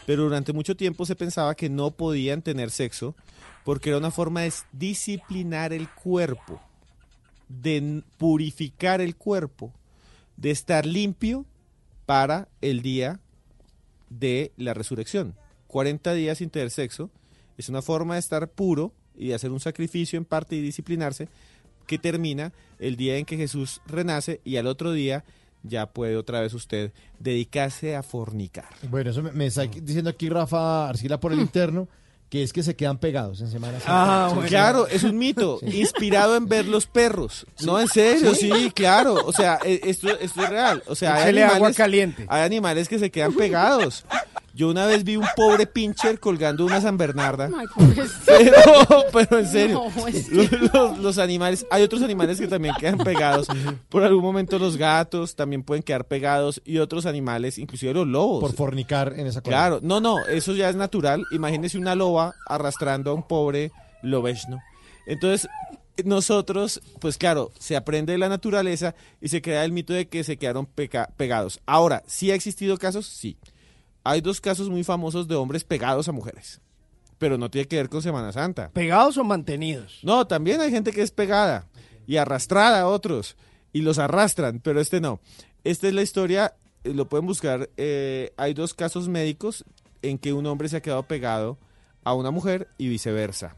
pero durante mucho tiempo se pensaba que no podían tener sexo porque era una forma de disciplinar el cuerpo, de purificar el cuerpo, de estar limpio para el día de la resurrección. 40 días sin tener sexo es una forma de estar puro y de hacer un sacrificio en parte y disciplinarse que termina el día en que Jesús renace y al otro día ya puede otra vez usted dedicarse a fornicar. Bueno, eso me, me está diciendo aquí Rafa Arcila por el interno, que es que se quedan pegados en Semana Ah, Santa. Sí, claro, es un mito, inspirado en ver los perros. No, en serio, ¿Sí? sí, claro. O sea, e- esto, esto es real. O sea, hay Échele agua animales, caliente. hay animales que se quedan pegados. Yo una vez vi un pobre pincher colgando una San Bernarda. Ay. Pero, pero en serio, No, es que- los, los- los animales, hay otros animales que también quedan pegados. Por algún momento los gatos también pueden quedar pegados y otros animales, inclusive los lobos. Por fornicar en esa cosa. Claro, no, no, eso ya es natural. Imagínese una loba arrastrando a un pobre lobezno. Entonces, nosotros, pues claro, se aprende de la naturaleza y se crea el mito de que se quedaron pegados. Ahora, ¿sí ha existido casos? Sí. Hay dos casos muy famosos de hombres pegados a mujeres, pero no tiene que ver con Semana Santa. ¿Pegados o mantenidos? No, también hay gente que es pegada y arrastrada a otros y los arrastran, pero este no. Esta es la historia, eh, lo pueden buscar. eh, hay dos casos médicos en que un hombre se ha quedado pegado a una mujer y viceversa.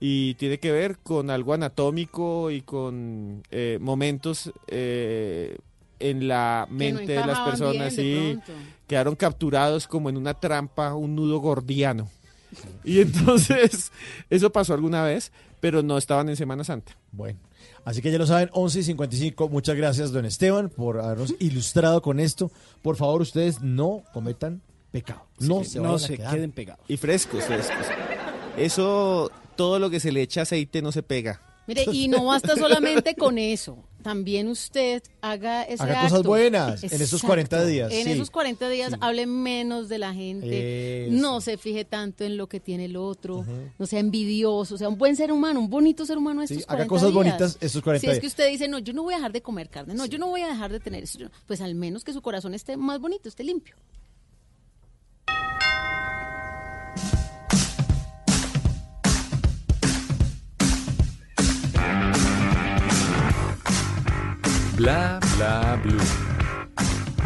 Y tiene que ver con algo anatómico y con eh, momentos eh, en la no mente de las personas. pronto. quedaron capturados como en una trampa, un nudo gordiano. Y entonces, eso pasó alguna vez, pero no estaban en Semana Santa. Bueno, así que ya lo saben, 11 y 55. Muchas gracias, don Esteban, por habernos ilustrado con esto. Por favor, ustedes no cometan pecado. No Sí, se, no queden pegados. Y frescos, frescos. Eso, todo lo que se le echa aceite no se pega. Mire, y no basta solamente con eso. También usted haga ese Haga cosas buenas en esos 40 días, En sí. esos 40 días hable menos de la gente. Eso. No se fije tanto en lo que tiene el otro. No sea envidioso. Sea un buen ser humano, un bonito ser humano estos Sí, 40 haga cosas días. bonitas estos 40 Si es días. que usted dice, no, yo no voy a dejar de comer carne. No, yo no voy a dejar de tener eso. Pues al menos que su corazón esté más bonito, esté limpio. Bla bla blue.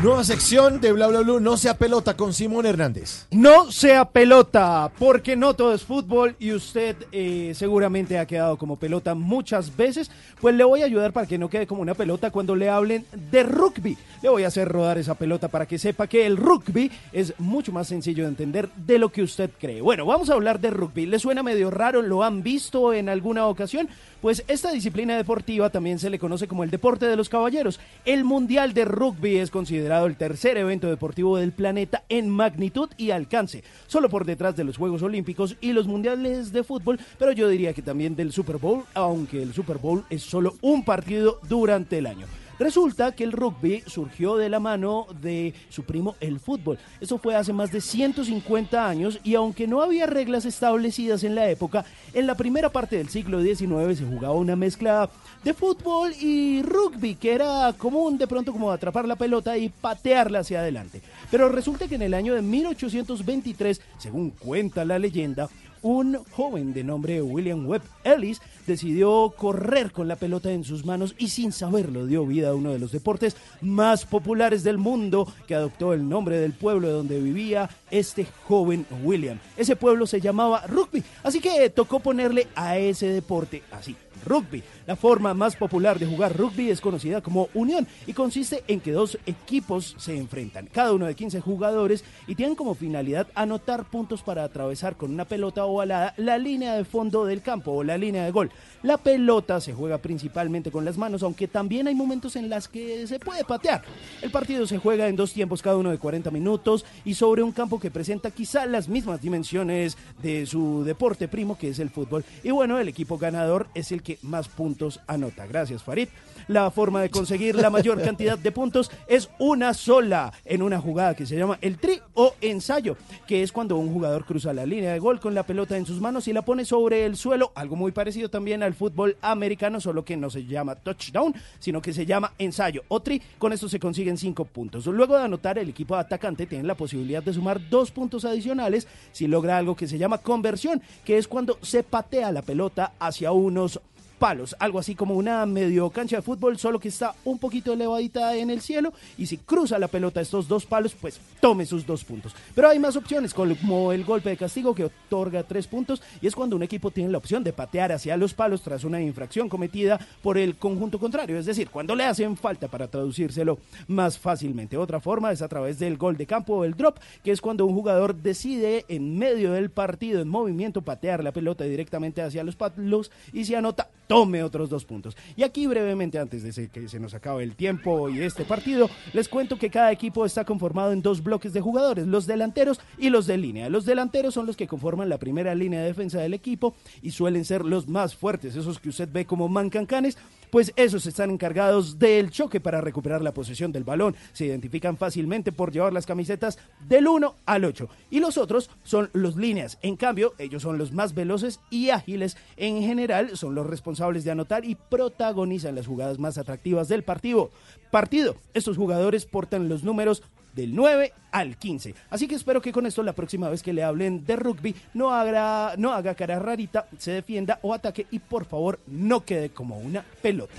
Nueva sección de Bla Bla Blue, no sea pelota con Simón Hernández. No sea pelota, porque no todo es fútbol y usted eh, seguramente ha quedado como pelota muchas veces. Pues le voy a ayudar para que no quede como una pelota cuando le hablen de rugby. Le voy a hacer rodar esa pelota para que sepa que el rugby es mucho más sencillo de entender de lo que usted cree. Bueno, vamos a hablar de rugby. ¿Le suena medio raro? ¿Lo han visto en alguna ocasión? Pues esta disciplina deportiva también se le conoce como el deporte de los caballeros. El Mundial de Rugby es considerado el tercer evento deportivo del planeta en magnitud y alcance, solo por detrás de los Juegos Olímpicos y los Mundiales de fútbol, pero yo diría que también del Super Bowl, aunque el Super Bowl es solo un partido durante el año. Resulta que el rugby surgió de la mano de su primo el fútbol. Eso fue hace más de 150 años y aunque no había reglas establecidas en la época, en la primera parte del siglo XIX se jugaba una mezcla de fútbol y rugby, que era común de pronto como atrapar la pelota y patearla hacia adelante. Pero resulta que en el año de 1823, según cuenta la leyenda, un joven de nombre William Webb Ellis decidió correr con la pelota en sus manos y sin saberlo dio vida a uno de los deportes más populares del mundo que adoptó el nombre del pueblo donde vivía este joven William. Ese pueblo se llamaba rugby, así que tocó ponerle a ese deporte así, rugby. La forma más popular de jugar rugby es conocida como unión y consiste en que dos equipos se enfrentan, cada uno de 15 jugadores y tienen como finalidad anotar puntos para atravesar con una pelota ovalada la línea de fondo del campo o la línea de gol. La pelota se juega principalmente con las manos, aunque también hay momentos en las que se puede patear. El partido se juega en dos tiempos, cada uno de 40 minutos, y sobre un campo que presenta quizá las mismas dimensiones de su deporte primo, que es el fútbol. Y bueno, el equipo ganador es el que más puntos anota. Gracias, Farid. La forma de conseguir la mayor cantidad de puntos es una sola en una jugada que se llama el tri o ensayo, que es cuando un jugador cruza la línea de gol con la pelota en sus manos y la pone sobre el suelo, algo muy parecido también al fútbol americano, solo que no se llama touchdown, sino que se llama ensayo o tri. Con esto se consiguen cinco puntos. Luego de anotar, el equipo atacante tiene la posibilidad de sumar dos puntos adicionales si logra algo que se llama conversión, que es cuando se patea la pelota hacia unos palos, algo así como una medio cancha de fútbol, solo que está un poquito elevadita en el cielo y si cruza la pelota estos dos palos, pues tome sus dos puntos. Pero hay más opciones, como el golpe de castigo que otorga tres puntos y es cuando un equipo tiene la opción de patear hacia los palos tras una infracción cometida por el conjunto contrario, es decir, cuando le hacen falta para traducírselo más fácilmente. Otra forma es a través del gol de campo o el drop, que es cuando un jugador decide en medio del partido en movimiento patear la pelota directamente hacia los palos y si anota tome otros dos puntos. Y aquí brevemente, antes de que se nos acabe el tiempo y este partido, les cuento que cada equipo está conformado en dos bloques de jugadores, los delanteros y los de línea. Los delanteros son los que conforman la primera línea de defensa del equipo y suelen ser los más fuertes, esos que usted ve como mancancanes, pues esos están encargados del choque para recuperar la posesión del balón. Se identifican fácilmente por llevar las camisetas del 1 al 8. Y los otros son los líneas. En cambio, ellos son los más veloces y ágiles. En general, son los responsables de anotar y protagonizan las jugadas más atractivas del partido. Partido. Estos jugadores portan los números del 9 al 15. Así que espero que con esto la próxima vez que le hablen de rugby no haga, no haga cara rarita, se defienda o ataque y por favor no quede como una pelota.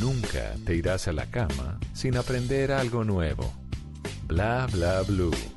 Nunca te irás a la cama sin aprender algo nuevo. Bla bla blue.